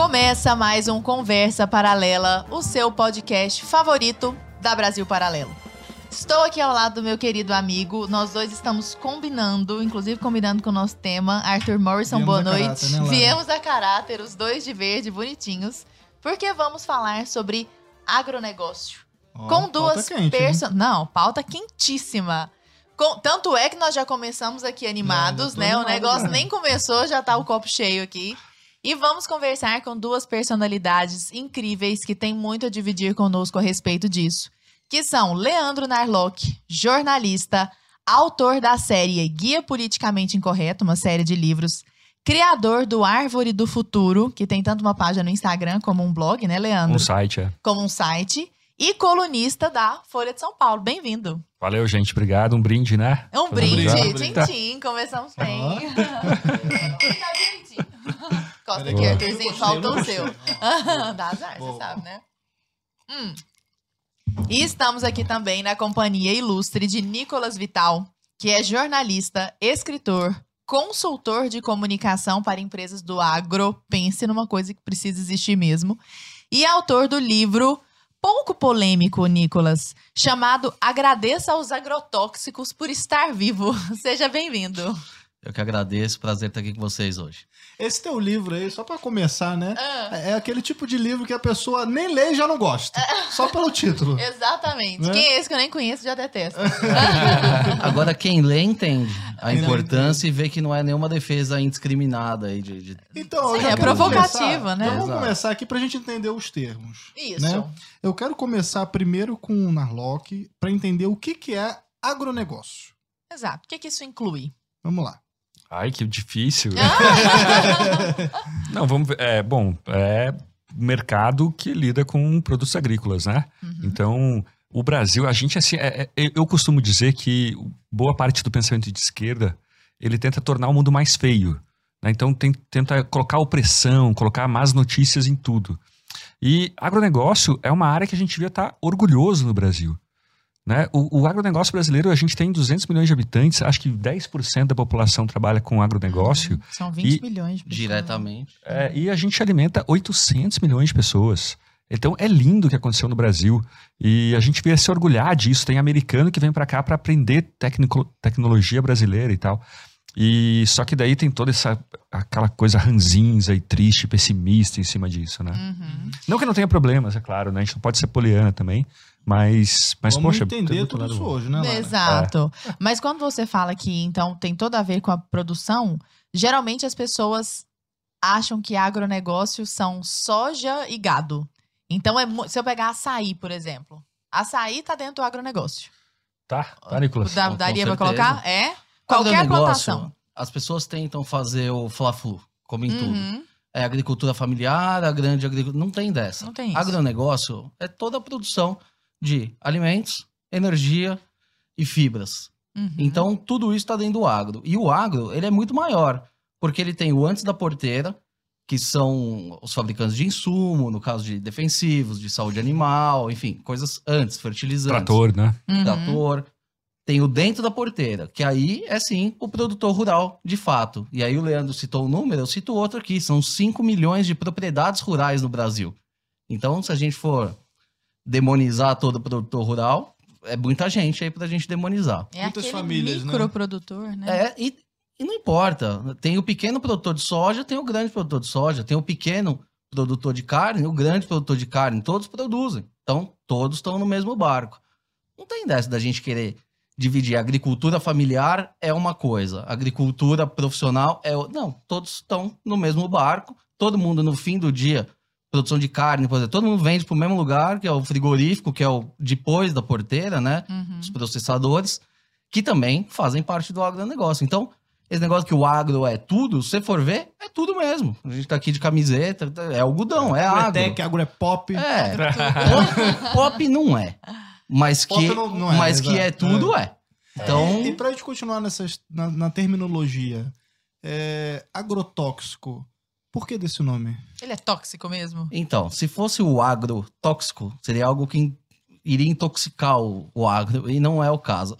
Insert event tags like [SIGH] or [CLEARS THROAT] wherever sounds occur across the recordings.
Começa mais um Conversa Paralela, o seu podcast favorito da Brasil Paralelo. Estou aqui ao lado do meu querido amigo. Nós dois estamos combinando, inclusive combinando com o nosso tema. Arthur Morrison, Viemos boa noite. caráter, né? Viemos a caráter, os dois de verde, bonitinhos, porque vamos falar sobre agronegócio. Ó, com duas pessoas. Não, pauta quentíssima. Com- Tanto é que nós já começamos aqui animados, já tô né? O animado negócio já. nem começou, já tá o copo cheio aqui. E vamos conversar com duas personalidades incríveis que têm muito a dividir conosco a respeito disso. Que são Leandro Narlock, jornalista, autor da série Guia Politicamente Incorreto, uma série de livros, criador do Árvore do Futuro, que tem tanto uma página no Instagram como um blog, né, Leandro? Um site, é. como um site e colunista da Folha de São Paulo. Bem-vindo. Valeu, gente. Obrigado. Um brinde, né? É um brinde, tchim, Tá. tchim, começamos bem. [LAUGHS] Tá direitinho. [LAUGHS] Costa Peraí, aqui, eu o seu. [LAUGHS] Dá azar, você Boa. sabe, né? Hum. E estamos aqui também na companhia ilustre de Nicolas Vital, que é jornalista, escritor, consultor de comunicação para empresas do agro. Pense numa coisa que precisa existir mesmo. E autor do livro pouco polêmico, Nicolas, chamado Agradeça aos agrotóxicos por estar vivo. [LAUGHS] Seja bem-vindo. Eu que agradeço, prazer estar aqui com vocês hoje. Esse teu livro aí, só pra começar, né? Ah. É aquele tipo de livro que a pessoa nem lê e já não gosta. Só pelo título. [LAUGHS] Exatamente. Né? Quem é esse que eu nem conheço já detesto. [LAUGHS] Agora, quem lê entende a importância e vê que não é nenhuma defesa indiscriminada aí de, de- Então, Sim, é provocativa, começar- né? Então vamos Exato. começar aqui pra gente entender os termos. Isso. Né? Eu quero começar primeiro com o Narlock pra entender o que, que é agronegócio. Exato. O que, que isso inclui? Vamos lá. Ai, que difícil. Ah! [LAUGHS] Não, vamos ver. É, bom, é mercado que lida com produtos agrícolas, né? Uhum. Então, o Brasil, a gente, assim, é- é- eu costumo dizer que boa parte do pensamento de esquerda, ele tenta tornar o mundo mais feio. né? Então, tem- tenta colocar opressão, colocar más notícias em tudo. E agronegócio é uma área que a gente devia estar orgulhoso no Brasil. Né? O, o agronegócio brasileiro, a gente tem 200 milhões de habitantes, acho que 10% da população trabalha com agronegócio. São 20 E- milhões de pessoas. diretamente. É, e a gente alimenta 800 milhões de pessoas. Então é lindo o que aconteceu no Brasil. E a gente devia se orgulhar disso. Tem americano que vem para cá para aprender tecnico- tecnologia brasileira e tal. E só que daí tem toda essa aquela coisa ranzinza e triste, pessimista em cima disso, né? Uhum. Não que não tenha problemas, é claro, né? A gente não pode ser poliana também, mas mas Vamos poxa, entender tudo lado isso hoje, né, Lara? Exato. Mas quando você fala que, então, tem tudo a ver com a produção, geralmente as pessoas acham que agronegócio são soja e gado. Então, é se eu pegar açaí, por exemplo. Açaí tá dentro do agronegócio. Tá, tá, Nicolas. Dá- com daria pra certeza. colocar? É? Qualquer Agronegócio, plantação. As pessoas tentam fazer o fla-flu, como em tudo. Uhum. É agricultura familiar, a grande agricultura. Não tem dessa. Não tem isso. Agronegócio é toda a produção de alimentos, energia e fibras. Uhum. Então, tudo isso está dentro do agro. E o agro, ele é muito maior, porque ele tem o antes da porteira, que são os fabricantes de insumo, no caso de defensivos, de saúde animal, enfim, coisas antes, fertilizantes. Trator, né? Uhum. Trator. Tem o dentro da porteira, que aí é sim o produtor rural, de fato. E aí o Leandro citou um número, eu cito outro aqui, são 5 milhões de propriedades rurais no Brasil. Então, se a gente for demonizar todo produtor rural, é muita gente aí pra gente demonizar. É Muitas aquele famílias, né? microprodutor, né? É, e, e não importa. Tem o pequeno produtor de soja, tem o grande produtor de soja, tem o pequeno produtor de carne, o grande produtor de carne, todos produzem. Então, todos estão no mesmo barco. Não tem dessa da gente querer dividir. agricultura familiar é uma coisa, agricultura profissional é outra. Não, todos estão no mesmo barco, todo mundo no fim do dia, produção de carne, por exemplo, todo mundo vende para o mesmo lugar, que é o frigorífico, que é o depois da porteira, né? Uhum. os processadores, que também fazem parte do agronegócio. Então, esse negócio que o agro é tudo, se você for ver, é tudo mesmo. A gente tá aqui de camiseta, é algodão, é Agro é agro. tech, agro é pop. É, pop, pop não é. Mas Pop que, não- não é, mas que é tudo é. Então, E pra gente continuar nessas, na, na terminologia, é, agrotóxico, por que desse nome? Ele é tóxico mesmo? então, se fosse o agro tóxico, seria algo que in- iria intoxicar o, o agro, e não é o caso.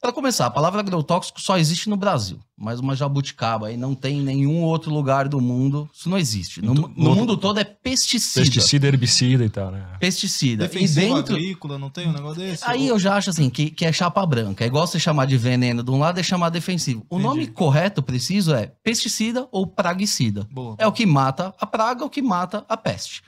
Para começar, a palavra agrotóxico só existe no Brasil, mas uma jabuticaba aí não tem em nenhum outro lugar do mundo, isso não existe. No, no no- mundo todo é pesticida. Pesticida, herbicida e tal, né? Pesticida. Defensivo e dentro, agrícola, não tem um negócio desse? Aí eu já acho assim, que, que é chapa branca. É igual você chamar de veneno de um lado e chamar defensivo. O Entendi. nome correto, preciso, é pesticida ou praguicida. Boa. É o que mata a praga, o que mata a peste.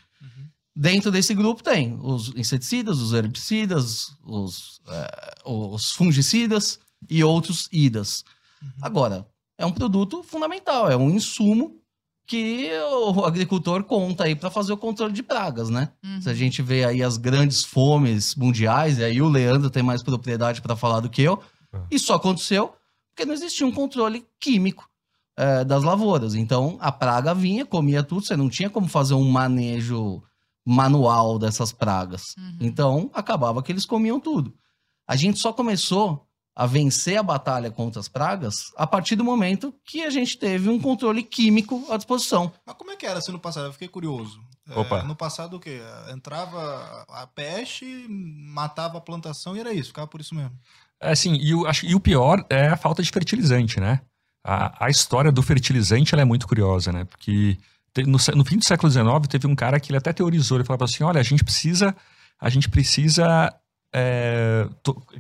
Uhum. Dentro desse grupo tem os inseticidas, os herbicidas, os, eh, os fungicidas e outros idas. Uhum. Agora, é um produto fundamental, é um insumo que o agricultor conta aí para fazer o controle de pragas, né? Uhum. Se a gente vê aí as grandes fomes mundiais, e aí o Leandro tem mais propriedade para falar do que eu, É. isso aconteceu porque não existia um controle químico eh, das lavouras. Então a praga vinha, comia tudo, você não tinha como fazer um manejo manual dessas pragas. Uhum. Então acabava que eles comiam tudo. A gente só começou a vencer a batalha contra as pragas a partir do momento que a gente teve um controle químico à disposição. Mas como é que era assim no passado? Eu fiquei curioso. É, Opa. no passado o quê? Entrava a peste, matava a plantação e era isso, ficava por isso mesmo. É assim, e o, acho- e o pior é a falta de fertilizante, né? A, a história do fertilizante ela é muito curiosa, né? Porque no, no fim do século XIX teve um cara que ele até teorizou, ele falava assim, olha, a gente precisa, a gente precisa é,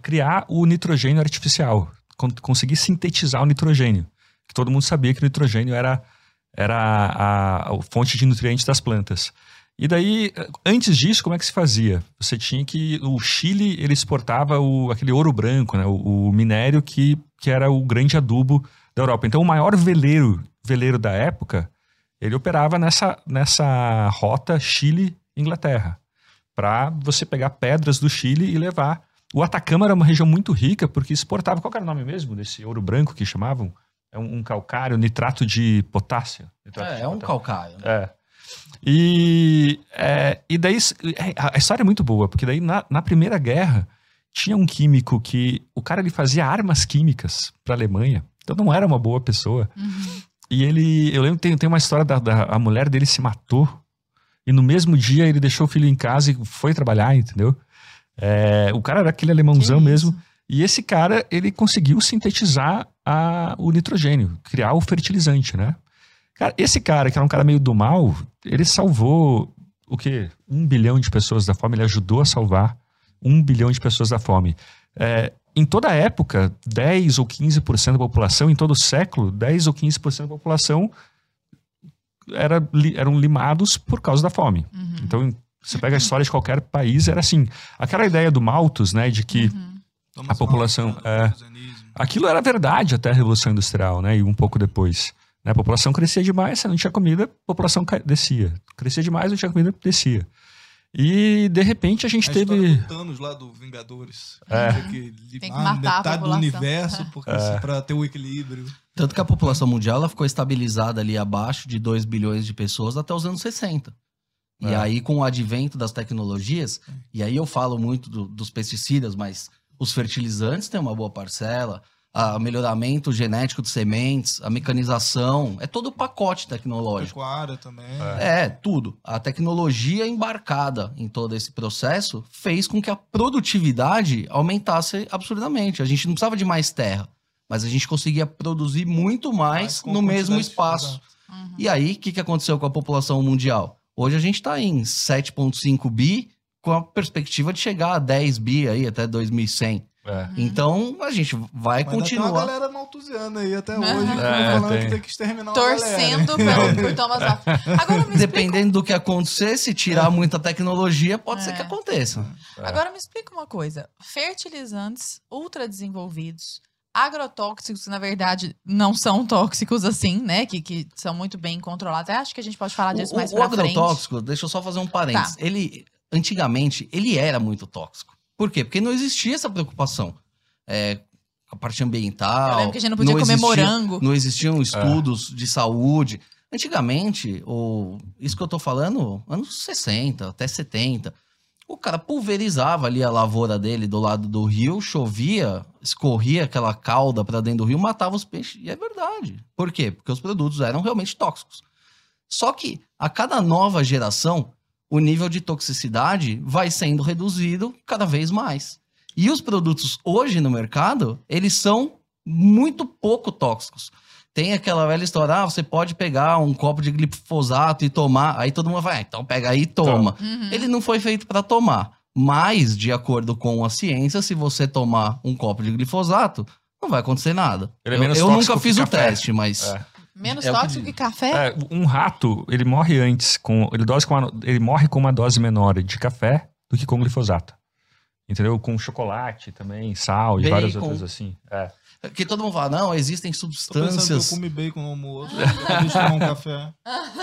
criar o nitrogênio artificial, con- conseguir sintetizar o nitrogênio. Que todo mundo sabia que o nitrogênio era, era a, a fonte de nutrientes das plantas. E daí, antes disso, como é que se fazia? Você tinha que. O Chile ele exportava o, aquele ouro branco, né? o, o minério que, que era o grande adubo da Europa. Então, o maior veleiro, veleiro da época, ele operava nessa, nessa rota Chile-Inglaterra, para você pegar pedras do Chile e levar. O Atacama era uma região muito rica porque exportava. Qual era o nome mesmo desse ouro branco que chamavam? É um, um calcário, nitrato de potássio. Nitrato de É, é um calcário. né? É. E, é, e daí é, a história é muito boa, porque daí na, na Primeira Guerra tinha um químico que o cara ele fazia armas químicas para a Alemanha, então não era uma boa pessoa. Uhum. E ele, eu lembro que tem, tem uma história da, da a mulher dele se matou e no mesmo dia ele deixou o filho em casa e foi trabalhar, entendeu? É, o cara era aquele alemãozão Que mesmo. isso? E esse cara, ele conseguiu sintetizar a- o nitrogênio, criar o fertilizante, né? Cara, esse cara, que era um cara meio do mal, ele salvou o quê? Um bilhão de pessoas da fome, ele ajudou a salvar um bilhão de pessoas da fome. É, em toda a época, 10 ou 15% da população, em todo o século, 10 ou 15% da população era, eram limados por causa da fome. Uhum. Então, você pega a história de qualquer país, era assim. Aquela ideia do Malthus, né, de que Uhum. A população, Malthus, é. aquilo era verdade até a Revolução Industrial, né? E um pouco depois. Né? A população crescia demais, você não tinha comida, a população descia. Crescia demais, não tinha comida, descia. E, de repente, a gente A teve... do Thanos lá do Vingadores. É. Que Tem que limar matar a metade do universo porque, [LAUGHS] É. pra ter o equilíbrio. Tanto que a população mundial ela ficou estabilizada ali abaixo de 2 bilhões de pessoas até os anos 60. E É. aí, com o advento das tecnologias, e aí eu falo muito do- dos pesticidas, mas os fertilizantes têm uma boa parcela, o melhoramento genético de sementes, a mecanização, é todo o pacote tecnológico. Pecuária também. É, tudo. A tecnologia embarcada em todo esse processo fez com que a produtividade aumentasse absurdamente. A gente não precisava de mais terra, mas a gente conseguia produzir muito mais com no mesmo espaço. Uhum. E aí, o que, que aconteceu com a população mundial? Hoje a gente está em 7,5 bi, com a perspectiva de chegar a 10 bi aí até 2100. É. Uhum. Então, a gente vai Mas ainda tem uma continuar. galera maltusiana aí até Uhum. hoje, É, tá falando tem. que tem que exterminar. Torcendo pelo, [LAUGHS] por Thomas. Agora me explica, Dependendo do que acontecer, se tirar muita tecnologia, pode ser É. que aconteça. agora me explica uma coisa. Fertilizantes ultra desenvolvidos, agrotóxicos, na verdade, não são tóxicos assim, né? Que, que são muito bem controlados. Até acho que a gente pode falar disso O, mais o pra frente. Tá. agrotóxico, deixa eu só fazer um parênteses. Ele, antigamente, ele era muito tóxico. Por quê? Porque não existia essa preocupação. É, a parte ambiental. Eu que a gente não podia comer existia- morango. Não existiam estudos de saúde. Antigamente, o, isso que eu tô falando, anos 60, até 70, o cara pulverizava ali a lavoura dele do lado do rio, chovia, escorria aquela cauda para dentro do rio, matava os peixes. E é verdade. Por quê? Porque os produtos eram realmente tóxicos. Só que a cada nova geração, o nível de toxicidade vai sendo reduzido cada vez mais. E os produtos hoje no mercado, eles são muito pouco tóxicos. Tem aquela velha história, ah, você pode pegar um copo de glifosato e tomar. Aí todo mundo vai, ah, então pega aí e toma. Uhum. Ele não foi feito para tomar. Mas, de acordo com a ciência, se você tomar um copo de glifosato, não vai acontecer nada. Ele é eu menos eu nunca fiz o café. teste, mas. É. Menos É que tóxico que diz. café? É, um rato, ele morre antes, com, ele, dose com uma- ele morre com uma dose menor de café do que com glifosato. Entendeu? Com chocolate também, sal e várias Bacon. outras assim. É. Que todo mundo fala, não, existem Tô pensando que substâncias. eu comi bacon no almoço, [LAUGHS] tomar um café.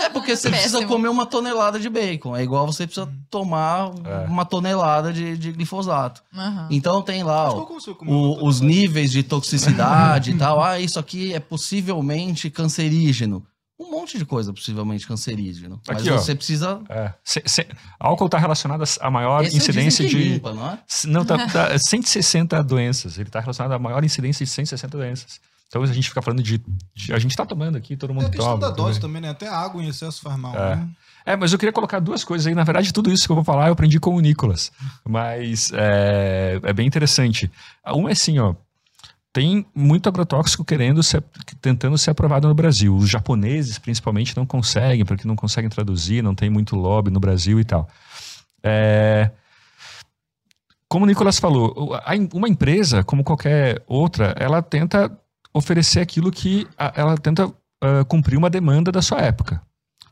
É porque você precisa Péssimo. comer uma tonelada de bacon. É igual você precisa tomar É. uma tonelada de, de glifosato. Uhum. Então tem lá ó, é o os níveis de toxicidade e tal. Ah, isso aqui é possivelmente cancerígeno. Um monte de coisa possivelmente cancerígeno. Mas Aqui, ó. você precisa. É. Se- se- álcool está relacionado à maior Esse incidência dizem que de. limpa, não é? Não, tá, tá 160 doenças. Ele está relacionado à maior incidência de 160 doenças. Então a gente fica falando de. de- a gente está tomando aqui, todo É mundo a questão toma. da dose também, né? Até água em excesso faz mal, É. né? É, mas eu queria colocar duas coisas aí. Na verdade, tudo isso que eu vou falar eu aprendi com o Nicolas. Mas é, é bem interessante. Um é assim, ó. Tem muito agrotóxico querendo ser, tentando ser aprovado no Brasil. Os japoneses, principalmente, não conseguem, porque não conseguem traduzir, não tem muito lobby no Brasil e tal. É, como o Nicolas falou, uma empresa, como qualquer outra, ela tenta oferecer aquilo que ela tenta ah, cumprir uma demanda da sua época.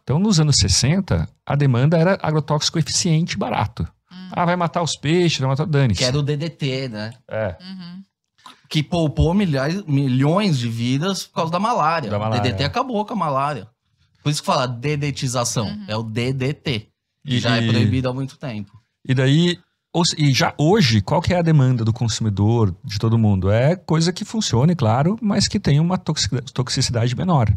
Então, nos anos 60, a demanda era agrotóxico eficiente e barato. Hum. Ah, vai matar os peixes, vai matar o dane Que era o DDT, né? É, Uhum. Que poupou milhares, milhões de vidas por causa da malária. Da malária, O DDT acabou com a malária. Por isso que fala dedetização. Uhum. É o DDT. Que E- já é proibido há muito tempo. E daí, ou e já hoje, qual que é a demanda do consumidor, de todo mundo? É coisa que funcione, claro, mas que tenha uma toxi- toxicidade menor.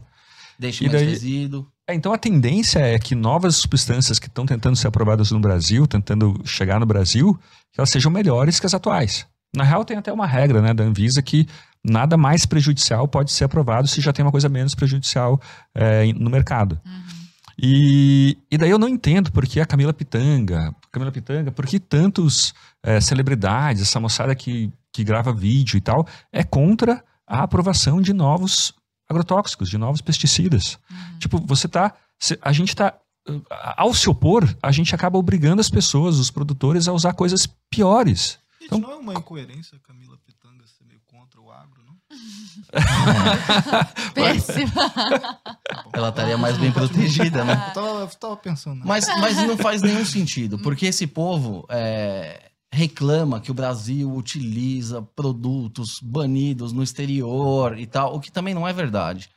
Deixa E mais daí- resíduo. É, então a tendência é que novas substâncias que estão tentando ser aprovadas no Brasil, tentando chegar no Brasil, que elas sejam melhores que as atuais. Na real, tem até uma regra né, da Anvisa que nada mais prejudicial pode ser aprovado se já tem uma coisa menos prejudicial é, no mercado. Uhum. E, e daí eu não entendo por que a Camila Pitanga, Camila Pitanga, por que tantos é, celebridades, essa moçada que, que grava vídeo e tal, é contra a aprovação de novos agrotóxicos, de novos pesticidas. Uhum. Tipo, você tá. A gente tá. uh, Ao se opor, a gente acaba obrigando as pessoas, os produtores, a usar coisas piores. Gente, Então- não é uma incoerência a Camila Pitanga ser meio contra o agro, não? [LAUGHS] Péssimo. [LAUGHS] Ela estaria mais bem protegida, né? Eu tava, eu tava pensando. né? Mas, mas não faz nenhum sentido, porque esse povo é, reclama que o Brasil utiliza produtos banidos no exterior e tal, o que também não é verdade.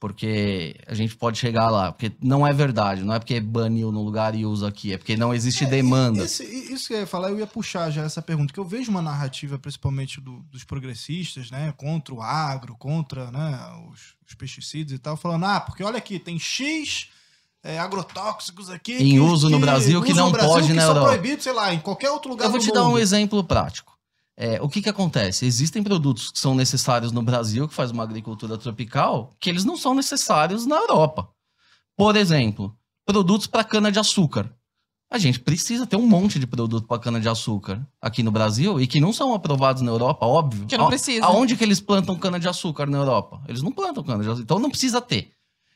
Porque a gente pode chegar lá, porque não é verdade, não é porque baniu no lugar e usa aqui, é porque não existe demanda. Esse- isso que eu ia falar, eu ia puxar já essa pergunta, que eu vejo uma narrativa, principalmente do- dos progressistas, né, contra o agro, contra né, os, os pesticidas e tal, falando, ah, porque olha aqui, tem X é, agrotóxicos aqui. Em uso no Brasil que uso não no Brasil pode que na são Europa. proibidos, sei lá, em qualquer outro lugar Eu vou te dar um mundo. exemplo prático. É, o que, que acontece? Existem produtos que são necessários no Brasil, que faz uma agricultura tropical, que eles não são necessários na Europa. Por exemplo, produtos para cana-de-açúcar. A gente precisa ter um monte de produto para cana-de-açúcar aqui no Brasil e que não são aprovados na Europa, óbvio. Que não precisa. Aonde que eles plantam cana-de-açúcar na Europa? Eles não plantam cana-de-açúcar, então não precisa ter.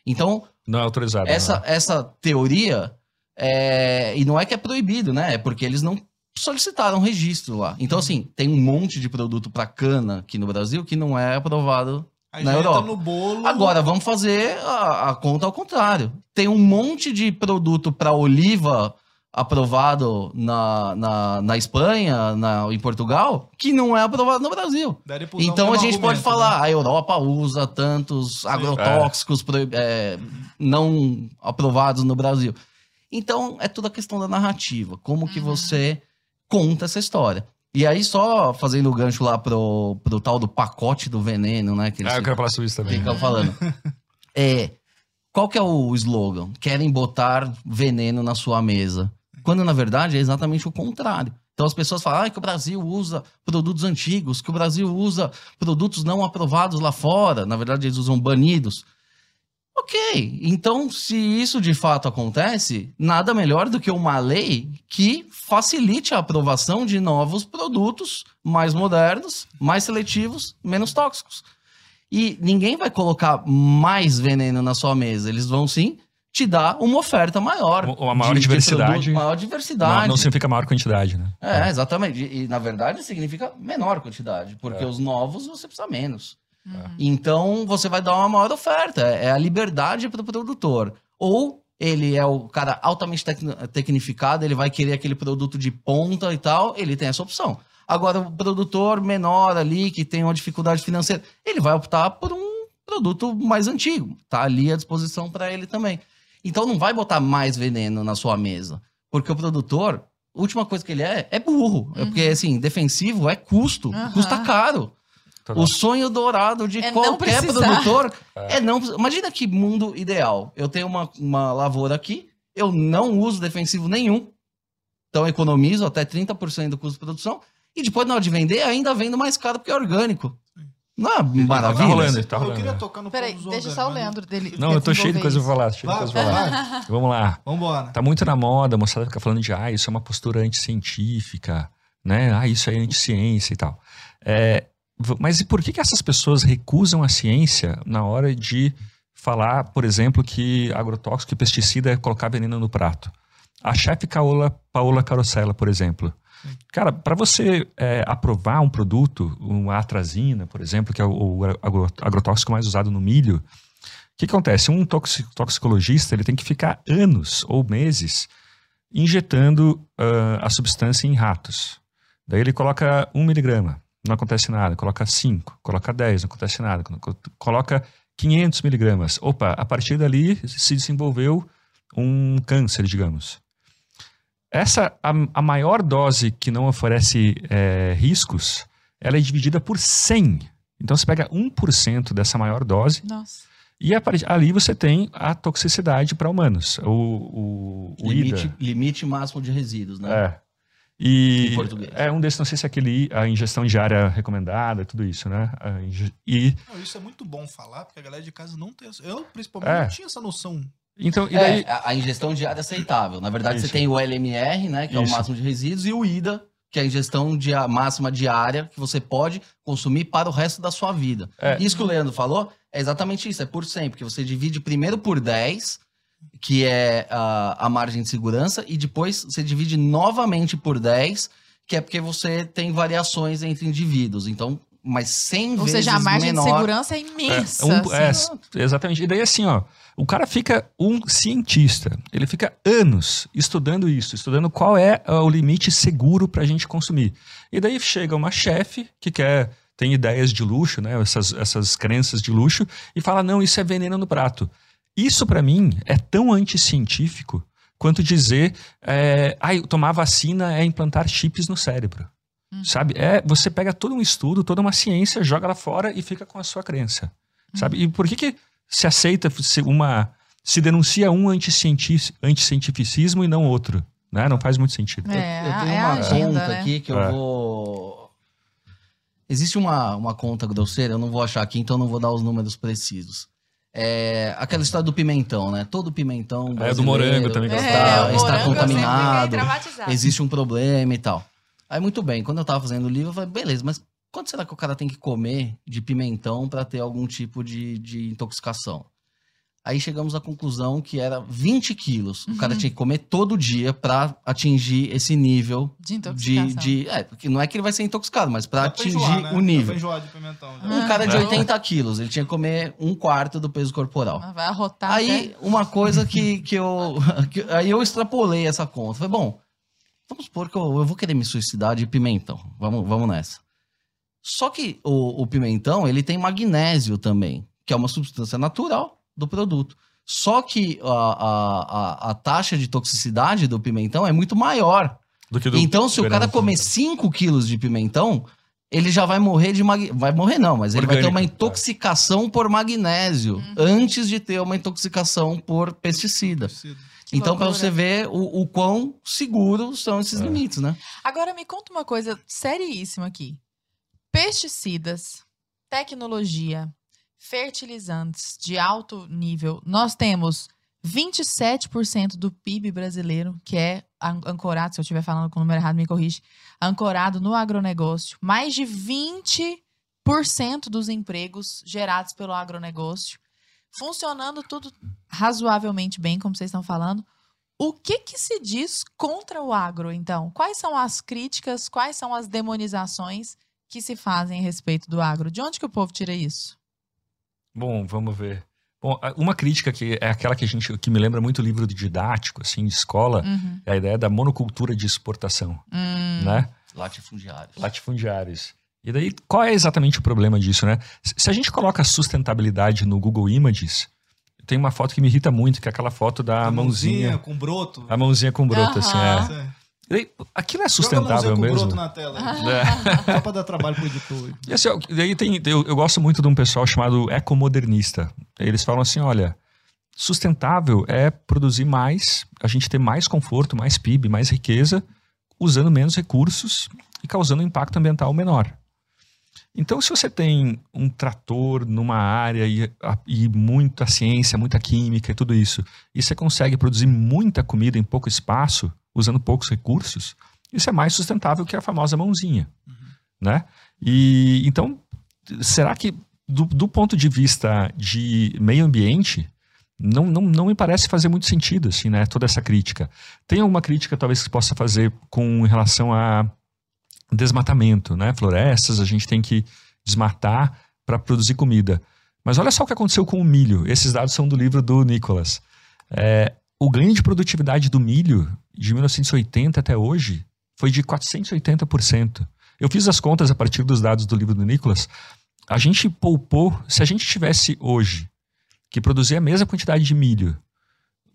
Então, Não é autorizado. essa, né? essa teoria, é, e não é que é proibido, né? É porque eles não solicitaram registro lá. Então, assim, tem um monte de produto para cana aqui no Brasil que não é aprovado. Aí na Europa. no bolo. Agora, vamos fazer a, a conta ao contrário. Tem um monte de produto para oliva aprovado na, na, na Espanha, na, em Portugal, que não é aprovado no Brasil. Então a gente pode falar, né? a Europa usa tantos agrotóxicos proib- é, não aprovados no Brasil. Então é toda a questão da narrativa, como que Uhum. você conta essa história. E aí, só fazendo o gancho lá pro, pro tal do pacote do veneno, né? Que eles Ah, eu quero falar sobre isso também. ficam falando. É, qual que é o slogan? Querem botar veneno na sua mesa. Quando, na verdade, é exatamente o contrário. Então as pessoas falam ah, que o Brasil usa produtos antigos, que o Brasil usa produtos não aprovados lá fora. Na verdade, eles usam banidos. Ok, então se isso de fato acontece, nada melhor do que uma lei que facilite a aprovação de novos produtos mais modernos, mais seletivos, menos tóxicos. E ninguém vai colocar mais veneno na sua mesa, eles vão sim te dar uma oferta maior. Uma maior de- de diversidade. produto, maior Não, diversidade. não significa maior quantidade, né? É, exatamente. E, e, na verdade significa menor quantidade, porque É. os novos você precisa menos. Uhum. Então você vai dar uma maior oferta. É a liberdade para o produtor. Ou ele é o cara altamente tecno- tecnificado, ele vai querer aquele produto de ponta e tal, ele tem essa opção. Agora, o produtor menor ali, que tem uma dificuldade financeira, ele vai optar por um produto mais antigo. Tá ali à disposição para ele também. Então não vai botar mais veneno na sua mesa. Porque o produtor, a última coisa que ele é, é burro. É porque, assim, defensivo é custo. Aham. Custa caro. Total. O sonho dourado de É qualquer produtor é não. Imagina que mundo ideal. Eu tenho uma, uma lavoura aqui, eu não uso defensivo nenhum, então eu economizo até 30% do custo de produção, e depois na hora de vender, ainda vendo mais caro porque é orgânico. Não é maravilha? Tá rolando, tá eu rolando. queria né? tocar no Peraí, deixa só o Leandro dele. Não, eu tô cheio de coisa pra falar. Cheio de Vai, coisa pra falar. Vamos lá. Vambora. Tá muito na moda, a moçada fica falando de, ah, isso é uma postura anticientífica, né? Ah, isso é anticiência e tal. É, mas e por que, que essas pessoas recusam a ciência na hora de falar, por exemplo, que agrotóxico e pesticida é colocar veneno no prato? A chefe Paola, Paola Carosella, por exemplo. Cara, para você é, aprovar um produto, uma atrazina, por exemplo, que é o, o agro- agrotóxico mais usado no milho, o que acontece? Um toxi- toxicologista ele tem que ficar anos ou meses injetando ah, a substância em ratos. Daí ele coloca um miligrama, não acontece nada. Coloca 5, coloca 10, não acontece nada. Co- Coloca 500 miligramas. Opa, a partir dali se desenvolveu um câncer, digamos. Essa, a, a maior dose que não oferece eh, riscos, ela é dividida por 100. Então você pega 1% dessa maior dose Nossa. e a ali você tem a toxicidade para humanos. O, o, o Limite, limite máximo de resíduos, né? É. E Em português. é um desses, não sei se é aquele a ingestão diária recomendada, tudo isso, né? E Não, isso é muito bom falar, porque a galera de casa não tem. essa- Eu, principalmente, É. não tinha essa noção. então, e É, daí a, a ingestão diária é aceitável. Na verdade, Isso. você tem o LMR, né, que é o Isso. máximo de resíduos, e o IDA, que é a ingestão dia- máxima diária que você pode consumir para o resto da sua vida. É. Isso que o Leandro falou é exatamente isso, é por 100, porque você divide primeiro por 10, que é a, a margem de segurança, e depois você divide novamente por 10, que é porque você tem variações entre indivíduos. Então, mas 100 Ou vezes seja, a margem menor. de segurança é imensa. um- é, assim. exatamente. E daí assim, ó, o cara fica um cientista, ele fica anos estudando isso, estudando qual é ah, o limite seguro para a gente consumir. E daí chega uma chefe que quer tem ideias de luxo, né, essas, essas crenças de luxo e fala não, isso é veneno no prato. Isso para mim é tão anticientífico quanto dizer, é, ai, tomar vacina é implantar chips no cérebro. Hum. Sabe? É, você pega todo um estudo, toda uma ciência, joga lá fora e fica com a sua crença. Sabe? E por que, que se aceita uma. se denuncia um anticienti- anticientificismo e não outro? Né? Não faz muito sentido. É, eu tenho é uma agenda, conta né? aqui que eu É. vou. Existe uma, uma conta grosseira, eu não vou achar aqui, então não vou dar os números precisos. É aquela história do pimentão, né? Todo pimentão. É, do morango também eu Está, o está contaminado. Existe um problema e tal. Aí, muito bem, quando eu tava fazendo o livro, eu falei, beleza, mas quanto será que o cara tem que comer de pimentão para ter algum tipo de, de intoxicação? Aí chegamos à conclusão que era 20 quilos. O cara Uhum. tinha que comer todo dia para atingir esse nível De de, intoxicação. de. É, porque não é que ele vai ser intoxicado, mas para atingir enjoar, né? o nível. Dá pra enjoar de pimentão. já. Um cara de É. 80 quilos, ele tinha que comer um quarto do peso corporal. Vai arrotar Aí, uma coisa que, que eu. [LAUGHS] que- aí eu extrapolei essa conta. Falei, bom, vamos supor que eu, eu vou querer me suicidar de pimentão. Vamos, vamos nessa. Só que o, o pimentão, ele tem magnésio também, que é uma substância natural do produto. Só que a, a, a, a taxa de toxicidade do pimentão é muito maior. Do que do Então, se o cara veneno. comer 5 quilos de pimentão, ele já vai morrer de mag... Vai morrer não, mas ele vai ter Orgânico, uma é. intoxicação por magnésio Uhum. antes de ter uma intoxicação por pesticida. Que então, para você ver o, o quão seguros são esses É. limites, né? Agora me conta uma coisa seríssima aqui. Pesticidas, tecnologia, fertilizantes de alto nível, nós temos 27% do PIB brasileiro, que é an- ancorado, se eu estiver falando com o número errado, me corrige, ancorado no agronegócio. Mais de 20% dos empregos gerados pelo agronegócio. Funcionando tudo razoavelmente bem, como vocês estão falando. O que, que se diz contra o agro, então? Quais são as críticas, quais são as demonizações que se fazem a respeito do agro? De onde que o povo tira isso? Bom, vamos ver. Bom, uma crítica que é aquela que a gente que me lembra muito o livro didático, assim, de escola, Uhum. é a ideia da monocultura de exportação, Hum, né? Latifundiários. Latifundiários. E daí, qual é exatamente o problema disso, né? Se a gente coloca sustentabilidade no Google Images, tem uma foto que me irrita muito, que é aquela foto da A mãozinha, com broto. a mãozinha com broto, assim, é. É. Aquilo é Joga a sustentável com mesmo? broto na tela. É. [LAUGHS] Só pra dar trabalho pro editor. E assim, ó, daí tem, eu, eu gosto muito de um pessoal chamado ecomodernista. Eles falam assim, olha, sustentável é produzir mais, a gente ter mais conforto, mais PIB, mais riqueza, usando menos recursos e causando um impacto ambiental menor. Então, se você tem um trator numa área e, a- e muita ciência, muita química e tudo isso, e você consegue produzir muita comida em pouco espaço, usando poucos recursos, isso é mais sustentável que a famosa mãozinha, né? E então, será que do, do ponto de vista de meio ambiente, não, não, não me parece fazer muito sentido, assim, né? Toda essa crítica. Tem alguma crítica, talvez, que possa fazer com relação a desmatamento, né? Florestas, a gente tem que desmatar para produzir comida. Mas olha só o que aconteceu com o milho. Esses dados são do livro do Nicholas. É, o ganho de produtividade do milho de 1980 até hoje foi de 480%. Eu fiz as contas a partir dos dados do livro do Nicholas. A gente poupou, se a gente tivesse hoje que produzir a mesma quantidade de milho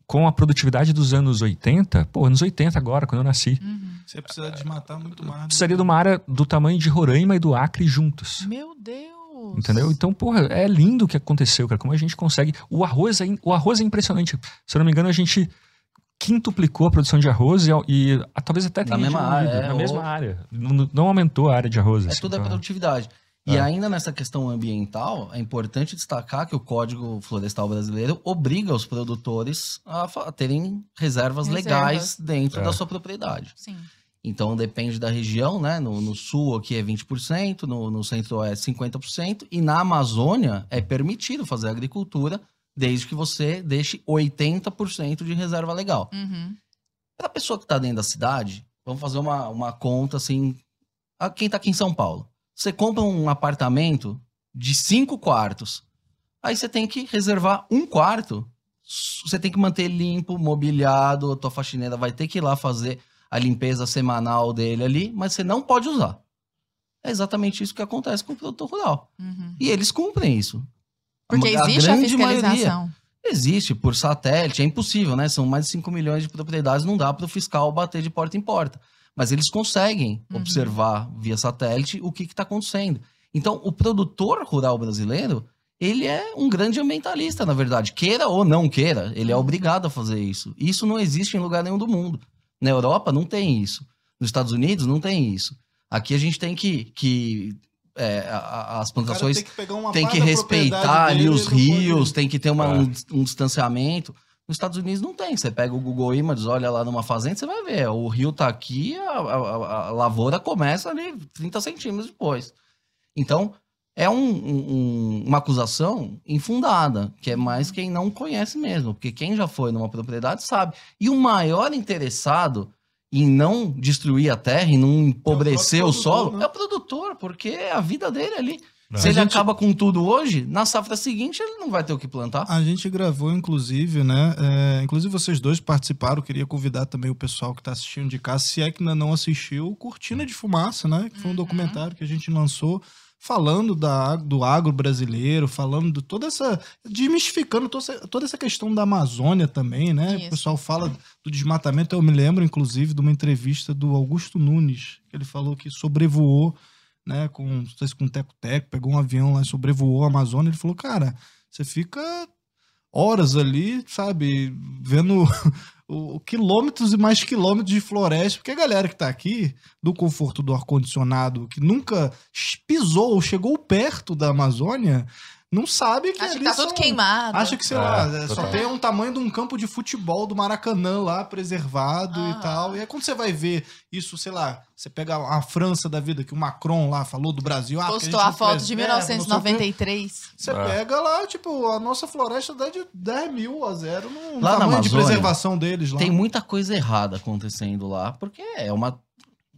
com a produtividade dos anos 80, pô, anos 80 agora, quando eu nasci, Uhum. Você precisa desmatar muito mais. precisaria de uma área do tamanho de Roraima e do Acre juntos. Meu Deus! Entendeu? Então, porra, é lindo o que aconteceu, cara. Como a gente consegue. O arroz é, in- o arroz é impressionante. Se eu não me engano, a gente quintuplicou a produção de arroz e, e a- talvez até tenha mesma área, é, na ou- mesma área. Não, não aumentou a área de arroz. É assim, tudo é então- produtividade. E É. ainda nessa questão ambiental, é importante destacar que o Código Florestal Brasileiro obriga os produtores a, a terem reservas, Reservas. legais dentro É. da sua propriedade. Sim. Então depende da região, né? No, no sul aqui é 20%, no, no centro-oeste 50%, e na Amazônia é permitido fazer agricultura desde que você deixe 80% de reserva legal. Uhum. Para a pessoa que está dentro da cidade, vamos fazer uma, uma conta assim. a quem está aqui em São Paulo. Você compra um apartamento de cinco quartos. Aí você tem que reservar um quarto. Você tem que manter limpo, mobiliado. A tua faxineira vai ter que ir lá fazer a limpeza semanal dele ali, mas você não pode usar. É exatamente isso que acontece com o produtor rural. Uhum. E eles cumprem isso. Porque existe a, grande maioria. fiscalização. Existe, por satélite, é impossível, né? São mais de 5 milhões de propriedades, não dá para o fiscal bater de porta em porta. Mas eles conseguem Uhum. observar via satélite o que está acontecendo. Então, o produtor rural brasileiro, ele é um grande ambientalista, na verdade. Queira ou não queira, ele é Uhum. obrigado a fazer isso. Isso não existe em lugar nenhum do mundo. Na Europa não tem isso. Nos Estados Unidos não tem isso. Aqui a gente tem que. que é, a- as plantações tem que, pegar uma tem que respeitar ali os rios, tem que ter uma- É. um, um distanciamento. Nos Estados Unidos não tem. Você pega o Google Images, olha lá numa fazenda, você vai ver. O rio tá aqui, a, a- a- lavoura começa ali 30 centímetros depois. Então, é um- um- um- uma acusação infundada, que é mais quem não conhece mesmo. Porque quem já foi numa propriedade sabe. E o maior interessado em não destruir a terra, em não empobrecer próprio o solo, produtor, né? é o produtor, porque é a vida dele ali. É. Se ele A gente- acaba com tudo hoje, na safra seguinte ele não vai ter o que plantar. A gente gravou, inclusive, né? é, inclusive, vocês dois participaram. Queria convidar também o pessoal que está assistindo de casa, se é que ainda não assistiu, Cortina de Fumaça, né? Que foi um Uhum. documentário que a gente lançou falando da, do agro brasileiro, falando de toda essa. desmistificando toda essa, questão da Amazônia também, né? Isso. O pessoal fala do desmatamento. Eu me lembro, inclusive, de uma entrevista do Augusto Nunes, que ele falou que sobrevoou, né? Com, não sei se com teco-teco, pegou um avião lá e sobrevoou a Amazônia. Ele falou, cara, você fica horas ali, sabe, vendo o, o quilômetros e mais quilômetros de floresta, porque a galera que tá aqui, do conforto do ar-condicionado, que nunca pisou ou chegou perto da Amazônia, não sabe que Acha que tá tudo são- queimado. Acha que, sei É, lá, é, só total. tem um tamanho de um campo de futebol do Maracanã lá, preservado Aham. e tal. E aí quando você vai ver isso, sei lá, você pega a França da vida, que o Macron lá falou do Brasil. Ah, Postou a não foto de preserva, quê. 1993. Você É. pega lá, tipo, a nossa floresta dá de 10 mil a zero no Lá na tamanho de Amazônia, preservação deles lá. Tem muita coisa errada acontecendo lá, porque é uma,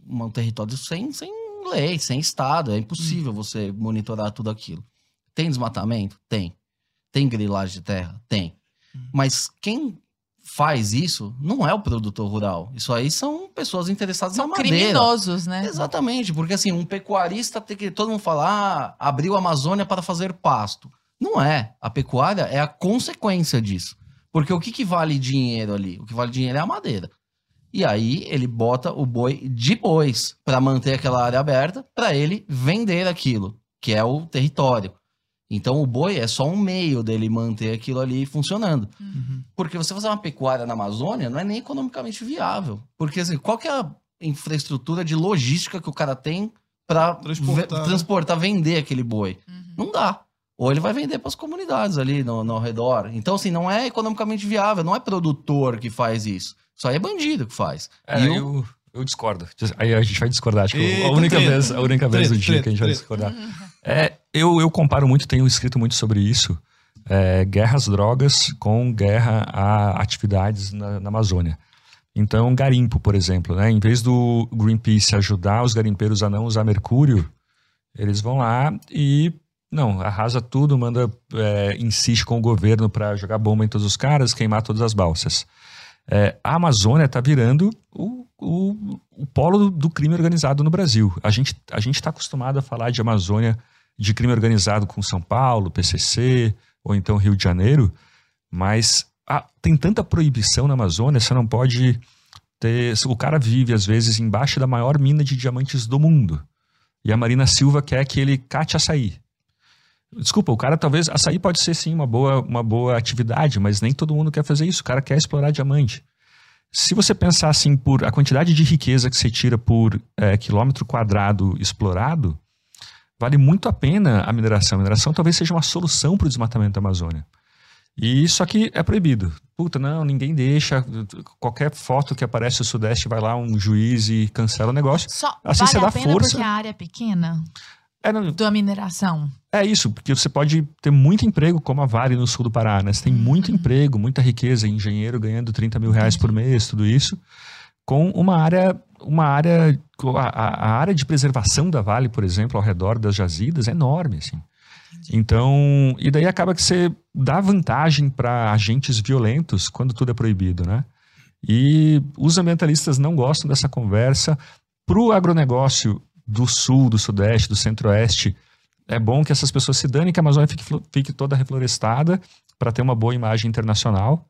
um território sem, sem lei, sem Estado. É impossível você monitorar tudo aquilo. Tem desmatamento? Tem. Tem grilagem de terra? Tem. Hum. Mas quem faz isso não é o produtor rural. Isso aí são pessoas interessadas São na madeira. criminosos, né? Exatamente, porque assim, um pecuarista tem que. Todo mundo fala, ah, abriu a Amazônia para fazer pasto. Não é. A pecuária é a consequência disso. Porque o que, que vale dinheiro ali? O que vale dinheiro é a madeira. E aí ele bota o boi de bois para manter aquela área aberta, para ele vender aquilo, que é o território. Então o boi é só um meio dele manter aquilo ali funcionando. Uhum. Porque você fazer uma pecuária na Amazônia não é nem economicamente viável. Porque assim, qual que é a infraestrutura de logística que o cara tem para Transportar, né? transportar, vender aquele boi? Uhum. Não dá. Ou ele vai vender para as comunidades ali no, no ao redor. Então, assim, não é economicamente viável, não é produtor que faz isso. Só é bandido que faz. É, E o- eu, eu discordo. Aí a gente vai discordar. Acho que Eita, a única treta. vez, a única vez do Treta, dia que a gente vai treta, discordar. É, eu, eu comparo muito, tenho escrito muito sobre isso. é, guerra às drogas com guerra a atividades na, na Amazônia. Então, garimpo, por exemplo, né? Em vez do Greenpeace ajudar os garimpeiros a não usar mercúrio, eles vão lá e não arrasa tudo, manda é, insiste com o governo para jogar bomba em todos os caras, queimar todas as balsas. É, a Amazônia está virando o, o, o polo do, crime organizado no Brasil. A gente a gente está acostumado a falar de Amazônia de crime organizado com São Paulo, PCC ou então Rio de Janeiro, mas ah, tem tanta proibição na Amazônia, você não pode ter. O cara vive, às vezes, embaixo da maior mina de diamantes do mundo. E a Marina Silva quer que ele cate açaí. Desculpa, o cara talvez. Açaí pode ser sim uma boa, uma boa atividade, mas nem todo mundo quer fazer isso. O cara quer explorar diamante. Se você pensar assim por a quantidade de riqueza que você tira por eh, quilômetro quadrado explorado, vale muito a pena a mineração. A mineração talvez seja uma solução para o desmatamento da Amazônia. E isso aqui é proibido. Puta, não, ninguém deixa. Qualquer foto que aparece no Sudeste vai lá um juiz e cancela o negócio. Só Assim vale você a dá pena força. porque a área é pequena É, não, da mineração. é isso, porque você pode ter muito emprego, como a Vale no sul do Pará, né? Você tem muito emprego, muita riqueza, engenheiro ganhando 30 mil reais por mês, tudo isso, com uma área, uma área, a, a- área de preservação da Vale, por exemplo, ao redor das jazidas é enorme, assim. Então, e daí acaba que você dá vantagem para agentes violentos quando tudo é proibido, né? E os ambientalistas não gostam dessa conversa. Para o agronegócio do sul, do sudeste, do centro-oeste, é bom que essas pessoas se danem, que a Amazônia fique, fique toda reflorestada para ter uma boa imagem internacional.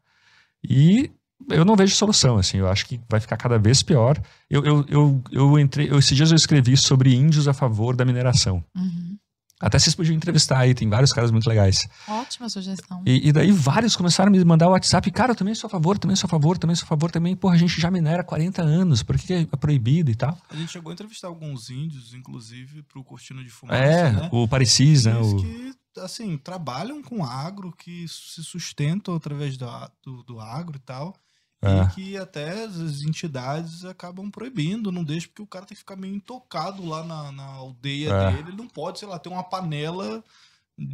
E eu não vejo solução, assim, eu acho que vai ficar cada vez pior. Eu, eu, eu, eu entrei, eu, esses dias eu escrevi sobre índios a favor da mineração. Uhum. Até vocês podiam entrevistar aí, tem vários caras muito legais. Ótima sugestão. E, e daí vários começaram a me mandar o WhatsApp, cara, eu também sou a favor, também sou a favor, também sou a favor, também, porra, a gente já minera há 40 anos, por que é proibido e tal? A gente chegou a entrevistar alguns índios, inclusive, pro Cortina de Fumaça, É, né? o Parecis, né? O, que, assim, trabalham com agro, que se sustentam através do, do, do agro e tal. É. E que até as entidades acabam proibindo, não deixa, porque o cara tem que ficar meio intocado lá na, na aldeia É. dele. Ele não pode, sei lá, ter uma panela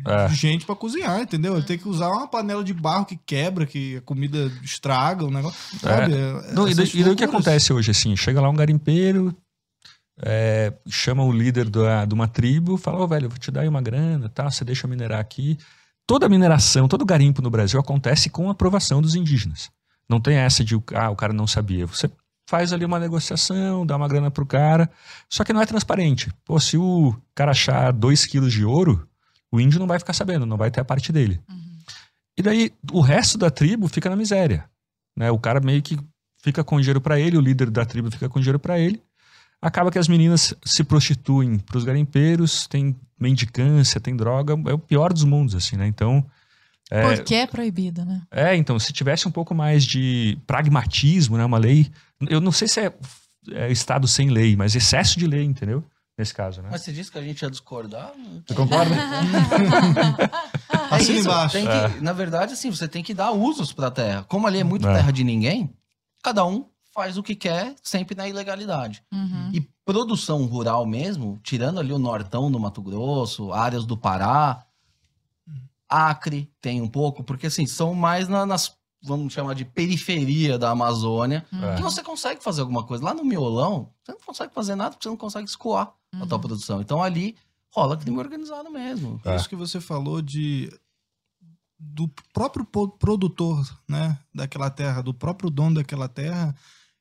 É. de gente pra cozinhar, entendeu? Ele tem que usar uma panela de barro que quebra, que a comida estraga, o negócio. Sabe? É, Não, e, e daí o que acontece hoje, assim? Chega lá um garimpeiro, é, chama o líder da, de uma tribo, fala, ô velho, eu vou te dar aí uma grana, tá? Você deixa eu minerar aqui. Toda mineração, todo garimpo no Brasil acontece com a aprovação dos indígenas. Não tem essa de, ah, o cara não sabia. Você faz ali uma negociação, dá uma grana pro cara, só que não é transparente. Pô, se o cara achar dois quilos de ouro, o índio não vai ficar sabendo, não vai ter a parte dele. Uhum. E daí o resto da tribo fica na miséria. Né? O cara meio que fica com dinheiro para ele, o líder da tribo fica com dinheiro para ele. Acaba que as meninas se prostituem para os garimpeiros, tem mendicância, tem droga, é o pior dos mundos, assim, né? Então, é, Porque é proibido, né? é, então, se tivesse um pouco mais de pragmatismo, né, uma lei, eu não sei se é, é estado sem lei, mas excesso de lei, entendeu? Nesse caso, né? Mas você disse que a gente ia discordar? Você concorda? [LAUGHS] É Assina isso, embaixo. tem que- Na verdade, assim, você tem que dar usos pra terra. Como ali é muito É. terra de ninguém, cada um faz o que quer, sempre na ilegalidade. Uhum. E produção rural mesmo, tirando ali o nortão do Mato Grosso, áreas do Pará, Acre tem um pouco, porque assim, são mais na- nas, vamos chamar de periferia da Amazônia, Uhum. que você consegue fazer alguma coisa. Lá no miolão, você não consegue fazer nada, porque você não consegue escoar a tua Uhum. produção. Então ali rola crime organizado mesmo. É. Isso que você falou de do próprio produtor, né, daquela terra, do próprio dono daquela terra,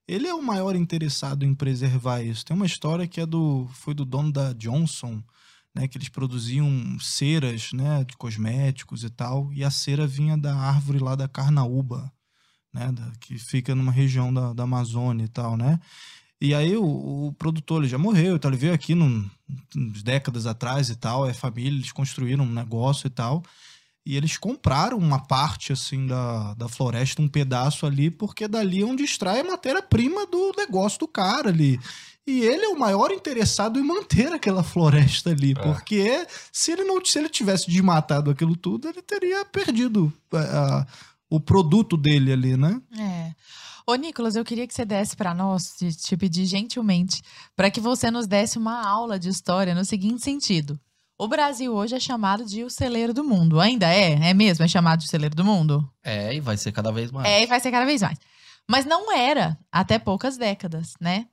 ele é o maior interessado em preservar isso. Tem uma história que é do foi do dono da Johnson, né, que eles produziam ceras, né, de cosméticos e tal, e a cera vinha da árvore lá da carnaúba, né, da- que fica numa região da, da Amazônia e tal, né? E aí o, o produtor ele já morreu, então ele veio aqui num, décadas atrás e tal, é família, eles construíram um negócio e tal. E eles compraram uma parte assim da, da floresta, um pedaço ali, porque dali é onde extrai a matéria-prima do negócio do cara ali. E ele é o maior interessado em manter aquela floresta ali, porque se ele não se ele tivesse desmatado aquilo tudo, ele teria perdido é, a- o produto dele ali, né? É. Ô, Nicolas, eu queria que você desse para nós, te, te pedir gentilmente, para que você nos desse uma aula de história no seguinte sentido. O Brasil hoje é chamado de o celeiro do mundo. Ainda é? É mesmo? É chamado de celeiro do mundo? É, e vai ser cada vez mais. É, e vai ser cada vez mais. Mas não era até poucas décadas, né?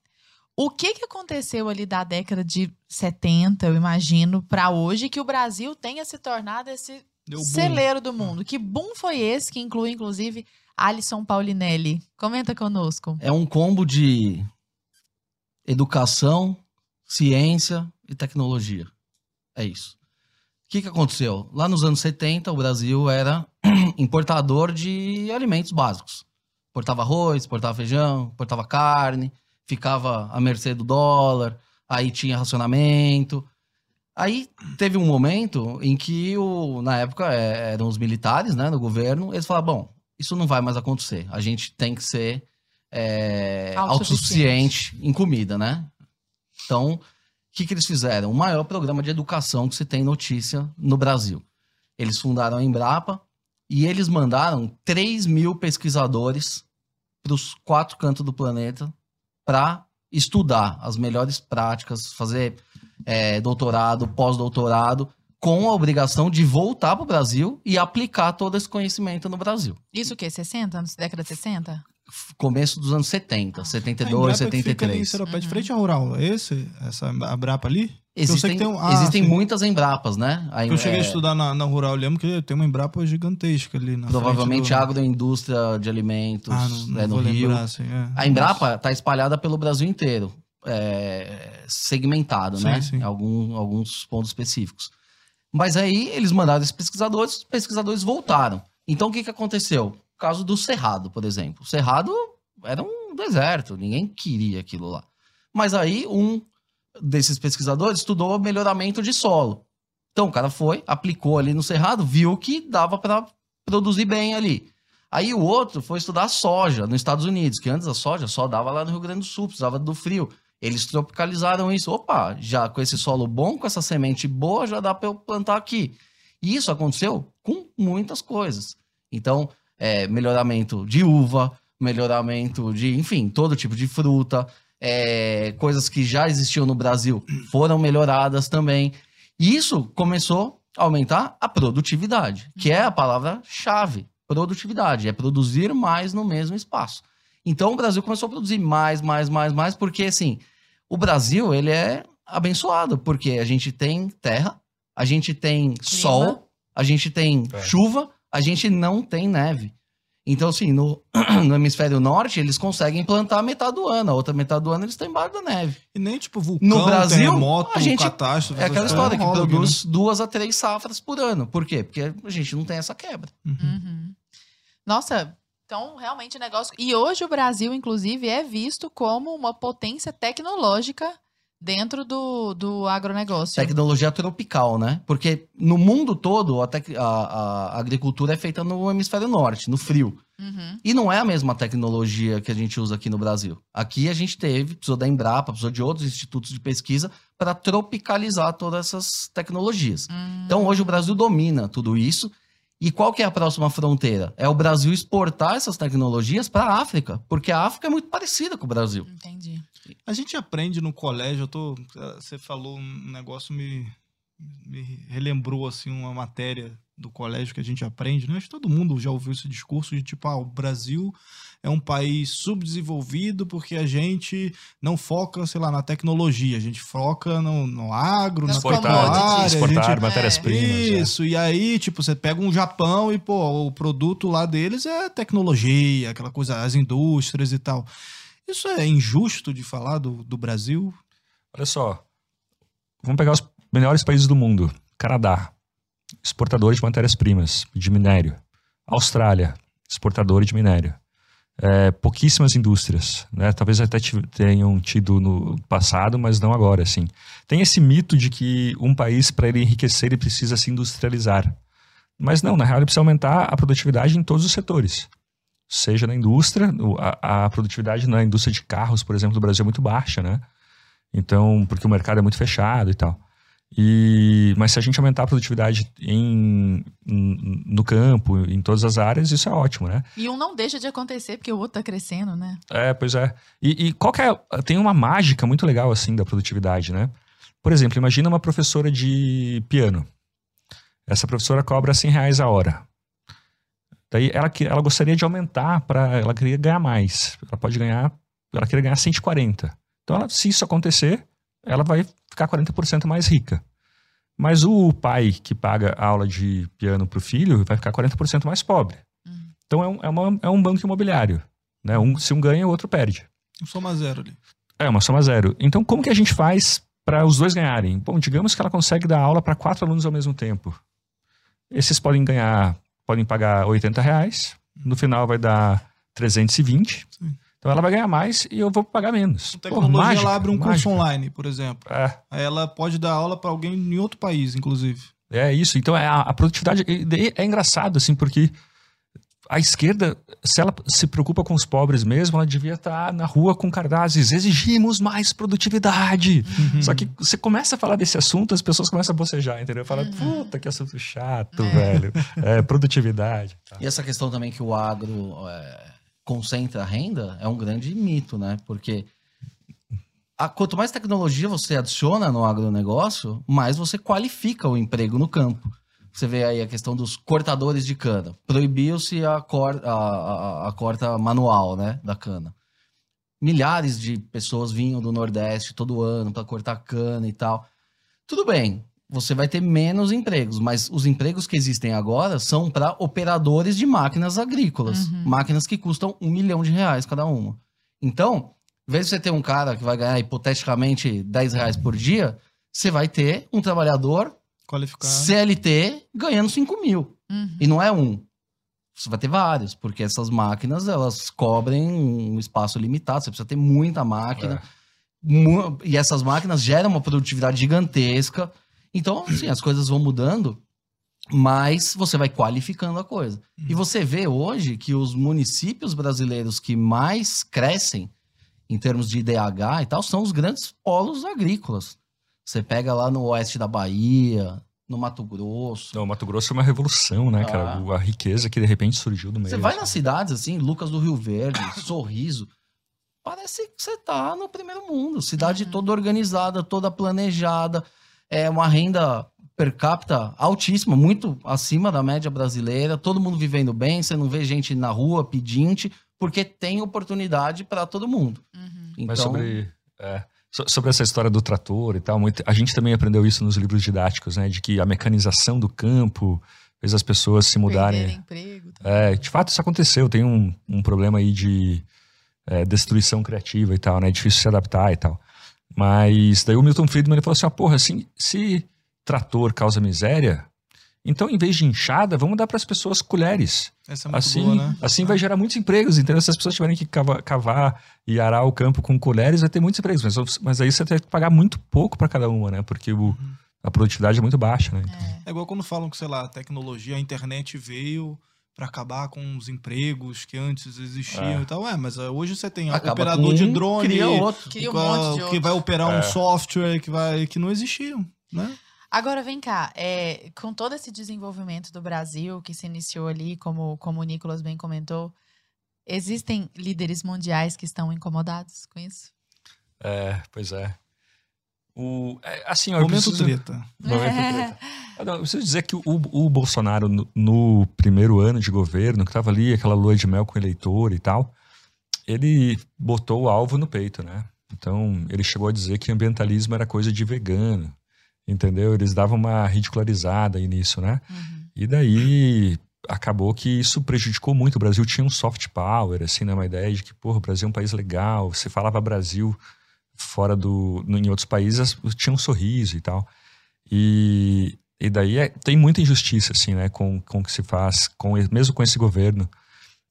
O que, que aconteceu ali da década de 70, eu imagino, para hoje, que o Brasil tenha se tornado esse Deu boom. celeiro do mundo? Que boom foi esse que inclui, inclusive, Alisson Paulinelli? Comenta conosco. É um combo de educação, ciência e tecnologia. É isso. O que, que aconteceu? Lá nos anos 70, o Brasil era [CLEARS THROAT] importador de alimentos básicos. Importava arroz, importava feijão, importava carne, ficava à mercê do dólar, aí tinha racionamento. Aí teve um momento em que, o, na época, é, eram os militares né, no governo, eles falaram, bom, isso não vai mais acontecer. A gente tem que ser é, Autossuficiente. autossuficiente em comida, né? Então, o que, que eles fizeram? O maior programa de educação que se tem notícia no Brasil. Eles fundaram a Embrapa e eles mandaram 3 mil pesquisadores para os quatro cantos do planeta para estudar as melhores práticas, fazer é, doutorado, pós-doutorado, com a obrigação de voltar para o Brasil e aplicar todo esse conhecimento no Brasil. Isso o quê? 60? Anos, década de 60? Começo dos anos 70, Ah. A 72, Embrapa que fica ali 73. Seropé de Uhum. frente à Rural, é esse? Essa a Brapa ali? eu sei Existem, que tem um- ah, existem sim. muitas Embrapas, né? A, Eu cheguei é, a estudar na, na Rural, eu lembro que tem uma Embrapa gigantesca ali na Provavelmente do... agroindústria de alimentos Ah, não, não é, no vou Rio. lembrar, assim, é. A Embrapa está espalhada pelo Brasil inteiro, é, segmentado, Sim, né? sim. Em algum- alguns pontos específicos. Mas aí eles mandaram esses pesquisadores, os pesquisadores voltaram. Então o que, que aconteceu? Caso do Cerrado, por exemplo. O Cerrado era um deserto, ninguém queria aquilo lá. Mas aí um desses pesquisadores estudou melhoramento de solo. Então o cara foi, aplicou ali no Cerrado, viu que dava para produzir bem ali. Aí o outro foi estudar soja nos Estados Unidos, que antes a soja só dava lá no Rio Grande do Sul, precisava do frio. Eles tropicalizaram isso. Opa, já com esse solo bom, com essa semente boa, já dá para eu plantar aqui. E isso aconteceu com muitas coisas. Então, é, melhoramento de uva, melhoramento de, enfim, todo tipo de fruta, é, coisas que já existiam no Brasil foram melhoradas também. E isso começou a aumentar a produtividade, que é a palavra-chave. Produtividade, é produzir mais no mesmo espaço. Então o Brasil começou a produzir mais, mais, mais, mais, porque assim, o Brasil, ele é abençoado, porque a gente tem terra, a gente tem sol, a gente tem É. chuva, a gente não tem neve. Então, assim, no, [CLEARS THROAT] no hemisfério norte, eles conseguem plantar metade do ano, a outra metade do ano eles estão embaixo da neve. E nem tipo vulcão, No Brasil, terremoto, a gente- catástrofe. É aquela história que aqui, produz duas a três safras por ano. Por quê? Porque a gente não tem essa quebra. né? Uhum. Uhum. Nossa, então realmente o negócio. E hoje o Brasil, inclusive, é visto como uma potência tecnológica dentro do, do agronegócio. Tecnologia tropical, né? Porque no mundo todo a, a- a agricultura é feita no hemisfério norte, no frio. Uhum. E não é a mesma tecnologia que a gente usa aqui no Brasil. Aqui a gente teve, precisou da Embrapa, precisou de outros institutos de pesquisa para tropicalizar todas essas tecnologias. Hum. Então hoje o Brasil domina tudo isso. E qual que é a próxima fronteira? É o Brasil exportar essas tecnologias para a África, porque a África é muito parecida com o Brasil. Entendi. A gente aprende no colégio, eu tô, você falou um negócio me, me relembrou assim uma matéria do colégio que a gente aprende, né? Acho que todo mundo já ouviu esse discurso de tipo, ah, o Brasil é um país subdesenvolvido porque a gente não foca, sei lá, na tecnologia, a gente foca no, no agro, Nas na pecuária, exportar gente- matérias-primas. é. isso, e aí, tipo, você pega um Japão e, pô, o produto lá deles é tecnologia, aquela coisa, as indústrias e tal. Isso é injusto de falar do, do Brasil? Olha só, vamos pegar os melhores países do mundo. Canadá, exportador de matérias-primas, de minério. Austrália, exportador de minério. É, pouquíssimas indústrias, né? Talvez até tenham tido no passado, mas não agora, assim. Tem esse mito de que um país, para ele enriquecer, ele precisa se industrializar. Mas não, na real, ele precisa aumentar a produtividade em todos os setores. Seja na indústria, a, a produtividade na indústria de carros, por exemplo, do Brasil é muito baixa, né? Então, porque o mercado é muito fechado e tal. E, mas se a gente aumentar a produtividade em, em- no campo, em todas as áreas, isso é ótimo, né? E um não deixa de acontecer porque o outro tá crescendo, né? É, pois é. E, e qual que é. Tem uma mágica muito legal, assim, da produtividade, né? Por exemplo, imagina uma professora de piano. Essa professora cobra 100 reais a hora. Daí ela, que- ela gostaria de aumentar para. Ela queria ganhar mais. Ela pode ganhar. Ela queria ganhar 140. Então, ela, se isso acontecer, ela vai ficar 40% mais rica. Mas o pai que paga a aula de piano para o filho vai ficar 40% mais pobre. Uhum. Então é um, é, uma- é um banco imobiliário. Né? Um, se um ganha, o outro perde. Um soma zero ali. É uma soma zero. Então, como que a gente faz para os dois ganharem? Bom, digamos que ela consegue dar aula para quatro alunos ao mesmo tempo. Esses podem ganhar, podem pagar 80 reais. No final vai dar 320. Sim. Então ela vai ganhar mais e eu vou pagar menos. A Pô, tecnologia mágica, ela abre um curso mágica. online, por exemplo. É, ela pode dar aula para alguém em outro país, inclusive. É isso. Então é a, a produtividade daí é engraçado assim porque a esquerda, se ela se preocupa com os pobres mesmo, ela devia estar na rua com cartazes exigimos mais produtividade. Uhum. Só que você começa a falar desse assunto, as pessoas começam a bocejar, entendeu? Fala, Uhum. puta que assunto chato, É. velho. É, produtividade. Tá. E essa questão também que o agro é, concentra a renda é um grande mito, né? Porque a- quanto mais tecnologia você adiciona no agronegócio, mais você qualifica o emprego no campo. Você vê aí a questão dos cortadores de cana. Proibiu-se a, cor- a- a- a corta manual né, da cana. Milhares de pessoas vinham do Nordeste todo ano para cortar cana e tal. Tudo bem, você vai ter menos empregos, mas os empregos que existem agora são para operadores de máquinas agrícolas. Uhum. Máquinas que custam um milhão de reais cada uma. Então, em vez de você ter um cara que vai ganhar hipoteticamente 10 reais por dia, você vai ter um trabalhador Qualificado. CLT ganhando 5 mil. Uhum. E não é um. Você vai ter vários, porque essas máquinas elas cobrem um espaço limitado. Você precisa ter muita máquina. Mu- E essas máquinas geram uma produtividade gigantesca. Então, assim, as coisas vão mudando, mas você vai qualificando a coisa. E você vê hoje que os municípios brasileiros que mais crescem em termos de IDH e tal são os grandes polos agrícolas. Você pega lá no oeste da Bahia, no Mato Grosso. Então, o Mato Grosso foi uma revolução, né, cara? Ah. O- A riqueza que de repente surgiu do meio. Você vai assim. nas cidades, assim, Lucas do Rio Verde, [COUGHS] Sorriso, parece que você tá no primeiro mundo. Cidade Uhum. toda organizada, toda planejada, é uma renda per capita altíssima, muito acima da média brasileira, todo mundo vivendo bem, você não vê gente na rua pedinte, porque tem oportunidade para todo mundo. Uhum. Então, Mas sobre, é, so- sobre essa história do trator e tal, muito- a gente também aprendeu isso nos livros didáticos, né? De que a mecanização do campo fez as pessoas se mudarem. Perder emprego. tá? É, de fato isso aconteceu. Tem um, um problema aí de é, destruição criativa e tal, né? É difícil se adaptar e tal. Mas daí o Milton Friedman ele falou assim: ah, porra, assim, se trator causa miséria, Então, em vez de enxada, vamos dar para as pessoas colheres. Essa é muito Assim, boa, né? assim vai gerar muitos empregos, entendeu? Se as pessoas tiverem que cava- cavar, e arar o campo com colheres, vai ter muitos empregos. Mas, mas aí você tem que pagar muito pouco para cada uma, né? Porque o- a produtividade é muito baixa, né? É. É igual quando falam que, sei lá, a tecnologia, a internet veio pra acabar com os empregos que antes existiam É. e tal. É, mas ah, hoje você tem Acaba operador de drone, Cria outro. Cria um que, monte de que vai operar É. um software que, vai, que não existiam, né? Agora vem cá, é, com todo esse desenvolvimento do Brasil que se iniciou ali, como, como o Nicolas bem comentou, existem líderes mundiais que estão incomodados com isso? É, pois é. O, é, assim, Momento preciso- treta. Momento treta. Eu preciso dizer que o, o Bolsonaro, no, no primeiro ano de governo, que tava ali, aquela lua de mel com o eleitor e tal, ele botou o alvo no peito, né? Então, ele chegou a dizer que ambientalismo era coisa de vegano, entendeu? Eles davam uma ridicularizada aí nisso, né? Uhum. E daí acabou que isso prejudicou muito. O Brasil tinha um soft power, assim, né? Uma ideia de que, porra, o Brasil é um país legal. Você falava Brasil fora do. Em outros países tinha um sorriso e tal. E, e daí é- tem muita injustiça, assim, né? Com, com o que se faz, com, mesmo com esse governo,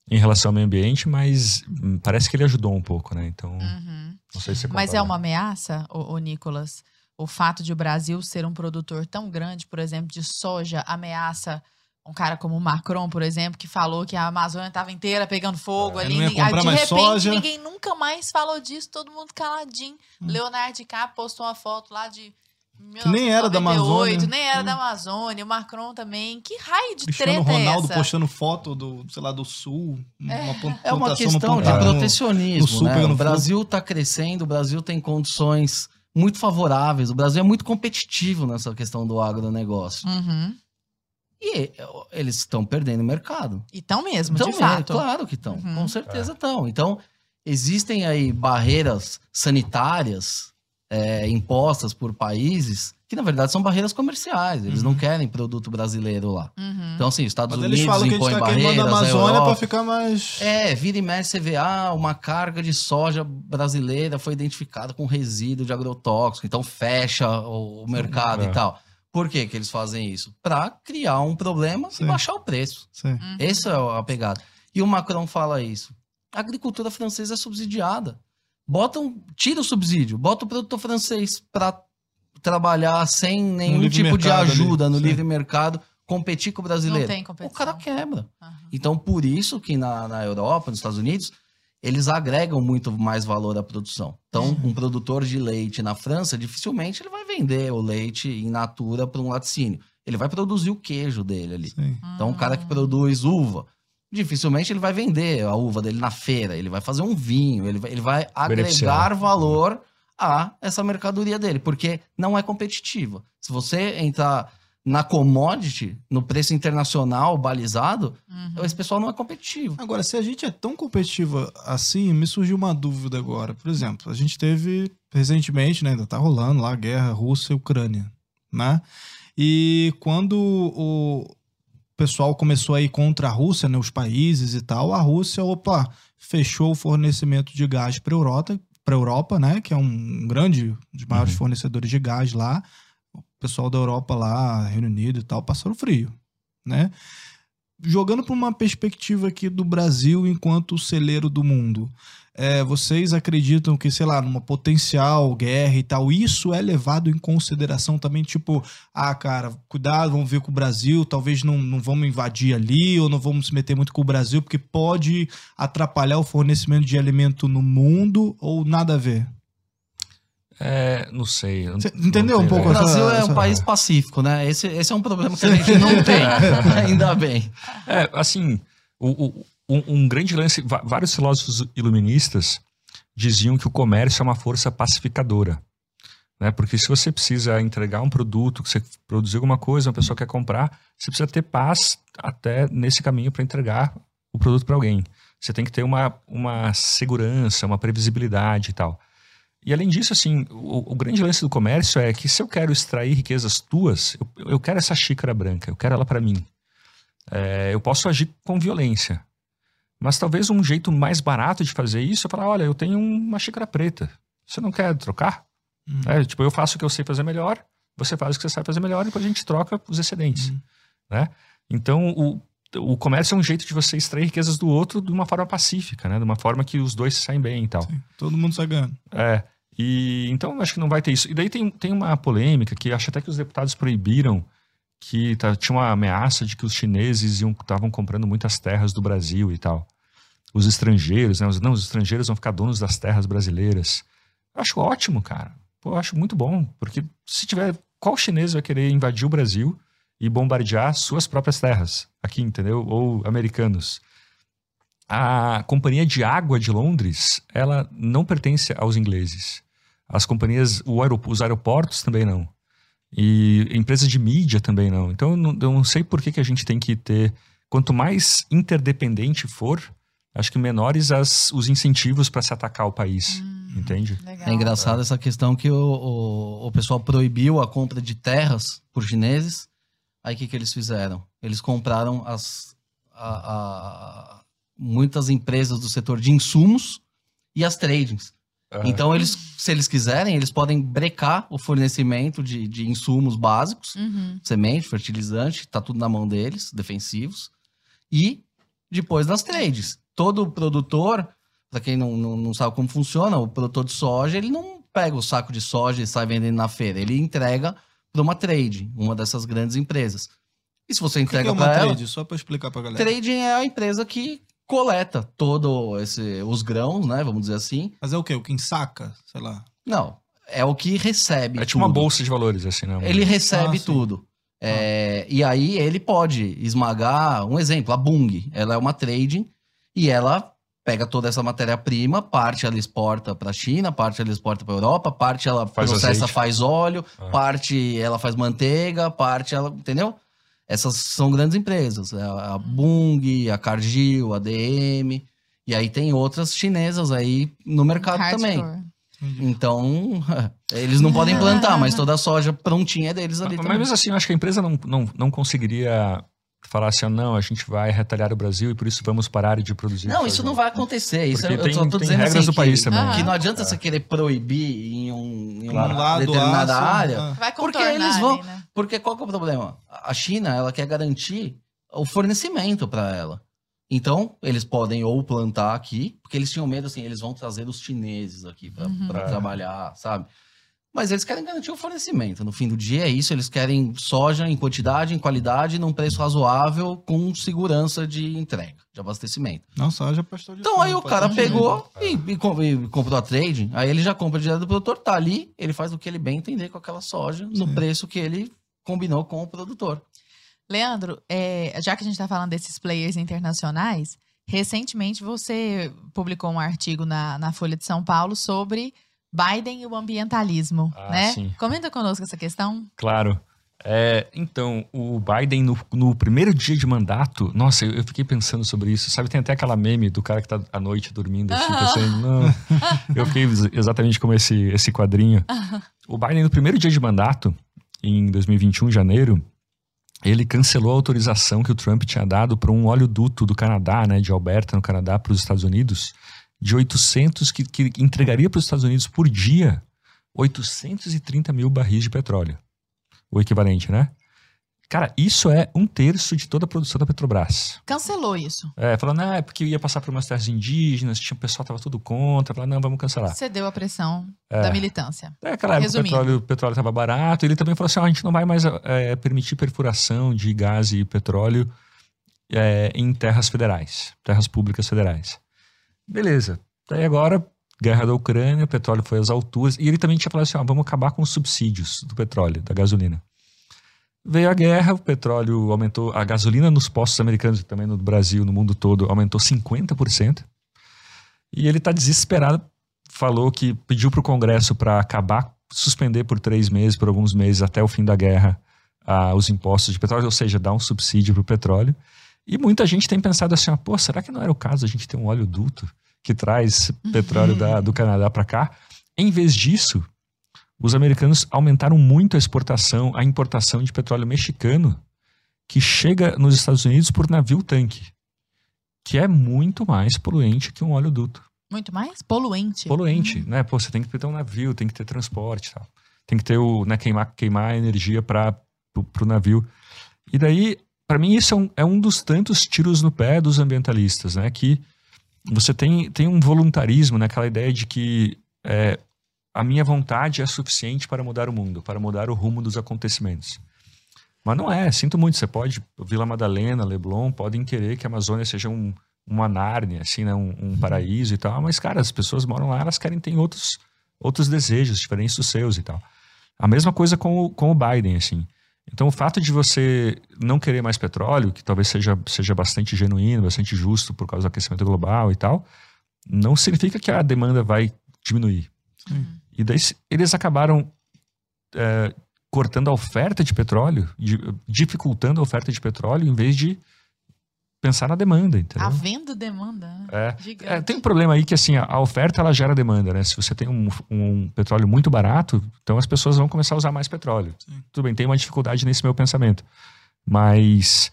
em relação ao meio ambiente, mas hum, parece que ele ajudou um pouco, né? Então, Uhum. não sei se você Mas é uma ameaça, o, o Nicolas? O fato de o Brasil ser um produtor tão grande, por exemplo, de soja, ameaça um cara como o Macron, por exemplo, que falou que a Amazônia estava inteira pegando fogo É, ali. aí, de repente, soja. ninguém nunca mais falou disso, todo mundo caladinho. Leonardo DiCaprio postou uma foto lá de. Que nem era da 1998, Amazônia. Nem era Hum. da Amazônia. O Macron também. Que raio de Cristiano treta Ronaldo é essa? postando foto do, sei lá, do sul. Uma É uma plantação no questão de protecionismo. no sul né? O Brasil está crescendo, o Brasil tem condições muito favoráveis. O Brasil é muito competitivo nessa questão do agronegócio. Uhum. E eles estão perdendo mercado. Então mesmo, Então, de é, fato. claro que estão, Uhum. com certeza estão. Então, existem aí barreiras sanitárias é, impostas por países que, na verdade, são barreiras comerciais. Eles não Uhum. querem produto brasileiro lá. Uhum. Então, assim, os Estados Mas Unidos eles falam que a gente impõem tá barreiras, a a Amazônia pra ficar mais. É, vira e mexe, você vê, ah, uma carga de soja brasileira foi identificada com resíduo de agrotóxico, então fecha o, o mercado É. e tal. Por que, que eles fazem isso? Para criar um problema Sim. e baixar o preço. Sim. Uhum. Essa é a pegada. E o Macron fala isso. A agricultura francesa é subsidiada. Bota um, tira o subsídio, bota o produtor francês para trabalhar sem nenhum tipo de mercado ali, ajuda no sim. livre mercado, competir com o brasileiro. Não tem o competição. cara quebra. Uhum. Então, por isso que na, na Europa, nos Estados Unidos, eles agregam muito mais valor à produção. Então, um produtor de leite na França, dificilmente ele vai vender o leite in natura para um laticínio. Ele vai produzir o queijo dele ali. Sim. Então, o cara que produz uva, dificilmente ele vai vender a uva dele na feira. Ele vai fazer um vinho, ele vai, ele vai agregar valor a essa mercadoria dele, porque não é competitiva. Se você entrar na commodity, no preço internacional balizado, Uhum. esse pessoal não é competitivo. Agora, se a gente é tão competitiva assim, me surgiu uma dúvida agora. Por exemplo, a gente teve recentemente, né, ainda tá rolando lá a guerra Rússia e Ucrânia, né? E quando o pessoal começou a ir contra a Rússia, né, os países e tal, a Rússia, opa, fechou o fornecimento de gás para Europa, para Europa, né, que é um grande, um dos maiores Uhum. fornecedores de gás lá. O pessoal da Europa lá, Reino Unido e tal, passaram frio, né? jogando para uma perspectiva aqui do Brasil enquanto celeiro do mundo, é, vocês acreditam que, sei lá, numa potencial guerra e tal, isso é levado em consideração também? Tipo, ah, cara, cuidado, vamos ver com o Brasil, talvez não, não vamos invadir ali ou não vamos se meter muito com o Brasil, porque pode atrapalhar o fornecimento de alimento no mundo ou nada a ver? É, não sei. eu não- entendeu um pouco O ideia. essa- Brasil é essa- um país pacífico, né? Esse, esse é um problema que a gente não tem, [LAUGHS] [LAUGHS] ainda bem. É, assim, o- o- um, um grande lance, vários filósofos iluministas diziam que o comércio é uma força pacificadora. Né? Porque se você precisa entregar um produto, que você produziu alguma coisa, uma pessoa quer comprar, você precisa ter paz até nesse caminho para entregar o produto para alguém. Você tem que ter uma, uma segurança, uma previsibilidade e tal. E além disso, assim, o, o grande lance do comércio é que se eu quero extrair riquezas tuas, eu, eu quero essa xícara branca, eu quero ela para mim. É, eu posso agir com violência. Mas talvez um jeito mais barato de fazer isso é falar: olha, eu tenho uma xícara preta. Você não quer trocar? Uhum. É, tipo, eu faço o que eu sei fazer melhor, você faz o que você sabe fazer melhor e depois a gente troca os excedentes. Uhum. né? Então, o, o comércio é um jeito de você extrair riquezas do outro de uma forma pacífica, né? De uma forma que os dois saem bem e tal. Sim, todo mundo sai ganhando. É. E então acho que não vai ter isso. E daí tem, tem uma polêmica que acho até que os deputados proibiram que tá, tinha uma ameaça de que os chineses estavam comprando muitas terras do Brasil e tal. Os estrangeiros, né? Os, não, os estrangeiros vão ficar donos das terras brasileiras. Eu acho ótimo, cara. Pô, eu acho muito bom, porque se tiver. Qual chinês vai querer invadir o Brasil e bombardear suas próprias terras aqui, entendeu? Ou americanos? A companhia de água de Londres, ela não pertence aos ingleses. As companhias, os aeroportos também não. E empresas de mídia também não. Então eu não, eu não sei por que, que a gente tem que ter. Quanto mais interdependente for, acho que menores as, os incentivos para se atacar o país. Hum, entende? legal. É engraçado essa questão que o, o, o pessoal proibiu a compra de terras por chineses. Aí o que, que eles fizeram? Eles compraram as, a- a- muitas empresas do setor de insumos e as tradings. Então, eles, se eles quiserem, eles podem brecar o fornecimento de, de insumos básicos, Uhum. semente, fertilizante, tá tudo na mão deles, defensivos. E depois nas trades. Todo produtor, para quem não, não, não sabe como funciona, o produtor de soja, ele não pega o saco de soja e sai vendendo na feira. Ele entrega para uma trade, uma dessas grandes empresas. E se você O que, que entrega é uma para ela, trade? Só pra explicar pra galera. trading é a empresa que coleta todo esse os grãos, né, vamos dizer assim. Mas é o quê? O quem saca? Sei lá. Não, é o que recebe É tipo uma tudo. bolsa de valores, assim, né? Ele recebe Ah, tudo. É, E aí ele pode esmagar, um exemplo, a Bung. Ela é uma trading e ela pega toda essa matéria-prima, parte ela exporta para a China, parte ela exporta para Europa, parte ela Faz processa, azeite. faz óleo, Ah. parte ela faz manteiga, parte ela, entendeu? Essas são grandes empresas, a, Uhum. a Bung, a Cargill, a DM, e aí tem outras chinesas aí no mercado também. Hardcore. Entendi. Então, [LAUGHS] eles não podem plantar, mas [LAUGHS] toda a soja prontinha é deles ali Mas também. mesmo assim, eu acho que a empresa não, não, não conseguiria falar assim, ah, não, a gente vai retalhar o Brasil e por isso vamos parar de produzir. Não, isso não vai acontecer. Isso Porque eu tem, só tô tem dizendo regras assim do que, país também. Ah. que não adianta você querer proibir em, um, em Claro. uma Um lado, determinada aço, área, ah. Vai Porque eles vão- ali, né? porque qual que é o problema? A China, ela quer garantir o fornecimento para ela. Então, eles podem ou plantar aqui, porque eles tinham medo assim, eles vão trazer os chineses aqui para Uhum. É. trabalhar, sabe? Mas eles querem garantir o fornecimento. No fim do dia é isso, eles querem soja em quantidade, em qualidade, num preço razoável, com segurança de entrega, de abastecimento. Não, soja pastor de Então aí o cara pegou e, e e comprou a trade, aí ele já compra direto do produtor, tá ali, ele faz o que ele bem entender com aquela soja, no Sim. preço que ele combinou com o produtor. Leandro, é, já que a gente está falando desses players internacionais, recentemente você publicou um artigo na, na Folha de São Paulo sobre Biden e o ambientalismo, Ah, né? sim. Comenta conosco essa questão. Claro. É, então, o Biden, no, no primeiro dia de mandato, nossa, eu, eu fiquei pensando sobre isso. Sabe, tem até aquela meme do cara que tá à noite dormindo, assim, Aham. pensando, não. Eu fiquei ex- exatamente como esse, esse quadrinho. O Biden, no primeiro dia de mandato, em 2021, janeiro, ele cancelou a autorização que o Trump tinha dado para um oleoduto do Canadá, né, de Alberta, no Canadá, para os Estados Unidos, de 800, que, que entregaria para os Estados Unidos por dia 830 mil barris de petróleo. O equivalente, né? Cara, isso é um terço de toda a produção da Petrobras. Cancelou isso. É, falando, ah, é porque ia passar por umas terras indígenas, tinha o pessoal tava tudo contra, falando, não, vamos cancelar. Cedeu a pressão É. da militância. É, época o petróleo, o petróleo estava barato. Ele também falou assim: ó, a gente não vai mais é, permitir perfuração de gás e petróleo é, em terras federais, terras públicas federais. Beleza. Daí agora, guerra da Ucrânia, o petróleo foi às alturas. E ele também tinha falado assim: ó, vamos acabar com os subsídios do petróleo, da gasolina. Veio a guerra, o petróleo aumentou, a gasolina nos postos americanos, e também no Brasil, no mundo todo, aumentou 50%. E ele está desesperado falou que pediu para o Congresso para acabar, suspender por três meses, por alguns meses, até o fim da guerra, ah, os impostos de petróleo, ou seja, dar um subsídio para o petróleo. E muita gente tem pensado assim: pô, será que não era o caso a gente ter um oleoduto que traz petróleo da- do Canadá para cá? Em vez disso, os americanos aumentaram muito a exportação, a importação de petróleo mexicano que chega nos Estados Unidos por navio tanque, que é muito mais poluente que um oleoduto Muito mais? Poluente. poluente, né? Pô, você tem que ter um navio, tem que ter transporte e tal. Tem que ter o, né, queimar, queimar energia para pro navio. E daí para mim, isso é um, é um dos tantos tiros no pé dos ambientalistas, né? Que você tem, tem um voluntarismo naquela ideia de que é, a minha vontade é suficiente para mudar o mundo, para mudar o rumo dos acontecimentos. Mas não é, sinto muito. Você pode, Vila Madalena, Leblon, podem querer que a Amazônia seja um, uma Nárnia, assim, né? Um, um, paraíso e tal. Mas, cara, as pessoas moram lá, elas querem ter outros, outros desejos diferentes dos seus e tal. A mesma coisa com o, com o Biden, assim. Então, o fato de você não querer mais petróleo, que talvez seja, seja bastante genuíno, bastante justo por causa do aquecimento global e tal, não significa que a demanda vai diminuir. Sim. E daí eles acabaram é, cortando a oferta de petróleo, dificultando a oferta de petróleo, em vez de pensar na demanda, entendeu? Havendo demanda, né? É. é. tem um problema aí que assim, a, oferta ela gera demanda, né? Se você tem um, um, petróleo muito barato, então as pessoas vão começar a usar mais petróleo. Sim. Tudo bem, tem uma dificuldade nesse meu pensamento. Mas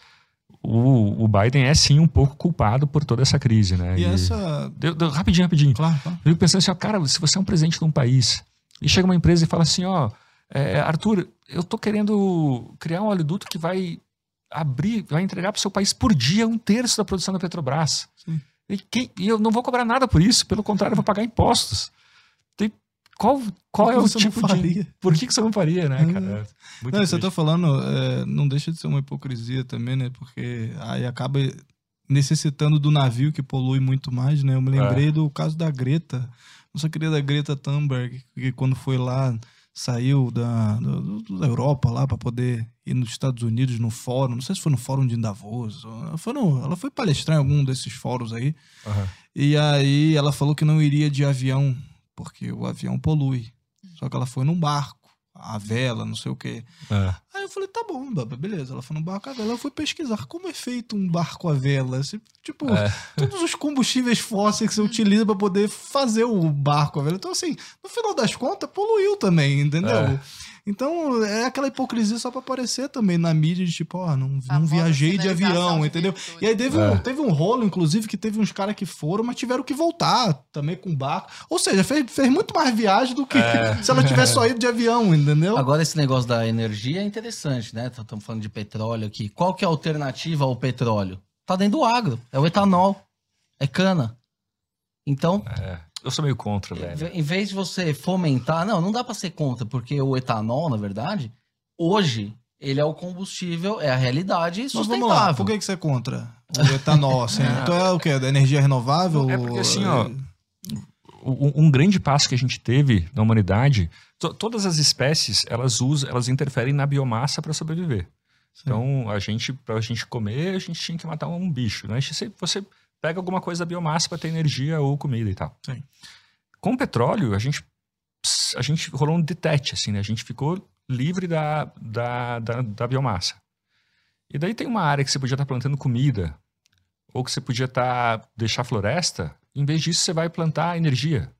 o, o, Biden é sim um pouco culpado por toda essa crise, né? E, e essa. Deu, deu, rapidinho, rapidinho. Claro, claro. Eu fico pensando assim, ó, cara, se você é um presidente de um país e chega uma empresa e fala assim, ó, é, Arthur, eu tô querendo criar um oleoduto que vai abrir, vai entregar para o seu país por dia um terço da produção da Petrobras. E, quem, e, eu não vou cobrar nada por isso, pelo contrário, eu vou pagar impostos. Tem, qual qual é o tipo de. Por que, que você não faria, né, cara? É não, você tá falando, é, não deixa de ser uma hipocrisia também, né? Porque aí acaba necessitando do navio que polui muito mais, né? Eu me lembrei é. do caso da Greta, nossa querida Greta Thunberg, que quando foi lá saiu da, da Europa lá para poder ir nos Estados Unidos no fórum, não sei se foi no fórum de Davos, ela foi, no, ela foi palestrar em algum desses fóruns aí, uhum. e aí ela falou que não iria de avião, porque o avião polui, só que ela foi num barco a vela, não sei o quê. É. Aí eu falei, tá bom, beleza. Ela foi no barco a vela. Eu fui pesquisar como é feito um barco a vela. Tipo, é. todos os combustíveis fósseis que você utiliza para poder fazer o barco a vela. Então, assim, no final das contas, poluiu também, entendeu? É. Então, é aquela hipocrisia só pra aparecer também na mídia de tipo, ó, não, não viajei de avião, de entendeu? E aí teve, é. um, teve um rolo, inclusive, que teve uns caras que foram, mas tiveram que voltar também com barco. Ou seja, fez, fez muito mais viagem do que é. se ela tivesse só ido de avião, entendeu? Agora, esse negócio da energia é interessante, né? Estamos falando de petróleo aqui. Qual que é a alternativa ao petróleo? Tá dentro do agro. É o etanol. É cana. Então. É. Eu sou meio contra, velho. Em vez de você fomentar, não, não dá para ser contra, porque o etanol, na verdade, hoje ele é o combustível, é a realidade sustentável. Mas vamos lá, por que, que você é contra [LAUGHS] o etanol? Assim? é. Então é o quê? Da energia renovável? É porque assim, ó, um, um grande passo que a gente teve na humanidade, to, todas as espécies, elas usam, elas interferem na biomassa para sobreviver. Sim. Então, a gente, para a gente comer, a gente tinha que matar um bicho, né? Você, você pega alguma coisa da biomassa para ter energia ou comida e tal. Sim. Com o petróleo, a gente, a gente rolou um detete, assim, né? A gente ficou livre da, da, da, da biomassa. E daí tem uma área que você podia estar tá plantando comida, ou que você podia estar tá, deixar floresta, em vez disso você vai plantar energia.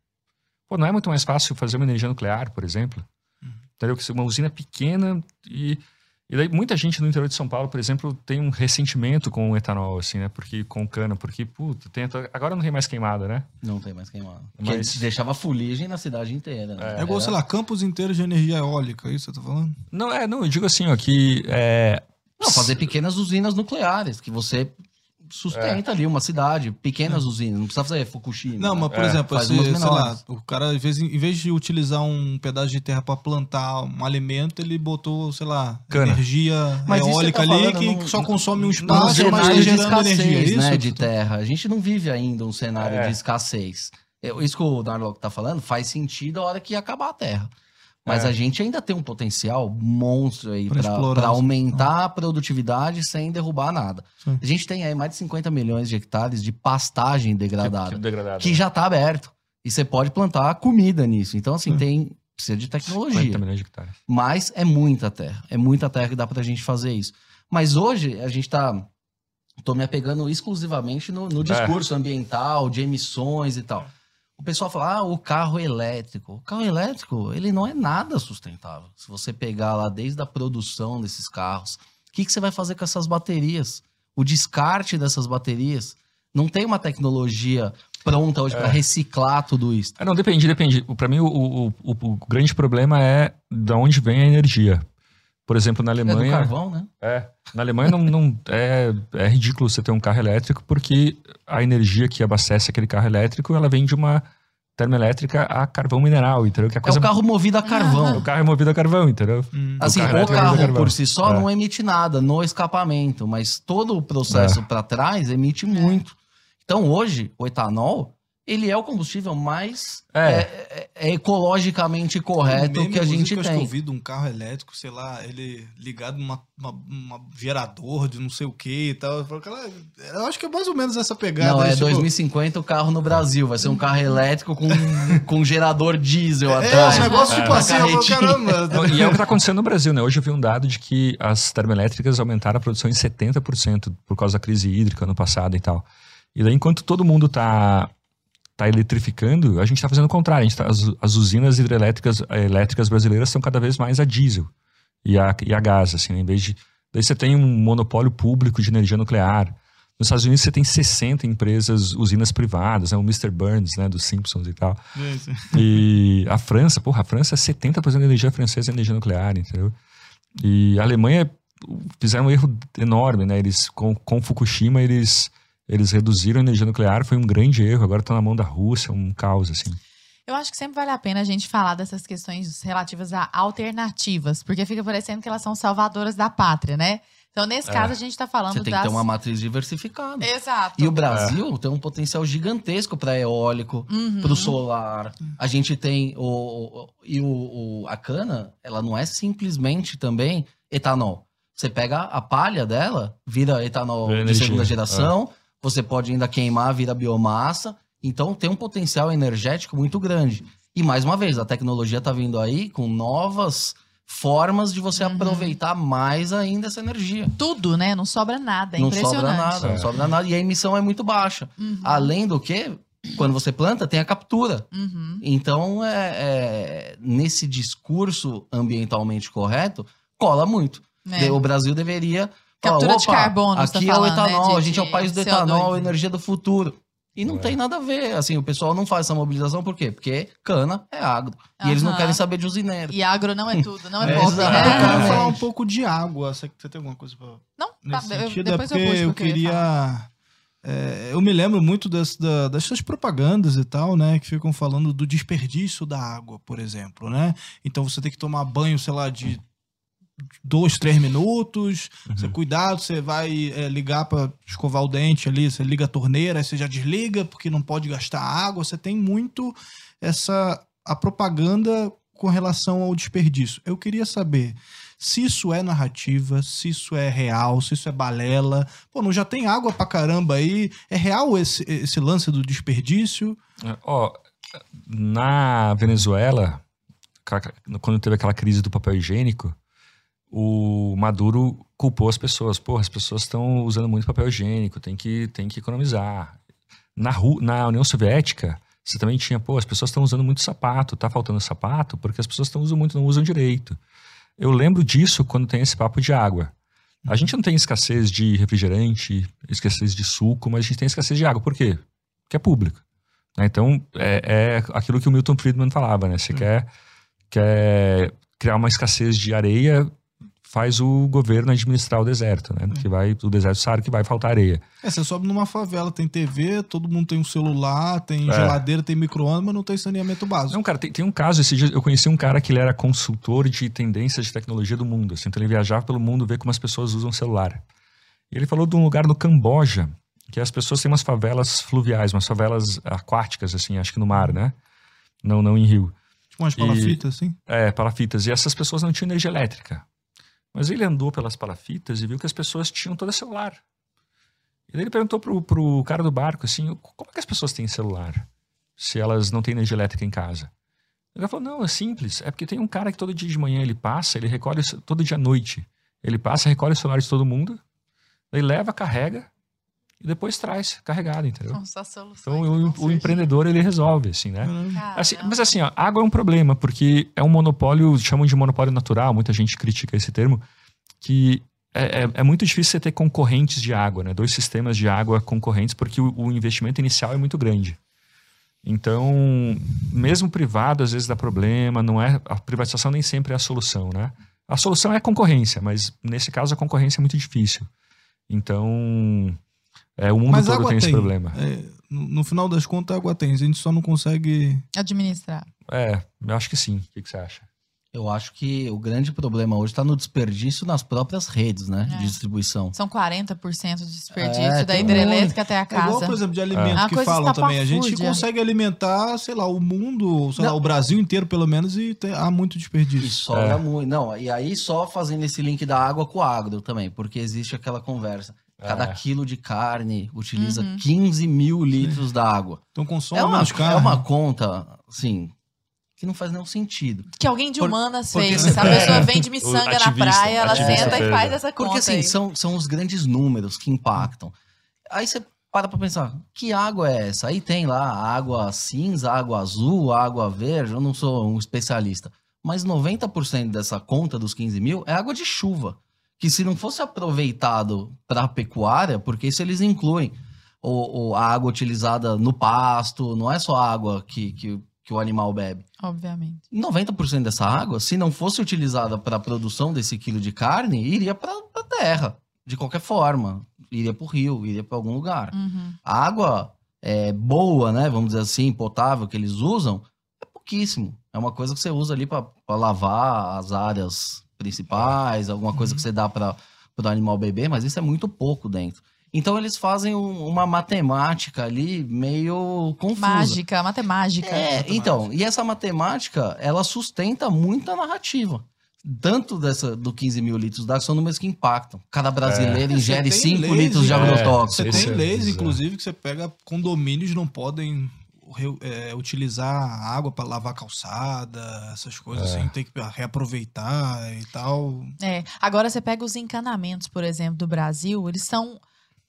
Pô, não é muito mais fácil fazer uma energia nuclear, por exemplo? Uhum. Entendeu? Que uma usina pequena e e daí muita gente no interior de São Paulo, por exemplo, tem um ressentimento com o etanol, assim, né? Porque, com cana, porque, puta, tem, agora não tem mais queimada, né? Não tem mais queimada. Mas... Porque deixava fuligem na cidade inteira. Né? É, é igual, sei lá, campos inteiros de energia eólica, é isso que você tá falando? Não, é, não, eu digo assim, ó, que... É... Não, fazer pequenas usinas nucleares, que você sustenta é. ali uma cidade, pequenas é. usinas, não precisa fazer Fukushima. Não, mas por é. exemplo, se, sei lá, o cara, em vez, em vez de utilizar um pedaço de terra para plantar um alimento, ele botou, sei lá, Cana. energia mas eólica tá ali que só consome um espaço, mas tá gerando escassez, energia. Né, isso? de terra. A gente não vive ainda um cenário de escassez. Isso que o Darlock tá falando faz sentido a hora que acabar a terra. Mas é. a gente ainda tem um potencial monstro aí para aumentar a produtividade sem derrubar nada. Sim. A gente tem aí mais de 50 milhões de hectares de pastagem degradada, que, degradada. que já está aberto. E você pode plantar comida nisso. Então, assim, Sim. tem. Precisa de tecnologia. 50 milhões de hectares. Mas é muita terra. É muita terra que dá para a gente fazer isso. Mas hoje a gente está. Tô me apegando exclusivamente no, no é. discurso é. ambiental, de emissões e tal. O pessoal fala, ah, o carro elétrico. O carro elétrico, ele não é nada sustentável. Se você pegar lá desde a produção desses carros, o que, que você vai fazer com essas baterias? O descarte dessas baterias. Não tem uma tecnologia pronta hoje é. para reciclar tudo isso. É, não, depende, depende. Para mim, o, o, o, o, grande problema é de onde vem a energia. Por exemplo, na É do Alemanha. carvão, né? É, na Alemanha não, não- é, é ridículo você ter um carro elétrico porque a energia que abastece aquele carro elétrico ela vem de uma termoelétrica a carvão mineral, entendeu? Que é É coisa o carro movido a carvão. o carro é movido a carvão, entendeu? Hum. Assim, carro o elétrico é carro carvão. por si só É. não emite nada no escapamento, mas todo o processo pra trás emite muito. Então hoje, o etanol, ele é o combustível mais É. é, é- é ecologicamente correto meme, que a gente eu eu tem. vi de um carro elétrico, sei lá, ele ligado numa uma, uma gerador de não sei o que e tal. Eu, falo, cara, eu acho que é mais ou menos essa pegada. Não, aí, é tipo, 2050 o carro no Brasil. Vai ser um carro elétrico com, [LAUGHS] com gerador diesel É, atrás. um negócio tipo Uma assim, eu caramba. Não, E é o que está acontecendo no Brasil, né? Hoje eu vi um dado de que as termoelétricas aumentaram a produção em 70% por causa da crise hídrica ano passado e tal. E daí, enquanto todo mundo está tá eletrificando, a gente está fazendo o contrário. A gente tá- as, as usinas hidrelétricas elétricas brasileiras são cada vez mais a diesel e a, e a gás, assim, né? em vez de... Daí você tem um monopólio público de energia nuclear. Nos Estados Unidos você tem 60 empresas, usinas privadas, né? o Mr. Burns, né, dos Simpsons e tal. [LAUGHS] E a França, porra, a França, 70% da energia francesa é energia nuclear, entendeu? E a Alemanha fizeram um erro enorme, né? Eles, com, com Fukushima, eles, eles reduziram a energia nuclear, foi um grande erro, agora estão na mão da Rússia, um caos, assim. Eu acho que sempre vale a pena a gente falar dessas questões relativas a alternativas, porque fica parecendo que elas são salvadoras da pátria, né? Então, nesse É. caso, a gente tá falando Você tem das... que ter uma matriz diversificada. Exato. E o Brasil tem um potencial gigantesco para eólico, Uhum. para o solar. A gente tem o, e o, o- a cana, ela não é simplesmente também etanol. Você pega a palha dela, vira etanol de energia, segunda geração. Você pode ainda queimar, vira biomassa. Então tem um potencial energético muito grande. E mais uma vez, a tecnologia está vindo aí com novas formas de você Uhum. aproveitar mais ainda essa energia. Tudo, né? Não sobra nada. É não sobra nada, não sobra nada. E a emissão é muito baixa. Uhum. Além do que, quando você planta, tem a captura. Uhum. Então, é, é, nesse discurso ambientalmente correto, cola muito. É. O Brasil deveria. Captura de "Opa, carbono, você tá Aqui é o falando, né, etanol, de- a gente é o de país do CO2. etanol, energia do futuro. E não É. tem nada a ver. Assim, o pessoal não faz essa mobilização, por quê? Porque cana é agro. E eles não querem saber de usineiro. E agro não é tudo, não é, [LAUGHS] É, né? Eu quero falar um pouco de água. Você você tem alguma coisa pra Não, tá, sentido? depois é eu puxo eu queria. é, eu me lembro muito das, da- dessas propagandas e tal, né? Que ficam falando do desperdício da água, por exemplo, né? Então você tem que tomar banho, sei lá, de dois, três minutos. Você, cuidado, você vai é, ligar para escovar o dente ali, você liga a torneira, aí você já desliga porque não pode gastar água. Você tem muito essa a propaganda com relação ao desperdício. Eu queria saber se isso é narrativa, se isso é real, se isso é balela. Pô, não já tem água pra caramba aí? É real esse, esse lance do desperdício? É, Ó, na Venezuela, quando teve aquela crise do papel higiênico, o Maduro culpou as pessoas. Pô, as pessoas estão usando muito papel higiênico, tem que, tem que economizar. Na, Ru- na União Soviética, você também tinha, pô, as pessoas estão usando muito sapato, tá faltando sapato, porque as pessoas estão usando muito, não usam direito. Eu lembro disso quando tem esse papo de água. A gente não tem escassez de refrigerante, escassez de suco, mas a gente tem escassez de água. Por quê? Porque é público. né? Então, é, é aquilo que o Milton Friedman falava, né? Você quer, quer criar uma escassez de areia, faz o governo administrar o deserto, né? Que vai, o deserto sabe que vai faltar areia. É, você sobe numa favela, tem TV, todo mundo tem um celular, tem É. geladeira, tem micro-ondas, mas não tem saneamento básico. Não, cara, tem, tem um caso, esse dia eu conheci um cara que ele era consultor de tendências de tecnologia do mundo. Assim, então ele viajava pelo mundo ver como as pessoas usam celular. E ele falou de um lugar no Camboja, que as pessoas têm umas favelas fluviais, umas favelas aquáticas, assim, acho que no mar, né? Não, não em rio. Tipo umas E- palafitas, assim. É, palafitas. E essas pessoas não tinham energia elétrica. Mas ele andou pelas palafitas e viu que as pessoas tinham todo celular. E daí ele perguntou pro, pro cara do barco assim, como é que as pessoas têm celular? Se elas não têm energia elétrica em casa. Ele falou, não, é simples. É porque tem um cara que todo dia de manhã ele passa, ele recolhe, todo dia à noite. Ele passa, recolhe o celular de todo mundo, daí leva, carrega e depois traz carregado, entendeu? São só soluções. Então que o, empreendedor ele resolve, assim, né? Assim, mas assim, ó, água é um problema, porque é um monopólio, chamam de monopólio natural, muita gente critica esse termo, que é, é- é muito difícil você ter concorrentes de água, né? Dois sistemas de água concorrentes, porque o, o investimento inicial é muito grande. Então, mesmo privado, às vezes dá problema, não é, a privatização nem sempre é a solução, né? A solução é a concorrência, mas nesse caso a concorrência é muito difícil. Então, é, o mundo Mas todo água tem esse tem. problema. É, no, no final das contas, água tem. A gente só não consegue. Administrar. É, eu acho que sim. O que, que você acha? Eu acho que o grande problema hoje está no desperdício nas próprias redes, né? É. De distribuição. São 40% de desperdício É, da tem hidrelétrica até a É igual, casa. por exemplo, de alimento É. que falam também. A gente consegue alimentar, sei lá, o mundo, sei lá, Não. o Brasil inteiro, pelo menos, e tem- há muito E desperdício. sobra É. muito. Não, e aí só fazendo esse link da água com o agro também, porque existe aquela conversa. Cada É. quilo de carne utiliza Uhum. 15 mil litros da água. Então consome É uma, menos carne. é uma conta, assim, que não faz nenhum sentido. Que alguém de Por- humanas porque fez. Se a pessoa [LAUGHS] É. vende miçanga na ativista, praia, ela senta e faz essa conta. Porque assim, aí. são, são os grandes números que impactam. Aí você para pra pensar, que água é essa? Aí tem lá água cinza, água azul, água verde, eu não sou um especialista. Mas 90% dessa conta dos 15 mil é água de chuva. Que se não fosse aproveitado para pecuária, porque isso eles incluem o, o- a água utilizada no pasto, não é só a água que, que, que o animal bebe. Obviamente. 90% dessa água, se não fosse utilizada para a produção desse quilo de carne, iria para a terra, de qualquer forma. Iria para o rio, iria para algum lugar. Uhum. A água é, boa, né, vamos dizer assim, potável, que eles usam, é pouquíssimo. É uma coisa que você usa ali para lavar as áreas principais, alguma coisa que você dá para o animal beber, mas isso é muito pouco dentro. Então eles fazem um- uma matemática ali meio confusa. Mágica, matemática. É, então, e essa matemática, ela sustenta muita narrativa. Tanto dessa, do 15 mil litros são números que impactam. Cada brasileiro É, ingere você tem 5 leis, litros de é, agrotóxico. Você Esse tem é leis, inclusive, que você pega condomínios não podem é, utilizar a água para lavar calçada, essas coisas É. assim, tem que reaproveitar e tal. É, agora você pega os encanamentos, por exemplo, do Brasil, eles são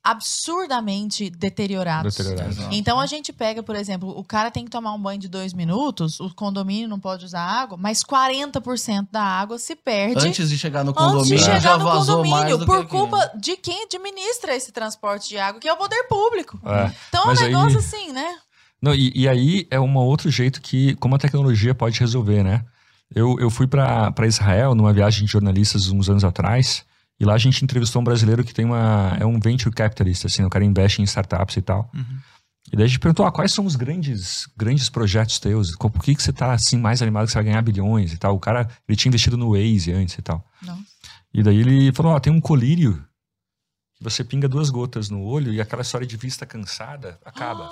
absurdamente deteriorados. Deteriorados. Então a gente pega, por exemplo, o cara tem que tomar um banho de dois minutos, o condomínio não pode usar água, mas 40% da água se perde Antes de chegar no antes condomínio, de chegar já no vazou mais condomínio, do por que culpa de quem administra esse transporte de água, que é o poder público. É. Então é um Mas aí- negócio assim, né? Não, e, e aí é um outro jeito que, como a tecnologia pode resolver, né? Eu, eu fui para Israel numa viagem de jornalistas uns anos atrás, e lá a gente entrevistou um brasileiro que tem uma. É um venture capitalist, assim, o cara investe em startups e tal. Uhum. E daí a gente perguntou: ah, quais são os grandes, grandes projetos teus? Por que, que você tá assim mais animado que você vai ganhar bilhões e tal? O cara, ele tinha investido no Waze antes e tal. Nossa. E daí ele falou: ó, tem um colírio que você pinga duas gotas no olho e aquela história de vista cansada acaba.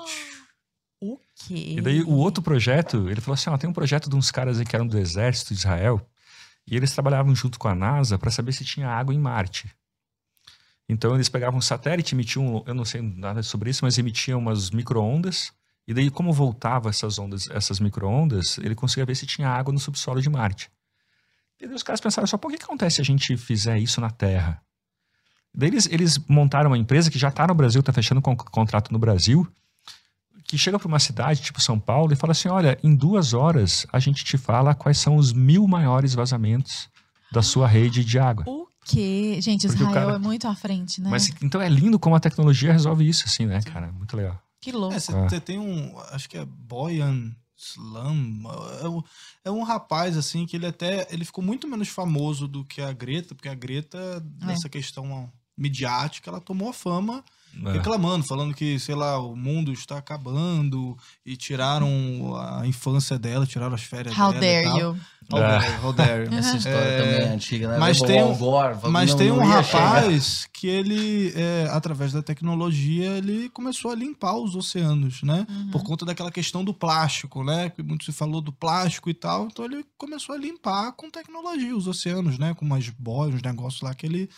O quê? E daí o outro projeto, ele falou assim: ó, tem um projeto de uns caras aí que eram do exército de Israel, e eles trabalhavam junto com a NASA para saber se tinha água em Marte. Então eles pegavam um satélite, emitiam, eu não sei nada sobre isso, mas emitiam umas micro-ondas, e daí como voltava essas ondas, essas micro-ondas, ele conseguia ver se tinha água no subsolo de Marte. E daí os caras pensaram só, por que, que acontece se a gente fizer isso na Terra? Daí eles, eles montaram uma empresa que já está no Brasil, está fechando con contrato no Brasil, que chega para uma cidade tipo São Paulo e fala assim: olha, em duas horas a gente te fala quais são os mil maiores vazamentos da sua rede de água. O quê? Gente, Porque Israel cara- é muito à frente, né? Mas então é lindo como a tecnologia resolve isso, assim, né, cara? Muito legal. Que louco. É, você Ah. você tem um, acho que é Boyan Slam, é um, é um rapaz assim que ele até, ele ficou muito menos famoso do que a Greta, porque a Greta, É. nessa questão midiática, ela tomou a fama É. reclamando, falando que, sei lá, o mundo está acabando e tiraram a infância dela, tiraram as férias How dela e dare tal. you? How dare, you, how dare you. [LAUGHS] Essa história É, também é antiga, né? mas tem um- Al Gore, falou, Mas não- tem não um ia chegar. rapaz que ele, é, através da tecnologia, ele começou a limpar os oceanos, né? Uhum. Por conta daquela questão do plástico, né? Que muito se falou do plástico e tal. Então ele começou a limpar com tecnologia os oceanos, né? Com umas boias, uns negócios lá que ele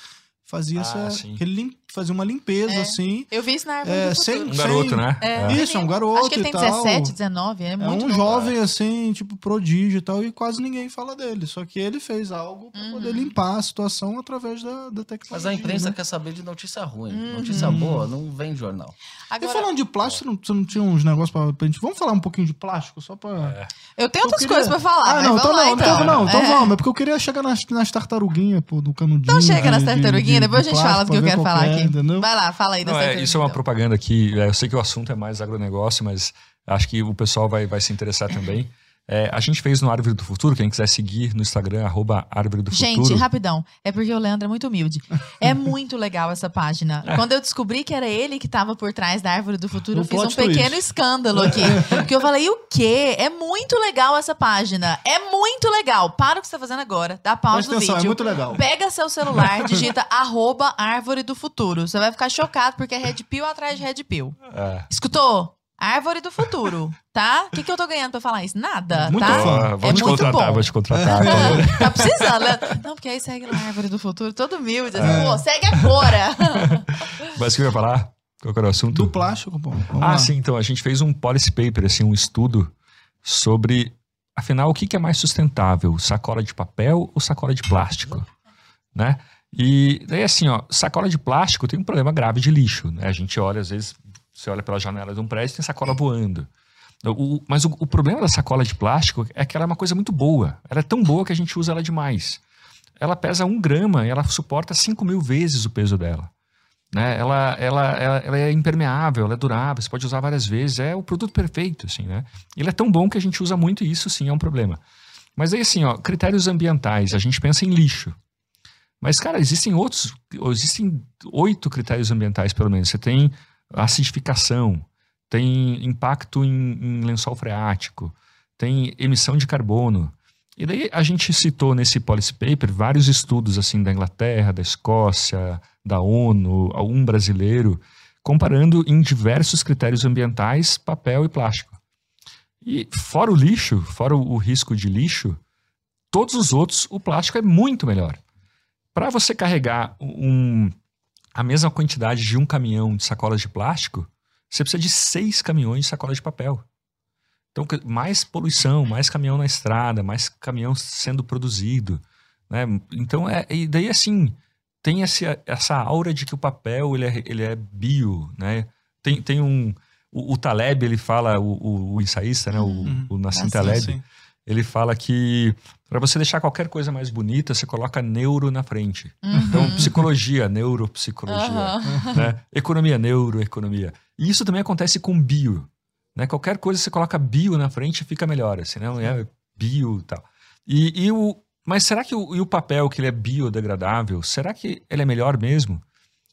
fazia Ah, essa. sim. Que ele lim- fazia uma limpeza, É. assim. Eu vi isso na árvore É, do sem-. Um garoto, né? É. Isso, é um garoto Acho que ele tem e tal. 17, 19, é É muito um novo. jovem, assim, tipo, prodígio e tal, e quase ninguém fala dele. Só que ele fez algo pra Uhum. poder limpar a situação através da, da tecnologia. Mas a imprensa né? quer saber de notícia ruim. Uhum. Notícia boa não vem em jornal. E Agora, falando de plástico, você não, tinha uns negócios pra, pra gente. Vamos falar um pouquinho de plástico, só pra. É. eu tenho Eu outras queria- coisas pra falar, Ah, mas não, vamos então lá, não, então. então não, então É. vamos, é porque eu queria chegar nas, nas tartaruguinhas, pô, do canudinho. Então chega nas tartaruguinhas, de- depois a gente fala do que eu quero falar é, aqui. Entendeu? Vai lá, fala aí Não, é, isso é uma propaganda aqui. é, Eu sei que o assunto é mais agronegócio, mas acho que o pessoal vai, vai se interessar também. É, a gente fez no Árvore do Futuro, quem quiser seguir no Instagram, arroba Árvore do Gente, Futuro. rapidão. É porque o Leandro é muito humilde. É [LAUGHS] muito legal essa página. Quando eu descobri que era ele que tava por trás da Árvore do Futuro, eu fiz um pequeno escândalo aqui. [LAUGHS] Porque eu falei, o quê? É muito legal essa página. É muito legal. Para o que você tá fazendo agora. Dá pausa no é vídeo. muito legal. Pega seu celular, [LAUGHS] digita arroba Árvore do Futuro. Você vai ficar chocado porque é Red Pill atrás de Red Pill. É. Escutou? Árvore do Futuro, tá? O que, que eu tô ganhando pra falar isso? Nada, Muito tá? fã. Ó, vou É te muito contratar, bom. vou te contratar. [LAUGHS] tá precisando, né? Não, porque aí segue lá a Árvore do Futuro, todo humilde. Assim, É. Pô, segue agora. [LAUGHS] Mas o que eu ia falar? Qual que era o assunto? Do plástico, pô. Vamos Ah, lá. sim, então a gente fez um policy paper, assim, um estudo sobre, afinal, o que que é mais sustentável, sacola de papel ou sacola de plástico, né? E daí assim, ó, sacola de plástico tem um problema grave de lixo, né? A gente olha, às vezes, você olha pela janela de um prédio tem sacola voando. O- mas o, o problema da sacola de plástico é que ela é uma coisa muito boa. Ela é tão boa que a gente usa ela demais. Ela pesa um grama e ela suporta 5 mil vezes o peso dela. Né? Ela, ela, ela, ela é impermeável, ela é durável, você pode usar várias vezes. É o produto perfeito, assim, né? Ele é tão bom que a gente usa muito e isso sim é um problema. Mas aí, assim, ó, critérios ambientais, a gente pensa em lixo. Mas, cara, existem outros, existem oito critérios ambientais, pelo menos. Você tem acidificação, tem impacto em, em lençol freático, tem emissão de carbono. E daí a gente citou nesse policy paper vários estudos assim da Inglaterra, da Escócia, da ONU, um brasileiro, comparando em diversos critérios ambientais papel e plástico. E fora o lixo, fora o risco de lixo, todos os outros, o plástico é muito melhor. Para você carregar um, a mesma quantidade de um caminhão de sacolas de plástico, você precisa de seis caminhões de sacolas de papel. Então, mais poluição, mais caminhão na estrada, mais caminhão sendo produzido. Né? Então, é, e daí assim, tem esse, essa aura de que o papel ele é, ele é bio. Né? Tem, tem um. O, o Taleb, ele fala, o, o, o ensaísta, né? Uhum. o, o Nassim Nassim, Taleb, Sim. Ele fala que para você deixar qualquer coisa mais bonita, você coloca neuro na frente. Uhum. Então, psicologia, neuropsicologia Aham. né? Economia, neuroeconomia. E isso também acontece com bio. Né? Qualquer coisa você coloca bio na frente fica melhor, assim, não é bio e tal. E, e o, mas será que o, o papel, que ele é biodegradável, será que ele é melhor mesmo?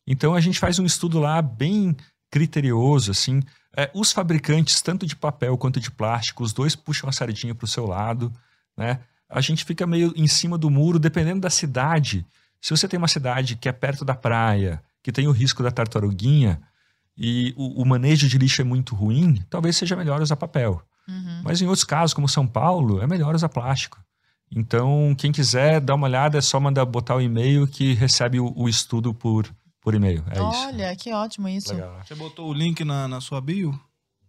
Então a gente faz um estudo lá bem criterioso, assim. É, os fabricantes, tanto de papel quanto de plástico, os dois puxam a sardinha para o seu lado, né? A gente fica meio em cima do muro, dependendo da cidade. Se você tem uma cidade que é perto da praia, que tem o risco da tartaruguinha, e o, o manejo de lixo é muito ruim, talvez seja melhor usar papel. Uhum. Mas em outros casos, como São Paulo, é melhor usar plástico. Então, quem quiser dar uma olhada, é só mandar botar o e-mail que recebe o, o estudo por, por e-mail. É isso. Olha, que ótimo isso. Legal. Você botou o link na, na sua bio?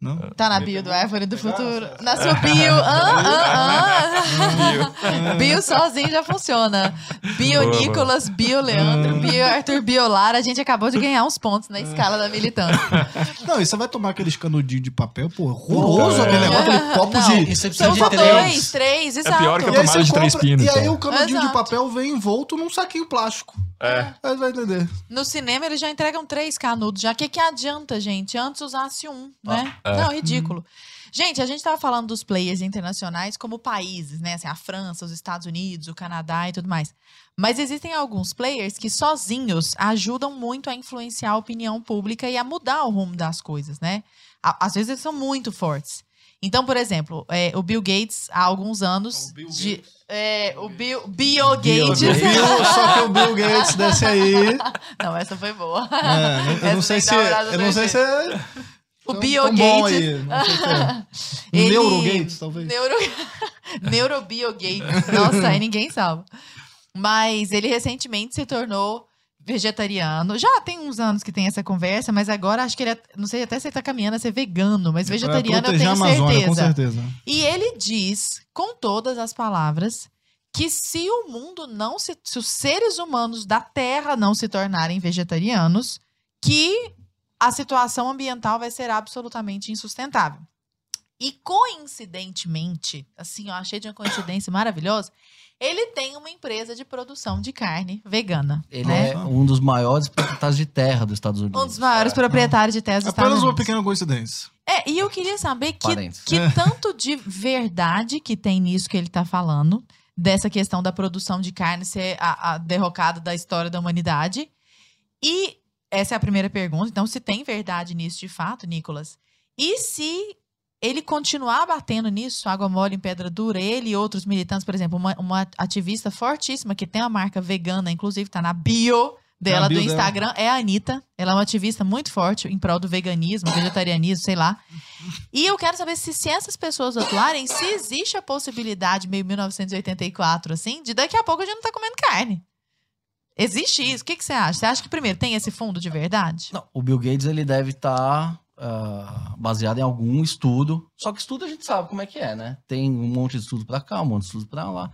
Não? Tá na bio do Árvore do Futuro. Na sua bio. [LAUGHS] Ah, ah, ah. Bio sozinho já funciona. Bio. Nicolas, bio Leandro, bio Arthur, bio Lara. A gente acabou de ganhar uns pontos na escala da militância. [LAUGHS] Não, e você vai tomar aqueles canudinhos de papel, pô, horroroso É. aquele negócio, aquele copo Não, de... Você precisa São de três. dois, três, exato. pior que a aí tomada você de três pinos, E aí o canudinho de papel vem envolto num saquinho plástico. É. Aí vai entender. No cinema eles já entregam três canudos. Já que que adianta, gente? Antes usasse um, né? é. Não, ridículo. Gente, a gente tava falando dos players internacionais como países, né? Assim, a França, os Estados Unidos, o Canadá e tudo mais. Mas existem alguns players que sozinhos ajudam muito a influenciar a opinião pública e a mudar o rumo das coisas, né? Às vezes eles são muito fortes. Então, por exemplo, é, o Bill Gates, há alguns anos. O Bill de- é, o Bill, Bill Bill, Gates. Bill, só que o Bill Gates desse aí. [LAUGHS] Não, essa foi boa. É, eu Essa não sei se. que dar uma olhada Eu não sei se. O tão- Bill tão bom Gates. aí, Não sei se é. [LAUGHS] Neurogates, talvez. Neuro... [LAUGHS] Neurobiogates. Nossa, aí ninguém salva. Mas ele recentemente se tornou vegetariano. Já tem uns anos que tem essa conversa, mas agora acho que ele, é- não sei até se ele tá caminhando a ser vegano, mas vegetariano eu tenho Amazônia, certeza. com certeza. E ele diz, com todas as palavras, que se o mundo não se. Se os seres humanos da Terra não se tornarem vegetarianos, que a situação ambiental vai ser absolutamente insustentável. E coincidentemente, assim, eu achei de uma coincidência maravilhosa, ele tem uma empresa de produção de carne vegana. Ele né? é um dos maiores proprietários de terra dos Estados Unidos. Um dos maiores proprietários de terras dos Estados Apenas uma Unidos. pequena coincidência. É, e eu queria saber que, Parênteses. que tanto de verdade que tem nisso que ele tá falando, dessa questão da produção de carne ser a, a derrocada da história da humanidade. E essa é a primeira pergunta. Então, se tem verdade nisso de fato, Nicolas? E se ele continuar batendo nisso, água mole em pedra dura, ele e outros militantes, por exemplo, uma, uma ativista fortíssima que tem uma marca vegana, inclusive tá na bio dela Na bio do dela. Instagram, é a Anitta. Ela é uma ativista muito forte em prol do veganismo, vegetarianismo, sei lá. E eu quero saber se, se essas pessoas atuarem, se existe a possibilidade, meio 1984, assim, de daqui a pouco a gente não tá comendo carne. Existe isso? O que, que você acha? Você acha que, primeiro, tem esse fundo de verdade? Não, o Bill Gates ele deve estar baseado em algum estudo. Só que estudo a gente sabe como é que é, né? Tem um monte de estudo pra cá, um monte de estudo pra lá.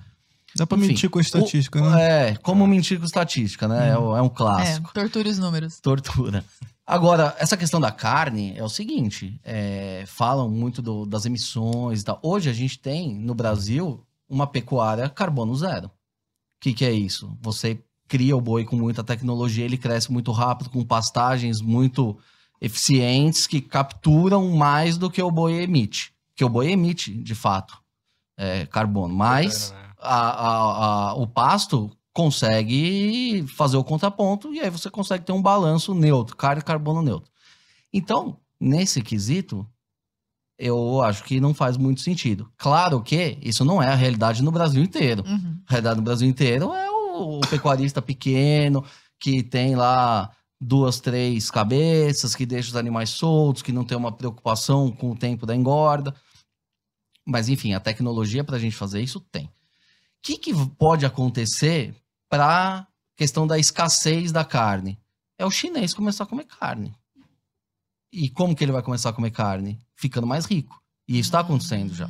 Dá pra Enfim, mentir com a estatística, né? É, como mentir com estatística, né? É, o- é um É, clássico. torture os números. Tortura. Agora, essa questão da carne é o seguinte: é, falam muito do- das emissões e tal. Hoje a gente tem no Brasil uma pecuária carbono zero. O que, que é isso? Você cria o boi com muita tecnologia, ele cresce muito rápido, com pastagens muito eficientes que capturam mais do que o boi emite. Que o boi emite, de fato, é, carbono. Mas a- a- a- o pasto consegue fazer o contraponto e aí você consegue ter um balanço neutro, carne e carbono neutro. Então, nesse quesito, eu acho que não faz muito sentido. Claro que isso não é a realidade no Brasil inteiro. Uhum. A realidade no Brasil inteiro é o, pecuarista pequeno que tem lá duas, três cabeças, que deixa os animais soltos, que não tem uma preocupação com o tempo da engorda. Mas, enfim, a tecnologia para a gente fazer isso tem. O que, que pode acontecer para questão da escassez da carne? É o chinês começar a comer carne. E como que ele vai começar a comer carne? Ficando mais rico. E isso está acontecendo já.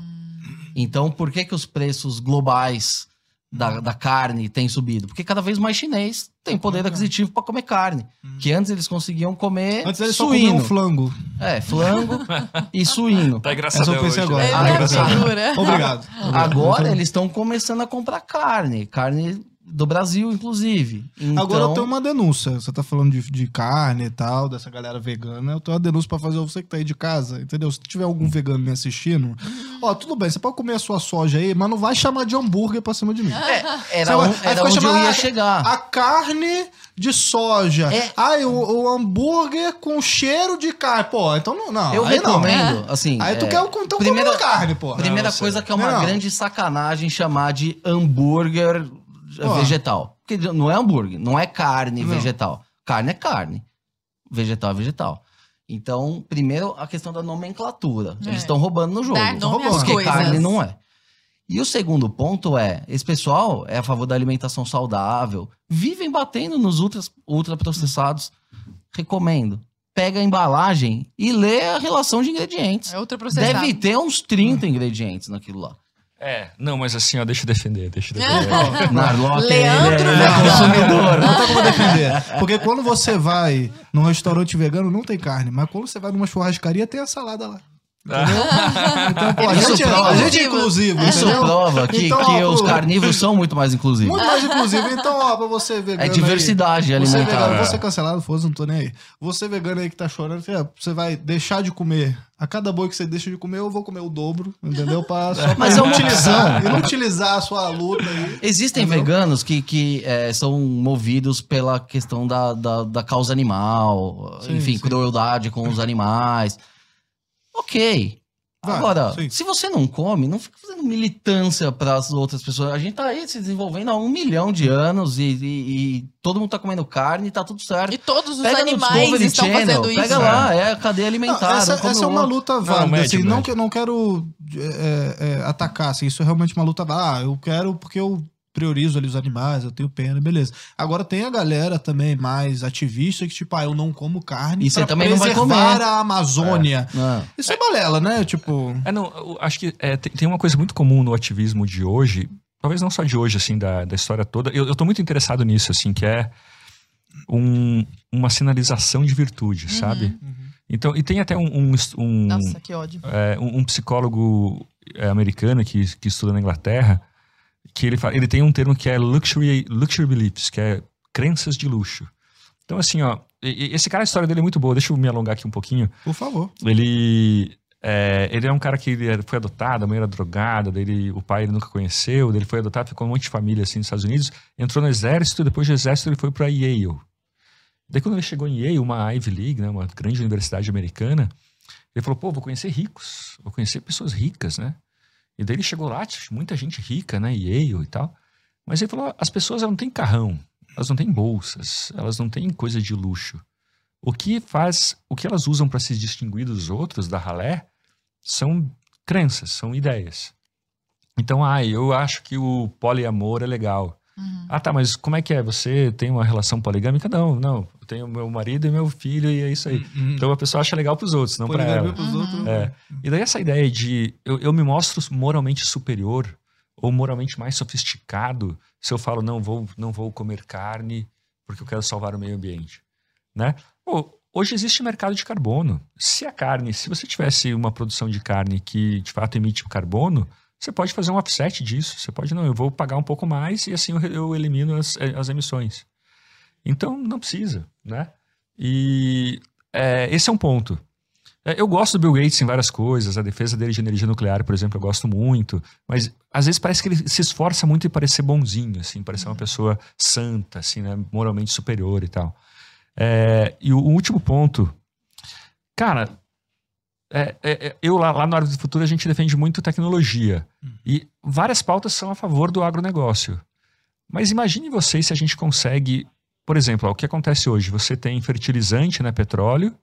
Então, por que, que os preços globais da, da carne têm subido? Porque cada vez mais chinês tem poder aquisitivo para comer carne. Que antes eles conseguiam comer Antes eles só suíno. comiam flango. É, flango e suíno. Tá engraçado hoje. agora. né? Ah, Ele engraçado. tá figura. Obrigado. Agora eles estão começando a comprar carne. Carne do Brasil, inclusive. Então, Agora eu tenho uma denúncia. Você tá falando de, de carne e tal, dessa galera vegana. Eu tenho uma denúncia pra fazer você que tá aí de casa, entendeu? Se tiver algum vegano me assistindo, ó, tudo bem, você pode comer a sua soja aí, mas não vai chamar de hambúrguer pra cima de mim. Era, Você vai- um- era onde eu ia a- chegar. A carne de soja. É. Ai, o, o hambúrguer com cheiro de carne. Pô, então não. não eu aí não. recomendo, assim. Aí tu é, quer o então primeira- carne, pô. Primeira Não, coisa que é uma grande sacanagem chamar de hambúrguer Vegetal. Porque não é hambúrguer, não é carne Não. vegetal. Carne é carne. Vegetal é vegetal. Então, primeiro, a questão da nomenclatura. É. Eles estão roubando no jogo. Nome às Porque coisas. carne não é. E o segundo ponto é, esse pessoal é a favor da alimentação saudável, vivem batendo nos ultras, ultraprocessados. Recomendo. Pega a embalagem e lê a relação de ingredientes. É outro processado. Deve ter uns 30 ingredientes naquilo lá. É, não, mas assim, ó, deixa eu defender, deixa eu defender. [LAUGHS] Narlock, Leandro ele é, consumidor. Não tem como defender. [LAUGHS] Porque quando você vai num restaurante vegano, não tem carne. Mas quando você vai numa churrascaria, tem a salada lá. [LAUGHS] Então, pô, a gente, é, a gente é inclusivo, Isso entendeu? prova que, Então, que ó, os carnívoros são muito mais inclusivos. Muito mais inclusivo. Então, ó, pra você vegano. É aí- diversidade Você alimentar. vegano, É. vou ser cancelado, foda-se, não tô nem aí. Você vegano aí que tá chorando, você vai deixar de comer. A cada boi que você deixa de comer, eu vou comer o dobro, entendeu? Pra, só pra Mas é uma inutilizar, inutilizar a sua luta aí. Existem Entendeu? veganos que, que é, são movidos pela questão da, da, da causa animal, Sim, enfim, sim. crueldade com os animais. Ok. Vai, Agora, sim. se você não come, não fica fazendo militância para as outras pessoas. A gente tá aí se desenvolvendo há um milhão de anos e, e- e todo mundo tá comendo carne e tá tudo certo. E todos os Pega animais estão Channel, fazendo isso. Pega lá, é a cadeia alimentar. Não, essa, essa é uma luta válida, médio, assim, não, médio. que, não quero é, é, atacar, assim, isso é realmente uma luta, ah, eu quero porque eu priorizo ali os animais, eu tenho pena, beleza. Agora tem a galera também mais ativista que tipo, ah, eu não como carne E você pra também não vai comer. a Amazônia. Ah, Isso é balela, né? Tipo, É, não, eu acho que é, tem, uma coisa muito comum no ativismo de hoje, talvez não só de hoje, assim, da, da história toda. Eu, eu tô muito interessado nisso, assim, que é um- uma sinalização de virtude, Uhum. sabe? Então, e tem até um, um, um, Nossa, que ódio. é, um- um psicólogo é, americano que, que estuda na Inglaterra, que ele, fala, ele tem um termo que é luxury, luxury beliefs, que é crenças de luxo. Então, assim, ó, esse cara, a história dele é muito boa. Deixa eu me alongar aqui um pouquinho. Por favor. Ele é, ele é um cara que foi adotado, a mãe era drogada, daí ele- o pai ele nunca conheceu, ele foi adotado, ficou um monte de família assim nos Estados Unidos, entrou no exército, depois do exército ele foi para Yale. Daí quando ele chegou em Yale, uma Ivy League, né, uma grande universidade americana, ele falou, pô, vou conhecer ricos, vou conhecer pessoas ricas, né? E daí ele chegou lá, muita gente rica, né, Yale e tal. Mas ele falou, as pessoas não têm carrão, elas não têm bolsas, elas não têm coisa de luxo. O que faz, o que elas usam para se distinguir dos outros, da ralé, são crenças, são ideias. Então, ah, eu acho que o poliamor é legal. Uhum. Ah, tá, mas como é que é? Você tem uma relação poligâmica? Não, não. Eu tenho meu marido e meu filho e é isso aí. Hum, Então a pessoa acha legal pros outros, não poligamia ela. pros Uhum. outros. É. E daí essa ideia de eu, eu me mostro moralmente superior ou moralmente mais sofisticado se eu falo não vou não vou comer carne porque eu quero salvar o meio ambiente, né? Pô, hoje existe mercado de carbono. Se a carne, se você tivesse uma produção de carne que de fato emite carbono, você pode fazer um offset disso. Você pode não, eu vou pagar um pouco mais e assim eu, eu elimino as, as emissões. Então não precisa, né? E é, esse é um ponto. É, Eu gosto do Bill Gates em várias coisas, a defesa dele de energia nuclear, por exemplo, eu gosto muito, mas às vezes parece que ele se esforça muito em parecer bonzinho, assim, parecer uma pessoa santa, assim, né, moralmente superior e tal. É, e o, o último ponto, cara, é, é, é, eu lá, lá no Árvore do Futuro a gente defende muito tecnologia e várias pautas são a favor do agronegócio. Mas imagine vocês se a gente consegue, por exemplo, ó, o que acontece hoje, você tem fertilizante, né, petróleo,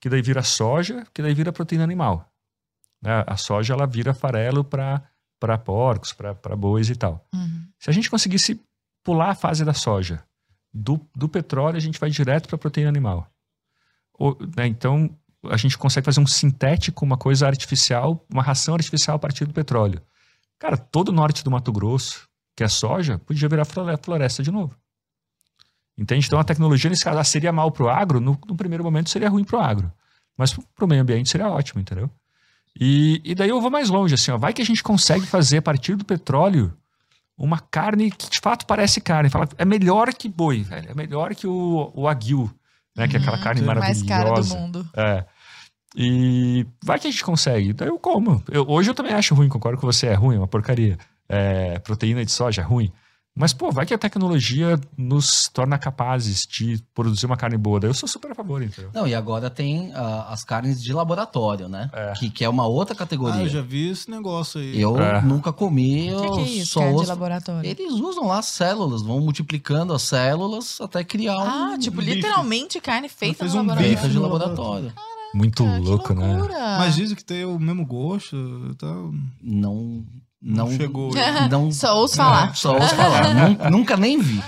que daí vira soja, que daí vira proteína animal. Né? A soja ela vira farelo para porcos, para bois e tal. Uhum. Se a gente conseguisse pular a fase da soja, do, do petróleo a gente vai direto para proteína animal. Ou, né, então a gente consegue fazer um sintético, uma coisa artificial, uma ração artificial a partir do petróleo. Cara, todo o norte do Mato Grosso, que é soja, podia virar flore- floresta de novo. Entende? Então a tecnologia, nesse caso, seria mal para o agro, no, no primeiro momento seria ruim para o agro. Mas para o meio ambiente seria ótimo, entendeu? E, e daí eu vou mais longe, assim, ó, vai que a gente consegue fazer a partir do petróleo uma carne que de fato parece carne. Fala, é melhor que boi, velho. É melhor que o, o aguil, né? Que é aquela Uhum. carne Mais Mais maravilhosa. cara do mundo. É. E vai que a gente consegue. Daí eu como. Eu- hoje eu também acho ruim, concordo com você, é ruim, é uma porcaria. É, proteína de soja é ruim. Mas, pô, vai que a tecnologia nos torna capazes de produzir uma carne boa. Daí eu sou super a favor, entendeu? Não, e agora tem ah, as carnes de laboratório, né? É. Que, que é uma outra Ah, categoria. eu já vi esse negócio aí. Eu É. nunca comi, O que, que é isso? só Carne de ouço- laboratório. Eles usam lá células, vão multiplicando as células até criar um Ah, tipo, bife. literalmente carne feita no um laboratório. feita de laboratório. Muito Cara, que louco, né? Mas dizem que tem o mesmo gosto e tal. Não, Não, não, chegou. [LAUGHS] não Só ouço falar. Só ouço falar. [LAUGHS] Nun- nunca nem vi.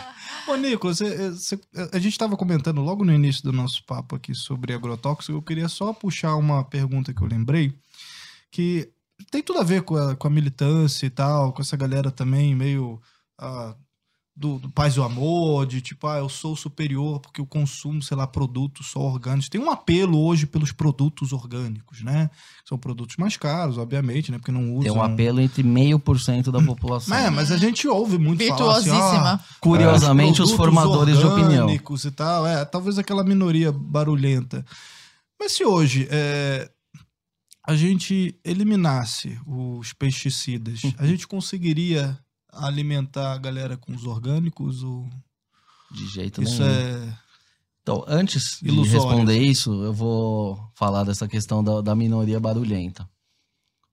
Ô, Nicolas, você- você- a gente estava comentando logo no início do nosso papo aqui sobre agrotóxico. Eu queria só puxar uma pergunta que eu lembrei, que tem tudo a ver com a, com a militância e tal, com essa galera também meio ah, do, do paz e o amor, de tipo, ah, eu sou superior porque eu consumo, sei lá, produtos só orgânicos. Tem um apelo hoje pelos produtos orgânicos, né? São produtos mais caros, obviamente, né? Porque não usam... Tem um apelo entre meio por cento da população. É, mas a gente ouve muito falar assim, ah, [LAUGHS] Curiosamente, os formadores de opinião. orgânicos e tal, é, talvez aquela minoria barulhenta. Mas se hoje é, a gente eliminasse os pesticidas, a [LAUGHS] gente conseguiria alimentar a galera com os orgânicos? Ou De jeito isso nenhum. é. Então, antes de Ilusório. responder isso, eu vou falar dessa questão da, da minoria barulhenta.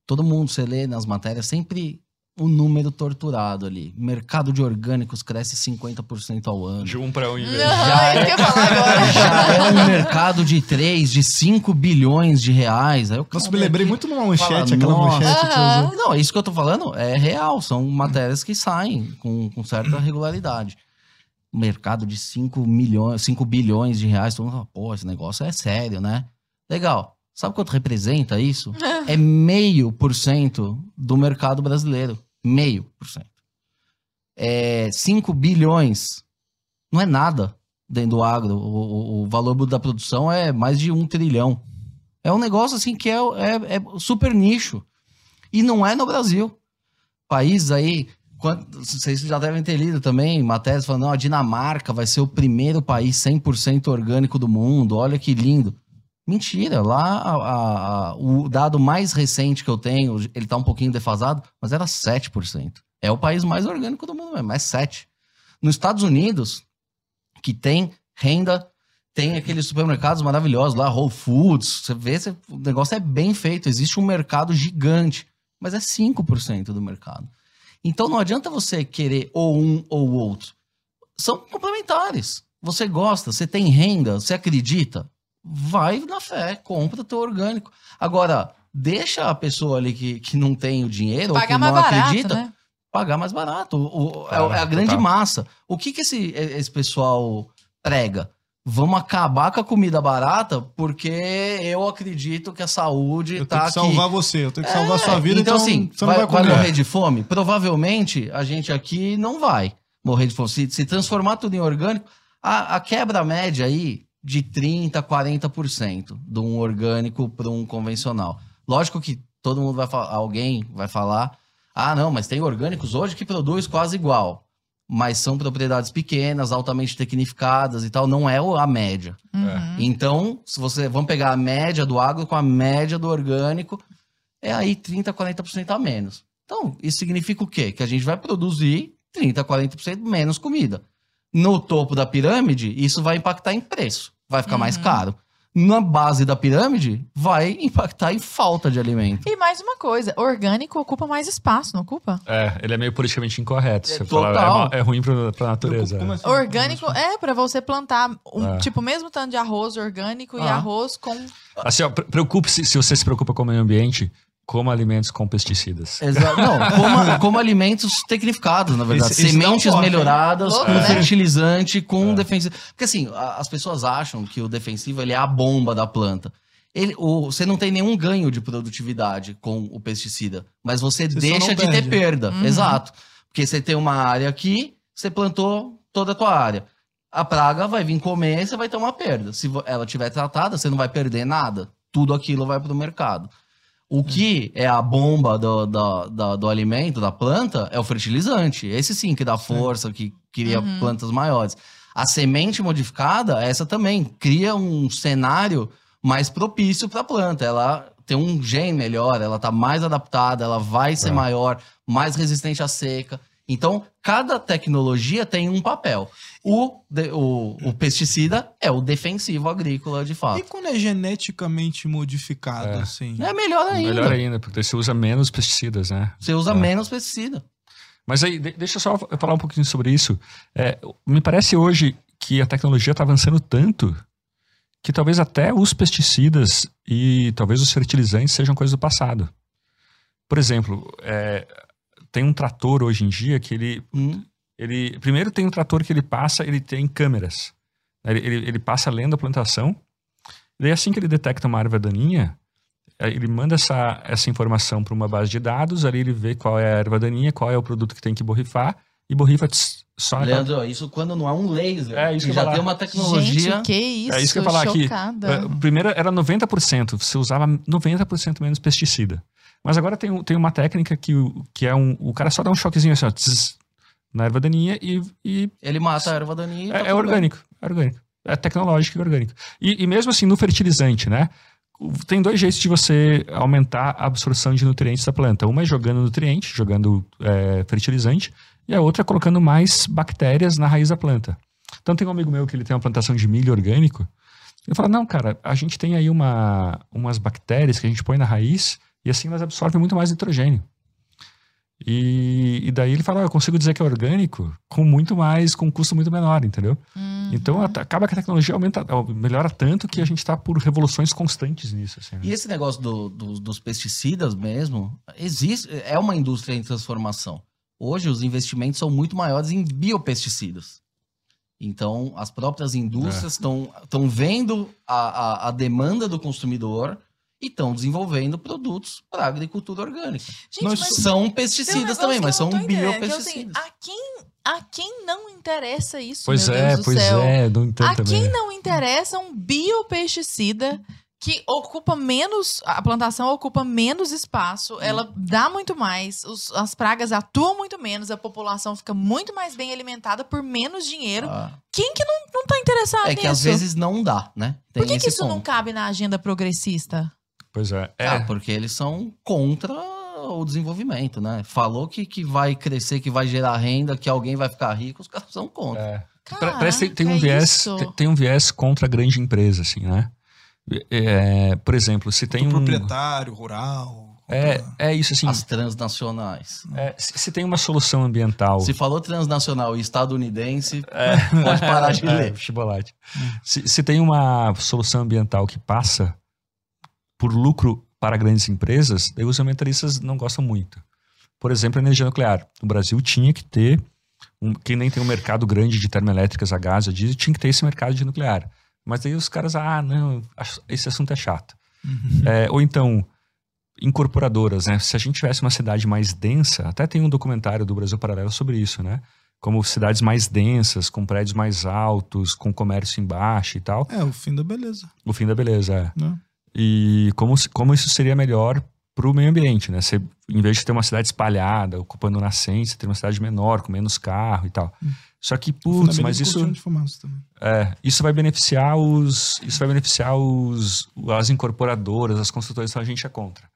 Todo mundo, você lê nas matérias, sempre o número torturado ali. Mercado de orgânicos cresce 50% ao ano. De um para um. Não, Já é. [LAUGHS] Já é um mercado de 3, de 5 bilhões de reais. Aí eu, Nossa, cara, me lembrei muito numa manchete, Fala, aquela nossa. manchete Aham. usou. Não, isso que eu tô falando é real. São matérias que saem com, com certa regularidade. Mercado de 5 milhões, 5 bilhões de reais. Todo mundo fala, pô, esse negócio é sério, né? Legal. Sabe quanto representa isso? [LAUGHS] É meio por cento do mercado brasileiro. Meio por cento. É 5 bilhões. Não é nada dentro do agro. O, o- o valor da produção é mais de um trilhão. É um negócio assim que é, é, é super nicho. E não é no Brasil. Países aí, vocês já devem ter lido também matérias falando, não, a Dinamarca vai ser o primeiro país 100% orgânico do mundo, olha que lindo. Mentira, lá a- a- o dado mais recente que eu tenho, ele tá um pouquinho defasado, mas era 7%. É o país mais orgânico do mundo mesmo, é 7%. Nos Estados Unidos, que tem renda, tem aqueles supermercados maravilhosos lá, Whole Foods, você vê, você- o negócio é bem feito, existe um mercado gigante, mas é 5% do mercado. Então não adianta você querer ou um ou outro. São complementares. Você gosta, você tem renda, você acredita, vai na fé, compra teu orgânico. Agora, deixa a pessoa ali que, que não tem o dinheiro ou que Pagar não barato, acredita né? pagar mais barato. O- o- é, Claro, é a grande total. massa. O que, que esse, esse pessoal prega? Vamos acabar com a comida barata porque eu acredito que a saúde Eu tá tenho que aqui. salvar você, eu tenho que salvar a sua vida, então, então, assim, você vai, não vai vai morrer de fome? Provavelmente a gente aqui não vai morrer de fome. Se, se transformar tudo em orgânico, a, a quebra média aí de 30%, 40% de um orgânico para um convencional. Lógico que todo mundo vai falar, alguém vai falar, ah, não, mas tem orgânicos hoje que produz quase igual. Mas são propriedades pequenas, altamente tecnificadas e tal, não é a média. Uhum. Então, se você vamos pegar a média do agro com a média do orgânico, é aí 30, 40% a menos. Então, isso significa o quê? Que a gente vai produzir 30, 40% menos comida. No topo da pirâmide, isso vai impactar em preço, vai ficar mais Uhum. caro. Na base da pirâmide, vai impactar em falta de alimento. E mais uma coisa, orgânico ocupa mais espaço, não ocupa? É, ele é meio politicamente incorreto. É Você fala, é, total. é ruim pra, pra natureza. Como é. assim? Orgânico é pra você plantar um, É. tipo mesmo tanto de arroz orgânico e Ah. arroz com Assim, preocupe-se, se você se preocupa com o meio ambiente, coma alimentos com pesticidas. Exato. Não, como, [LAUGHS] como alimentos tecnificados, na verdade. Dá um Sementes melhoradas com né? fertilizante, com É. defensivo. Porque assim, as pessoas acham que o defensivo ele é a bomba da planta. Ele, o, você não tem nenhum ganho de produtividade com o pesticida, mas você, Você deixa de ter perda. Uhum. Exato. Porque você tem uma área aqui, você plantou toda a tua área. A praga vai vir comer, você vai ter uma perda. Se ela tiver tratada, você não vai perder nada. Tudo aquilo vai para o mercado. O que é a bomba do, do, do, do alimento, da planta, é o fertilizante. Esse sim que dá força, que cria Uhum. plantas maiores. A semente modificada, essa também cria um cenário mais propício para a planta. Ela tem um gene melhor, ela está mais adaptada, ela vai ser É. maior, mais resistente à seca. Então, cada tecnologia tem um papel. O, de- o, o pesticida é o defensivo agrícola, de E fato. quando é geneticamente modificado, É. assim? É melhor ainda. Melhor ainda, porque você usa menos pesticidas, né? Você usa É. menos pesticida. Mas aí, de- deixa eu só falar um pouquinho sobre isso. É, me parece hoje que a tecnologia está avançando tanto que talvez até os pesticidas e talvez os fertilizantes sejam coisas do passado. Por exemplo, é, tem um trator hoje em dia que ele, Hum, ele. Primeiro tem um trator que ele passa, ele tem câmeras. Ele, ele, ele passa lendo a plantação. E daí assim que ele detecta uma erva daninha, ele manda essa, essa informação para uma base de dados, ali ele vê qual é a erva daninha, qual é o produto que tem que borrifar, e borrifa tss, só Leandro, isso quando não é um laser. É, isso que eu já falar. tem uma tecnologia. Gente, que isso, É isso que eu ia falar aqui. É, Primeiro era 90%, você usava 90% menos pesticida. Mas agora tem, tem uma técnica que, que é um. O cara só dá um choquezinho assim, ó, tss, na erva daninha e, e Ele mata a erva daninha. e tá é, é orgânico, é orgânico. É tecnológico e orgânico. E, e mesmo assim, no fertilizante, né? Tem dois jeitos de você aumentar a absorção de nutrientes da planta. Uma é jogando nutriente, jogando é, fertilizante, e a outra é colocando mais bactérias na raiz da planta. Então tem um amigo meu que ele tem uma plantação de milho orgânico. Ele fala, não, cara, a gente tem aí uma, umas bactérias que a gente põe na raiz e assim elas absorvem muito mais nitrogênio. E, e daí ele fala, "Ah, eu consigo dizer que é orgânico com muito mais, com um custo muito menor, entendeu? Uhum. Então at- acaba que a tecnologia aumenta, melhora tanto que a gente está por revoluções constantes nisso. Assim, né? E esse negócio do- do- dos pesticidas mesmo, existe, é uma indústria em transformação. Hoje os investimentos são muito maiores em biopesticidas. Então, as próprias indústrias estão vendo a, a- a demanda do consumidor e estão desenvolvendo produtos para agricultura orgânica. Gente, São um pesticidas também, mas não são é biopesticidas. seguinte, a, quem, a quem não interessa isso, Pois meu é, Deus do pois céu? é, não entendo A também. quem não interessa um biopesticida que ocupa menos, a plantação ocupa menos espaço, ela dá muito mais, os- as pragas atuam muito menos, a população fica muito mais bem alimentada por menos dinheiro. Ah, Quem que não, não tá interessado É nisso? que às vezes não dá, né? Tem Por que, que isso não ponto. cabe na agenda progressista? Pois é. É, Ah, porque eles são contra o desenvolvimento, né? Falou que, que vai crescer, que vai gerar renda, que alguém vai ficar rico, os caras são contra. é. Caraca, Parece que tem, um é viés, tem, tem um viés contra a grande empresa, assim, né? É, por exemplo, se tem um. proprietário, rural. É, é isso, assim. As transnacionais. é, se, se tem uma solução ambiental. Se falou transnacional e estadunidense, É. pode parar de [LAUGHS] É, ler. chocolate. Se, se tem uma solução ambiental que passa por lucro para grandes empresas, daí os ambientalistas não gostam muito. Por exemplo, a energia nuclear. O Brasil tinha que ter, um, quem nem tem um mercado grande de termoelétricas a gás, a diesel, tinha que ter esse mercado de nuclear. Mas daí os caras, ah, não, esse assunto é chato. É, ou então, incorporadoras, né? Se a gente tivesse uma cidade mais densa, até tem um documentário do Brasil Paralelo sobre isso, né? Como cidades mais densas, com prédios mais altos, com comércio embaixo e tal. É, o fim da beleza. O fim da beleza, é. Né? E como, se- como isso seria melhor para o meio ambiente, né? Você, em vez de ter uma cidade espalhada, ocupando nascência, ter uma cidade menor, com menos carro e tal. Só que, putz, mas isso, de fumaça também. é, isso vai beneficiar os. Isso vai beneficiar os, as incorporadoras, as construtoras, então a gente é contra.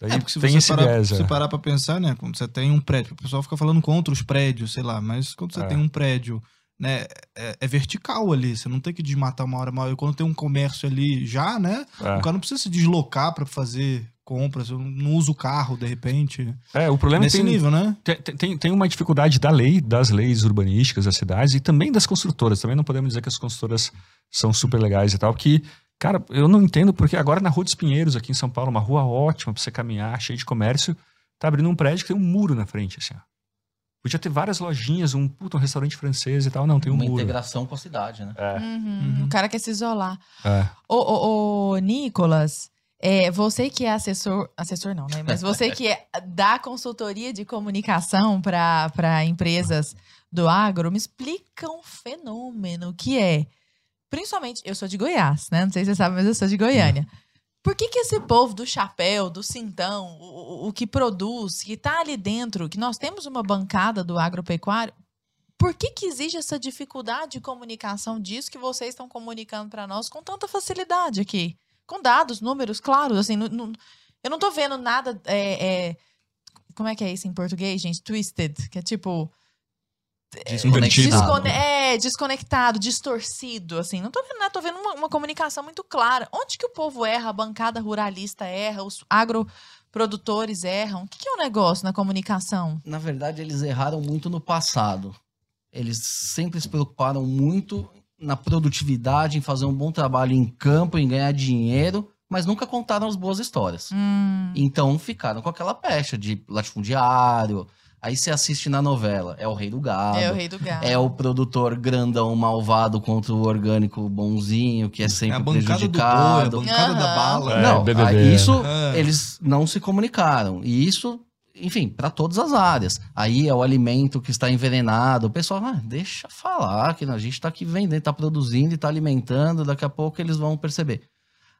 Daí É, porque se tem você parar, viés, é. se parar pra pensar, né? Quando você tem um prédio, o pessoal fica falando contra os prédios, sei lá, mas quando você É. tem um prédio, né? É, é vertical ali, você não tem que desmatar uma hora maior. E quando tem um comércio ali já, né? É. O cara não precisa se deslocar pra fazer compras, eu não usa o carro de repente. É, o problema é que Nesse tem, nível, né? tem, tem, tem uma dificuldade da lei, das leis urbanísticas das cidades e também das construtoras. Também não podemos dizer que as construtoras são super legais e tal, porque, cara, eu não entendo porque agora na Rua dos Pinheiros, aqui em São Paulo, uma rua ótima pra você caminhar, cheia de comércio, tá abrindo um prédio que tem um muro na frente, assim, ó. Podia ter várias lojinhas, um puto um restaurante francês e tal. Não, tem um Uma muro. integração com a cidade, né? É, Uhum, Uhum. O cara quer se isolar. é. Ô, ô, ô, Nicolas, é, você que é assessor, assessor não, né? Mas você que é [LAUGHS] da consultoria de comunicação para empresas do agro, me explica um fenômeno que é, principalmente, eu sou de Goiás, né? Não sei se você sabe, mas eu sou de Goiânia. Por que, que esse povo do chapéu, do cintão, o, o- que produz, que tá ali dentro, que nós temos uma bancada do agropecuário, por que, que existe essa dificuldade de comunicação disso que vocês estão comunicando para nós com tanta facilidade aqui? Com dados, números, claro. Assim, não- não- eu não tô vendo nada. é, é, como é que é isso em português, gente? Twisted, que é tipo. Invertido. descone- é, desconectado, distorcido, assim. Não tô vendo nada, tô vendo uma, uma comunicação muito clara. Onde que o povo erra? A bancada ruralista erra, os agroprodutores erram. O que, que é o negócio na comunicação? Na verdade, eles erraram muito no passado. Eles sempre se preocuparam muito na produtividade, em fazer um bom trabalho em campo, em ganhar dinheiro, mas nunca contaram as boas histórias. Hum, Então ficaram com aquela pecha de latifundiário. Aí você assiste na novela, é o rei do gado. é o rei do gado. É o produtor grandão malvado contra o orgânico bonzinho, que é É sempre a bancada do boi, a prejudicado. bancada da Aham. bala. É, Não, BBB, aí isso é. eles não se comunicaram. E isso, enfim, para todas as áreas. Aí é o alimento que está envenenado. O pessoal, ah, deixa falar, que a gente está aqui vendendo, está produzindo e está alimentando, daqui a pouco eles vão perceber.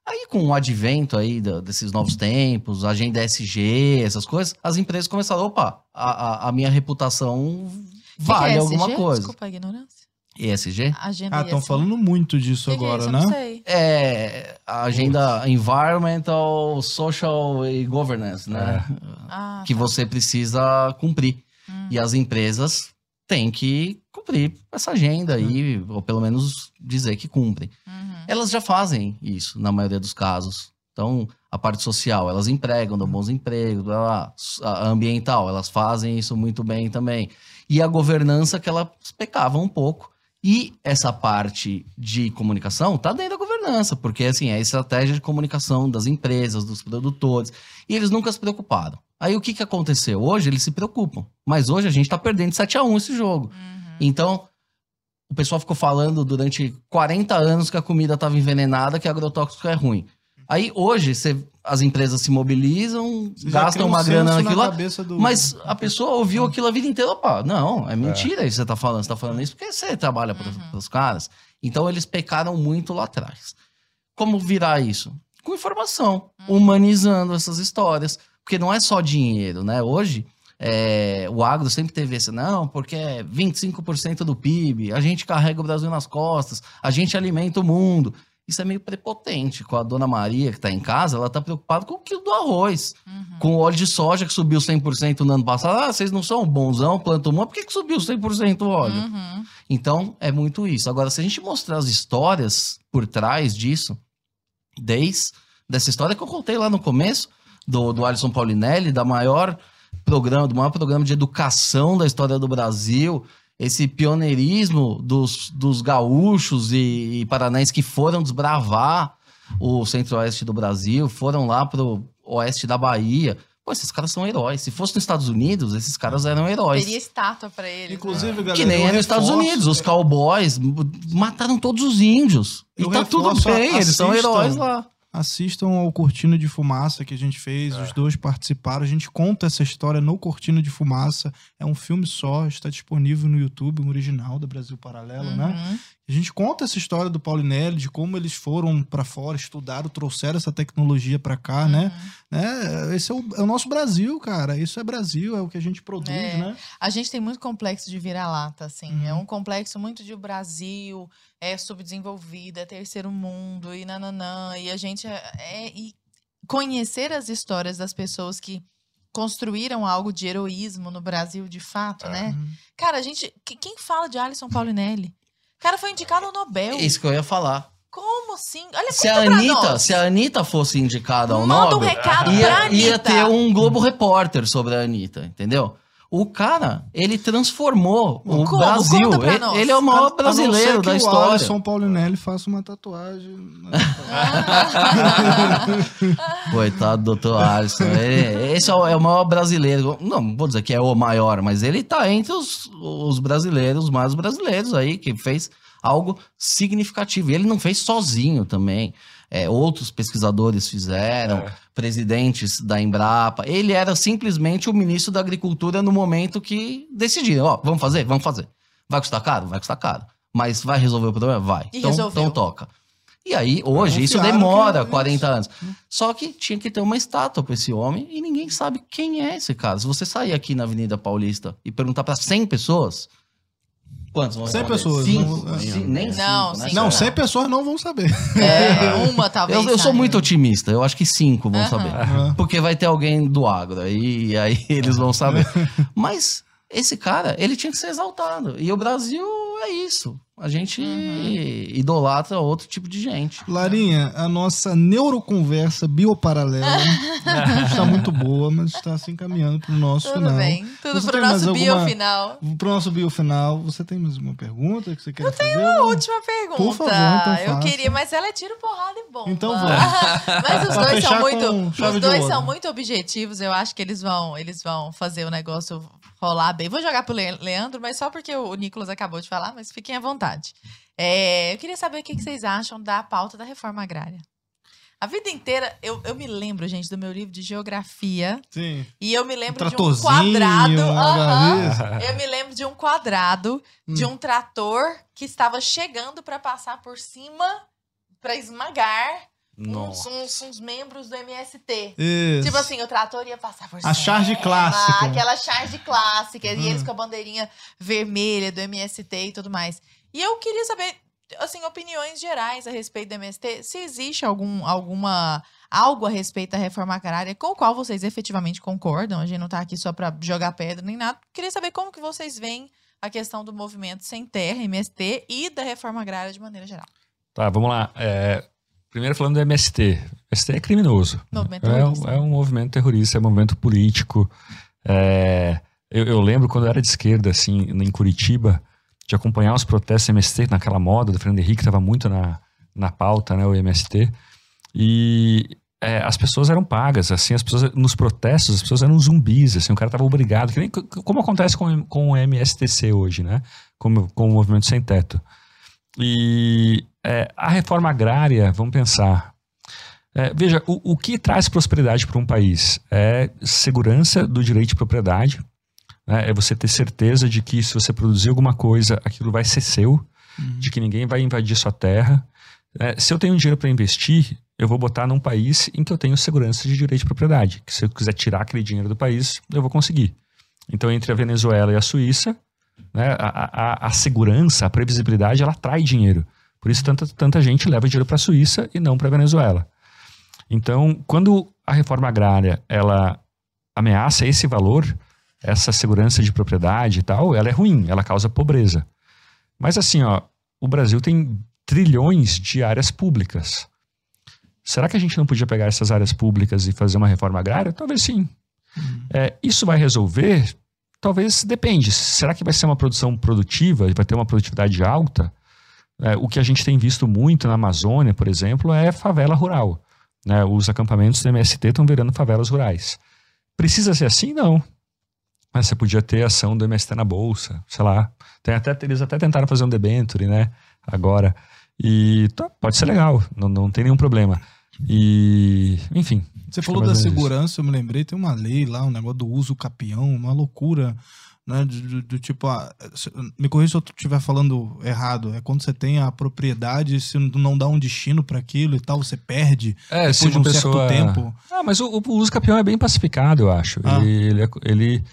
Aí, com o advento aí desses novos tempos, agenda SG, essas coisas, as empresas começaram, opa, a, a- a minha reputação Que vale que é alguma SG? coisa. Desculpa a ignorância. ESG? Agenda Ah, estão falando muito disso Que que é agora, isso? Eu né? Não sei. É a agenda environmental, social e governance, né? Ah, que tá. você precisa cumprir. Hum. E as empresas têm que cumprir essa agenda aí, ou pelo menos dizer que cumprem. Uhum. Elas já fazem isso, na maioria dos casos. Então, a parte social, elas empregam, dão bons empregos, blá, blá. a ambiental, elas fazem isso muito bem também. E a governança que elas pecavam um pouco. E essa parte de comunicação tá dentro da governança, porque assim, é a estratégia de comunicação das empresas, dos produtores, e eles nunca se preocuparam. Aí o que, que aconteceu? Hoje eles se preocupam, mas hoje a gente tá perdendo de 7 a 1 esse jogo. Uhum. Então, o pessoal ficou falando durante 40 anos que a comida estava envenenada, que agrotóxico é ruim. Aí hoje você- as empresas se mobilizam, Você gastam um uma grana senso na naquilo lá, do- mas a pessoa ouviu aquilo a vida inteira, opa, não, é mentira isso que você tá falando, você tá falando isso porque você trabalha para Uhum. os caras. Então eles pecaram muito lá atrás. Como virar isso? Com informação, Hum. humanizando essas histórias. Porque não é só dinheiro, né? Hoje, é, o agro sempre teve esse, não, porque é 25% do PIB, a gente carrega o Brasil nas costas, a gente alimenta o mundo. Isso é meio prepotente. Com a dona Maria, que está em casa, ela está preocupada com o quilo do arroz. Uhum. Com o óleo de soja, que subiu 100% no ano passado. Ah, vocês não são bonzão, plantam uma, por que, que subiu 100% o óleo? Uhum. Então, é muito isso. Agora, se a gente mostrar as histórias por trás disso, desde dessa história que eu contei lá no começo, do, do Alisson Paulinelli, da maior programa, do maior programa de educação da história do Brasil, esse pioneirismo dos, dos gaúchos e, e paranaenses que foram desbravar o centro-oeste do Brasil, foram lá pro oeste da Bahia. Pô, esses caras são heróis. Se fosse nos Estados Unidos, esses caras eram heróis. Teria estátua pra ele. Inclusive, galera. Que nem é nos Estados Unidos. Os cowboys mataram todos os índios. E tá tudo bem, eles são heróis lá. Assistam ao Cortina de Fumaça que a gente fez, os dois participaram. A gente conta essa história no Cortina de Fumaça. É um filme só, está disponível no YouTube, um original da Brasil Paralelo, né? Uhum. A gente conta essa história do Paulinelli, de como eles foram pra fora, estudaram, trouxeram essa tecnologia pra cá, né? Uhum. né? Esse é o, é o nosso Brasil, cara. Isso é Brasil, é o que a gente produz, É. né? A gente tem muito complexo de vira-lata, assim. Uhum. É um complexo muito de o Brasil, é subdesenvolvido, é terceiro mundo e nananã. E a gente é, é- e conhecer as histórias das pessoas que construíram algo de heroísmo no Brasil, de fato, né? Uhum. Cara, a gente. que- Quem fala de Alisson Paulinelli? O cara foi indicado ao Nobel. É isso que eu ia falar. Como assim? Olha, Se a, pra Anitta, nós. se a Anitta fosse indicada ao Manda um Nobel, recado pra ia, Anitta. ia ter um Globo Repórter sobre a Anitta, entendeu? O cara, ele transformou o Como? Brasil. Conta pra Ele, nós. ele é o A- a maior não brasileiro ser que da O história. Alisson Paulinelli faça uma tatuagem. [LAUGHS] Coitado do doutor Alisson. Ele- esse é o, é o maior brasileiro. Não, vou dizer que é o maior, mas ele tá entre os, os brasileiros, mais brasileiros aí, que fez algo significativo. E ele não fez sozinho também. É, outros pesquisadores fizeram, É. presidentes da Embrapa. Ele era simplesmente o ministro da Agricultura no momento que decidiram: ó, vamos fazer? Vamos fazer. Vai custar caro? Vai custar caro. Mas vai resolver o problema? Vai. E então, resolveu. então toca. E aí, hoje, isso demora que- 40 anos. Só que tinha que ter uma estátua pra esse homem e ninguém sabe quem é esse cara. Se você sair aqui na Avenida Paulista e perguntar pra 100 pessoas, quantos vão 100 responder? pessoas, Cinco. não- nem Não, cinco, né? sim. Não, Não. 100 pessoas não vão saber. É, [LAUGHS] uma talvez. Eu, eu sou muito otimista. Eu acho que cinco vão saber. Porque vai ter alguém do agro aí, e aí [LAUGHS] eles vão saber. [LAUGHS] Mas esse cara, ele tinha que ser exaltado. E o Brasil é isso. A gente Uhum. idolatra outro tipo de gente. Larinha, a nossa neuroconversa bioparalela [LAUGHS] está muito boa, mas está se encaminhando para o nosso Tudo final. bem. Tudo tem mais nosso bio alguma- final. Para o nosso bio final, você tem mais uma pergunta que você quer fazer? A última pergunta. Por favor, então eu faça. queria, mas ela é tiro, porrada e bomba. Então [LAUGHS] vamos. mas os Pra dois são muito, os dois são muito objetivos. Eu acho que eles vão, eles vão fazer o negócio rolar bem. Vou jogar pro Le- Leandro, mas só porque o Nicolas acabou de falar, mas fiquem à vontade. É, eu queria saber o que vocês acham da pauta da reforma agrária. A vida inteira, eu, eu me lembro, gente, do meu livro de geografia. Sim. E eu me lembro de um quadrado. galinha. [LAUGHS] eu me lembro de um quadrado de Hum. um trator que estava chegando para passar por cima para esmagar Nossa. uns- uns membros do MST. Isso. Tipo assim, o trator ia passar por cima. A charge clássica. Aquela charge clássica. E Hum. eles com a bandeirinha vermelha do MST e tudo mais. E eu queria saber, assim, opiniões gerais a respeito do MST. Se existe algum, alguma algo a respeito da reforma agrária com o qual vocês efetivamente concordam. A gente não tá aqui só para jogar pedra nem nada. Queria saber como que vocês veem a questão do movimento sem terra, MST, e da reforma agrária de maneira geral. Tá, vamos lá. É, primeiro falando do MST. O MST é criminoso. É, um- é um movimento terrorista, é um movimento político. É, eu, eu lembro quando eu era de esquerda, assim, em Curitiba, de acompanhar os protestos MST naquela moda do Fernando Henrique, estava muito na, na pauta, né, o MST. E é, as pessoas eram pagas, assim, as pessoas nos protestos, as pessoas eram zumbis, assim, o cara estava obrigado, que nem, como acontece com, com o MSTC hoje, né, com, com o movimento sem teto. E é, a reforma agrária, vamos pensar, é, veja, o, o que traz prosperidade para um país é segurança do direito de propriedade, né? é você ter certeza de que se você produzir alguma coisa, aquilo vai ser seu, Uhum. de que ninguém vai invadir sua terra, É, se eu tenho dinheiro para investir, eu vou botar num país em que eu tenho segurança de direito de propriedade. Que se eu quiser tirar aquele dinheiro do país, eu vou conseguir. Então, entre a Venezuela e a Suíça, né, a, a, a segurança, a previsibilidade, ela atrai dinheiro. Por isso, tanta, tanta gente leva dinheiro para a Suíça e não para a Venezuela. Então, quando a reforma agrária ela ameaça esse valor, essa segurança de propriedade e tal, ela é ruim, ela causa pobreza. Mas assim, ó, o Brasil tem trilhões de áreas públicas. Será que a gente não podia pegar essas áreas públicas e fazer uma reforma agrária? Talvez sim. Uhum. É, isso vai resolver? Talvez depende. Será que vai ser uma produção produtiva? Vai ter uma produtividade alta? É, o que a gente tem visto muito na Amazônia, por exemplo, é favela rural. Né? Os acampamentos do MST estão virando favelas rurais. Precisa ser assim? Não. Mas você podia ter ação do MST na bolsa, sei lá. Tem até, eles até tentaram fazer um debenture, né? Agora. E tá, pode ser legal, não, não tem nenhum problema. E, enfim. Você falou da segurança, eu me lembrei, tem uma lei lá, um negócio do uso capião, uma loucura né? Do, do, tipo, ah, me corrija se eu estiver falando errado. É quando você tem a propriedade, se não dá um destino para aquilo e tal, você perde é, depois de um pessoa... certo tempo. Ah, mas o, o uso campeão é bem pacificado, eu acho. Ah. Ele, ele, é, ele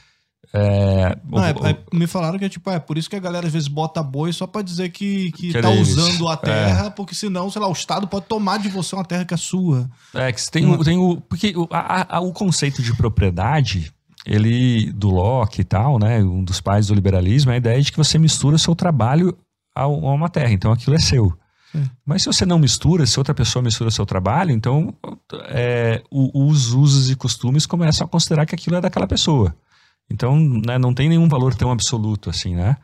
é, não, é, é, me falaram que é tipo, é por isso que a galera às vezes bota boi só pra dizer que, que, que é tá usando a terra, é. porque senão, sei lá, o Estado pode tomar de você uma terra que é sua. É, que tem, tem o. Porque o, a, a, o conceito de propriedade, ele, do Locke e tal, né? Um dos pais do liberalismo, é a ideia de que você mistura seu trabalho a, a uma terra, então aquilo é seu. Mas se você não mistura, se outra pessoa mistura seu trabalho, então é, os usos e costumes começam a considerar que aquilo é daquela pessoa. Então, né, não tem nenhum valor tão absoluto assim, né?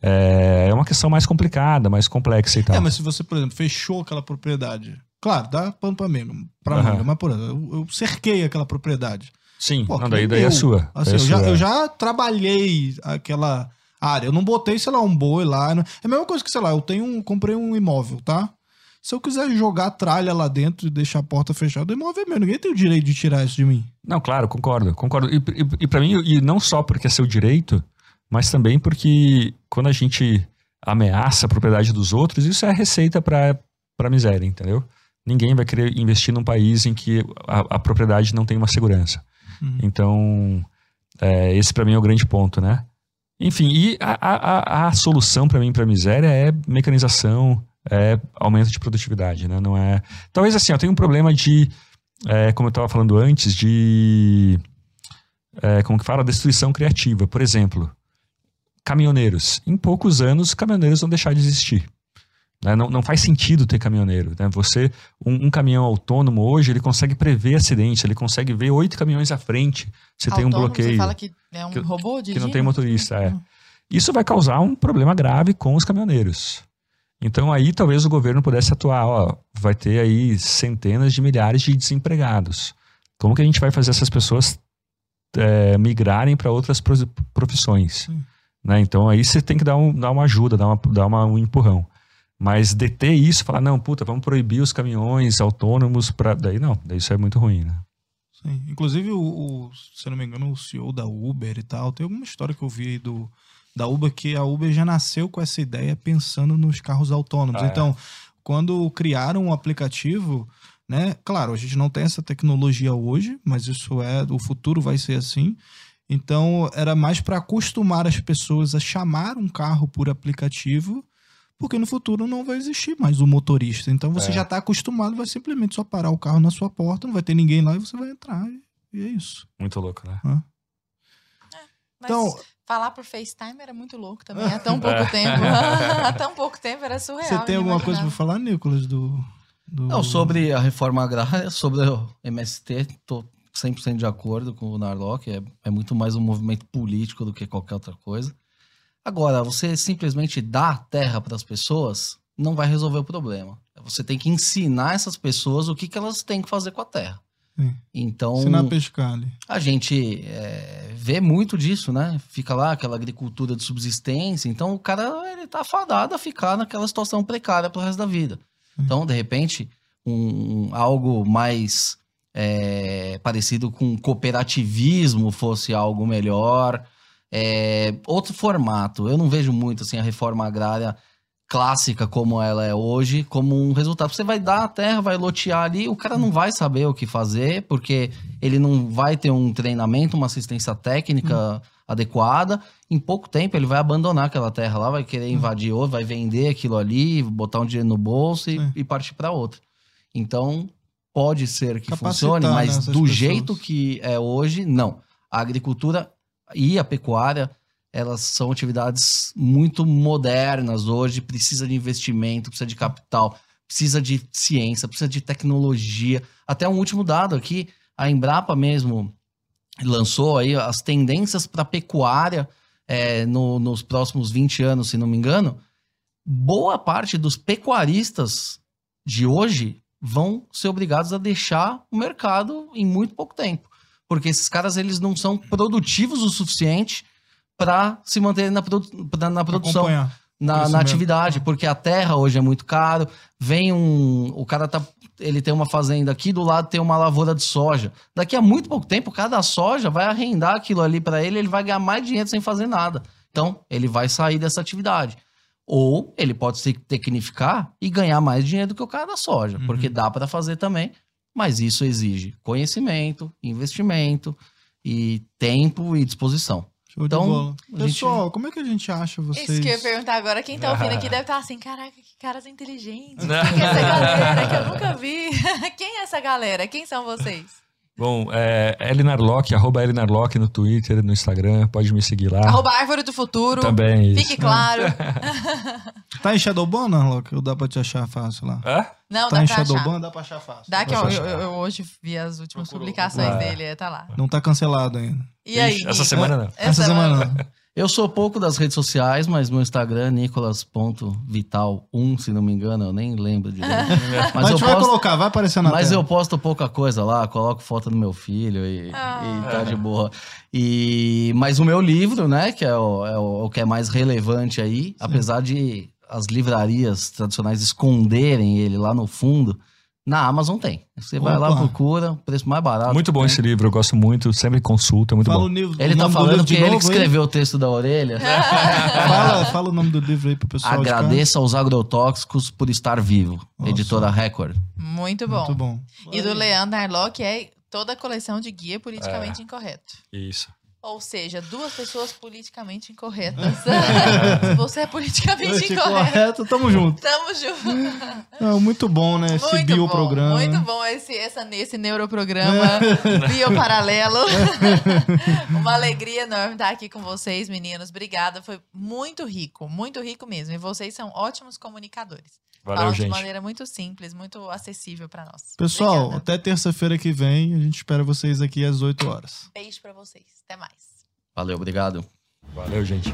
É, é uma questão mais complicada, mais complexa e tal. É, mas se você, por exemplo, fechou aquela propriedade, claro, dá pra manga, pra uhum. manga, mas por exemplo, eu, eu cerquei aquela propriedade. Sim, Pô, não, daí, daí é sua. Assim, é eu, sua. Já, eu já trabalhei aquela área, eu não botei, sei lá, um boi lá. É a mesma coisa que, sei lá, eu tenho um, comprei um imóvel, tá? Se eu quiser jogar tralha lá dentro e deixar a porta fechada, o imóvel é meu. Ninguém tem o direito de tirar isso de mim. Não, claro, concordo. Concordo. E, e, e para mim, e não só porque é seu direito, mas também porque quando a gente ameaça a propriedade dos outros, isso é receita para miséria, entendeu? Ninguém vai querer investir num país em que a, a propriedade não tem uma segurança. Uhum. Então, é, esse para mim é o grande ponto, né? Enfim, e a, a, a solução para mim para a miséria é mecanização, é aumento de produtividade, né? Não é. Talvez assim, eu tenho um problema de, é, como eu estava falando antes, de é, como que fala, destruição criativa. Por exemplo, caminhoneiros. Em poucos anos, caminhoneiros vão deixar de existir. Né? Não, não faz sentido ter caminhoneiro. Né? Você, um, um, caminhão autônomo hoje, ele consegue prever acidente, ele consegue ver oito caminhões à frente. Você autônomo, tem um bloqueio. Você fala que é um que, robô Que não tem motorista, é. Uhum. Isso vai causar um problema grave com os caminhoneiros. Então aí talvez o governo pudesse atuar, ó, vai ter aí centenas de milhares de desempregados. Como que a gente vai fazer essas pessoas é, migrarem para outras profissões? Né? Então aí você tem que dar, um, dar uma ajuda, dar, uma, dar uma, um empurrão. Mas deter isso, falar, não, puta, vamos proibir os caminhões autônomos para. Daí não, daí isso é muito ruim, né? Sim. Inclusive, o, o, se eu não me engano, o CEO da Uber e tal, tem alguma história que eu vi aí do, da Uber que a Uber já nasceu com essa ideia pensando nos carros autônomos. Ah, é. então, quando criaram um aplicativo, né? Claro, a gente não tem essa tecnologia hoje, mas isso é, o futuro vai ser assim. Então, era mais para acostumar as pessoas a chamar um carro por aplicativo, porque no futuro não vai existir mais o motorista. Então, você é. já está acostumado, vai simplesmente só parar o carro na sua porta, não vai ter ninguém lá e você vai entrar. E é isso. Muito louco, né? É, então, Falar por FaceTime era muito louco também, há tão [LAUGHS] pouco é. tempo. [LAUGHS] há tão pouco tempo era surreal. Você tem alguma coisa para falar, Nicolas, do, do, Não, sobre a reforma agrária, [LAUGHS] sobre o MST, tô 100% de acordo com o Narlock, é, é muito mais um movimento político do que qualquer outra coisa. Agora, você simplesmente dar terra para as pessoas não vai resolver o problema. Você tem que ensinar essas pessoas o que, que elas têm que fazer com a terra. Então. Ensinar a pescar ali. A gente é, vê muito disso, né? Fica lá aquela agricultura de subsistência. Então o cara ele tá fadado a ficar naquela situação precária pro resto da vida. Então, de repente, um, algo mais é, parecido com cooperativismo fosse algo melhor. É, outro formato. Eu não vejo muito assim a reforma agrária clássica como ela é hoje, como um resultado. Você vai dar a terra, vai lotear ali, o cara não vai saber o que fazer, porque ele não vai ter um treinamento, uma assistência técnica adequada. Em pouco tempo ele vai abandonar aquela terra lá, vai querer invadir outra, vai vender aquilo ali, botar um dinheiro no bolso e, e partir para outra. Então, pode ser que Capacitar, funcione, né, mas essas do pessoas. jeito que é hoje, não. A agricultura e a pecuária elas são atividades muito modernas hoje, precisa de investimento, precisa de capital, precisa de ciência, precisa de tecnologia. Até um último dado aqui, a Embrapa mesmo lançou aí as tendências para pecuária é, no- nos próximos 20 anos, se não me engano. Boa parte dos pecuaristas de hoje vão ser obrigados a deixar o mercado em muito pouco tempo. Porque esses caras eles não são produtivos o suficiente para se manterem na, produ- na produção, Acompanhar. na, na atividade, porque a terra hoje é muito caro. Vem um. O cara tá. Ele tem uma fazenda aqui, do lado tem uma lavoura de soja. Daqui a muito pouco tempo, cada soja vai arrendar aquilo ali para ele, ele vai ganhar mais dinheiro sem fazer nada. Então, ele vai sair dessa atividade. Ou ele pode se tecnificar e ganhar mais dinheiro do que o cara da soja, Uhum. porque dá para fazer também. Mas isso exige conhecimento, investimento e tempo e disposição. Show Então, de bola. a gente- Pessoal, como é que a gente acha vocês? Isso que eu ia perguntar agora. Quem tá ouvindo aqui deve estar assim, caraca, que caras inteligentes. [LAUGHS] Quem é essa galera que eu nunca vi? [LAUGHS] Quem é essa galera? Quem são vocês? Bom, é Elinarlock, arroba Elinarlock no Twitter, no Instagram, pode me seguir lá. Arroba Árvore do Futuro. Também isso. Fique claro. [LAUGHS] Tá em Shadowban, não, Loki? Ou dá pra te achar fácil lá? Hã? Não, tá dá em pra achar. Shadowban, dá pra achar fácil. Dá que eu, eu- achar. eu hoje vi as últimas Procurou. publicações Ah. dele, tá lá. Não tá cancelado ainda. E aí, Essa semana não. Essa, semana não. [LAUGHS] [LAUGHS] Eu sou pouco das redes sociais, mas meu Instagram é nicolas.vital1, se não me engano, eu nem lembro direito. [LAUGHS] Mas Mas a eu gente vai posto, colocar, vai aparecer na mas tela. eu posto pouca coisa lá, coloco foto do meu filho e, Ah. e tá de boa. E, mas o meu livro, né, que é o, é o- o que é mais relevante aí, apesar de as livrarias tradicionais esconderem ele lá no fundo, na Amazon tem. Você vai lá, Opa. procura, preço mais barato. Muito bom tem. esse livro, eu gosto muito, sempre consulta, é muito Fala bom. livro, Ele tá falando que de ele que aí. escreveu o texto da orelha. [LAUGHS] Fala, fala o nome do livro aí pro pessoal. Agradeça aos agrotóxicos por estar vivo. Nossa. Editora Record. Muito bom. Muito bom. E do Leandro Arlock é toda a coleção de guia É. politicamente incorreto. Isso. Ou seja, duas pessoas politicamente incorretas. [LAUGHS] Se você é politicamente incorreto, correto, tamo junto. tamo junto. [LAUGHS] Não, muito bom, né? Esse Muito bom, bioprograma. muito bom esse, essa, esse neuroprograma [LAUGHS] bioparalelo. Uma alegria enorme estar aqui com vocês, meninos. Obrigada, foi muito rico, muito rico mesmo. E vocês são ótimos comunicadores. Valeu, Falam de gente. maneira muito simples, muito acessível para nós. Pessoal, Obrigada. até terça-feira que vem, a gente espera vocês aqui às 8 horas. beijo para vocês. Até mais. Valeu, obrigado. Valeu, gente.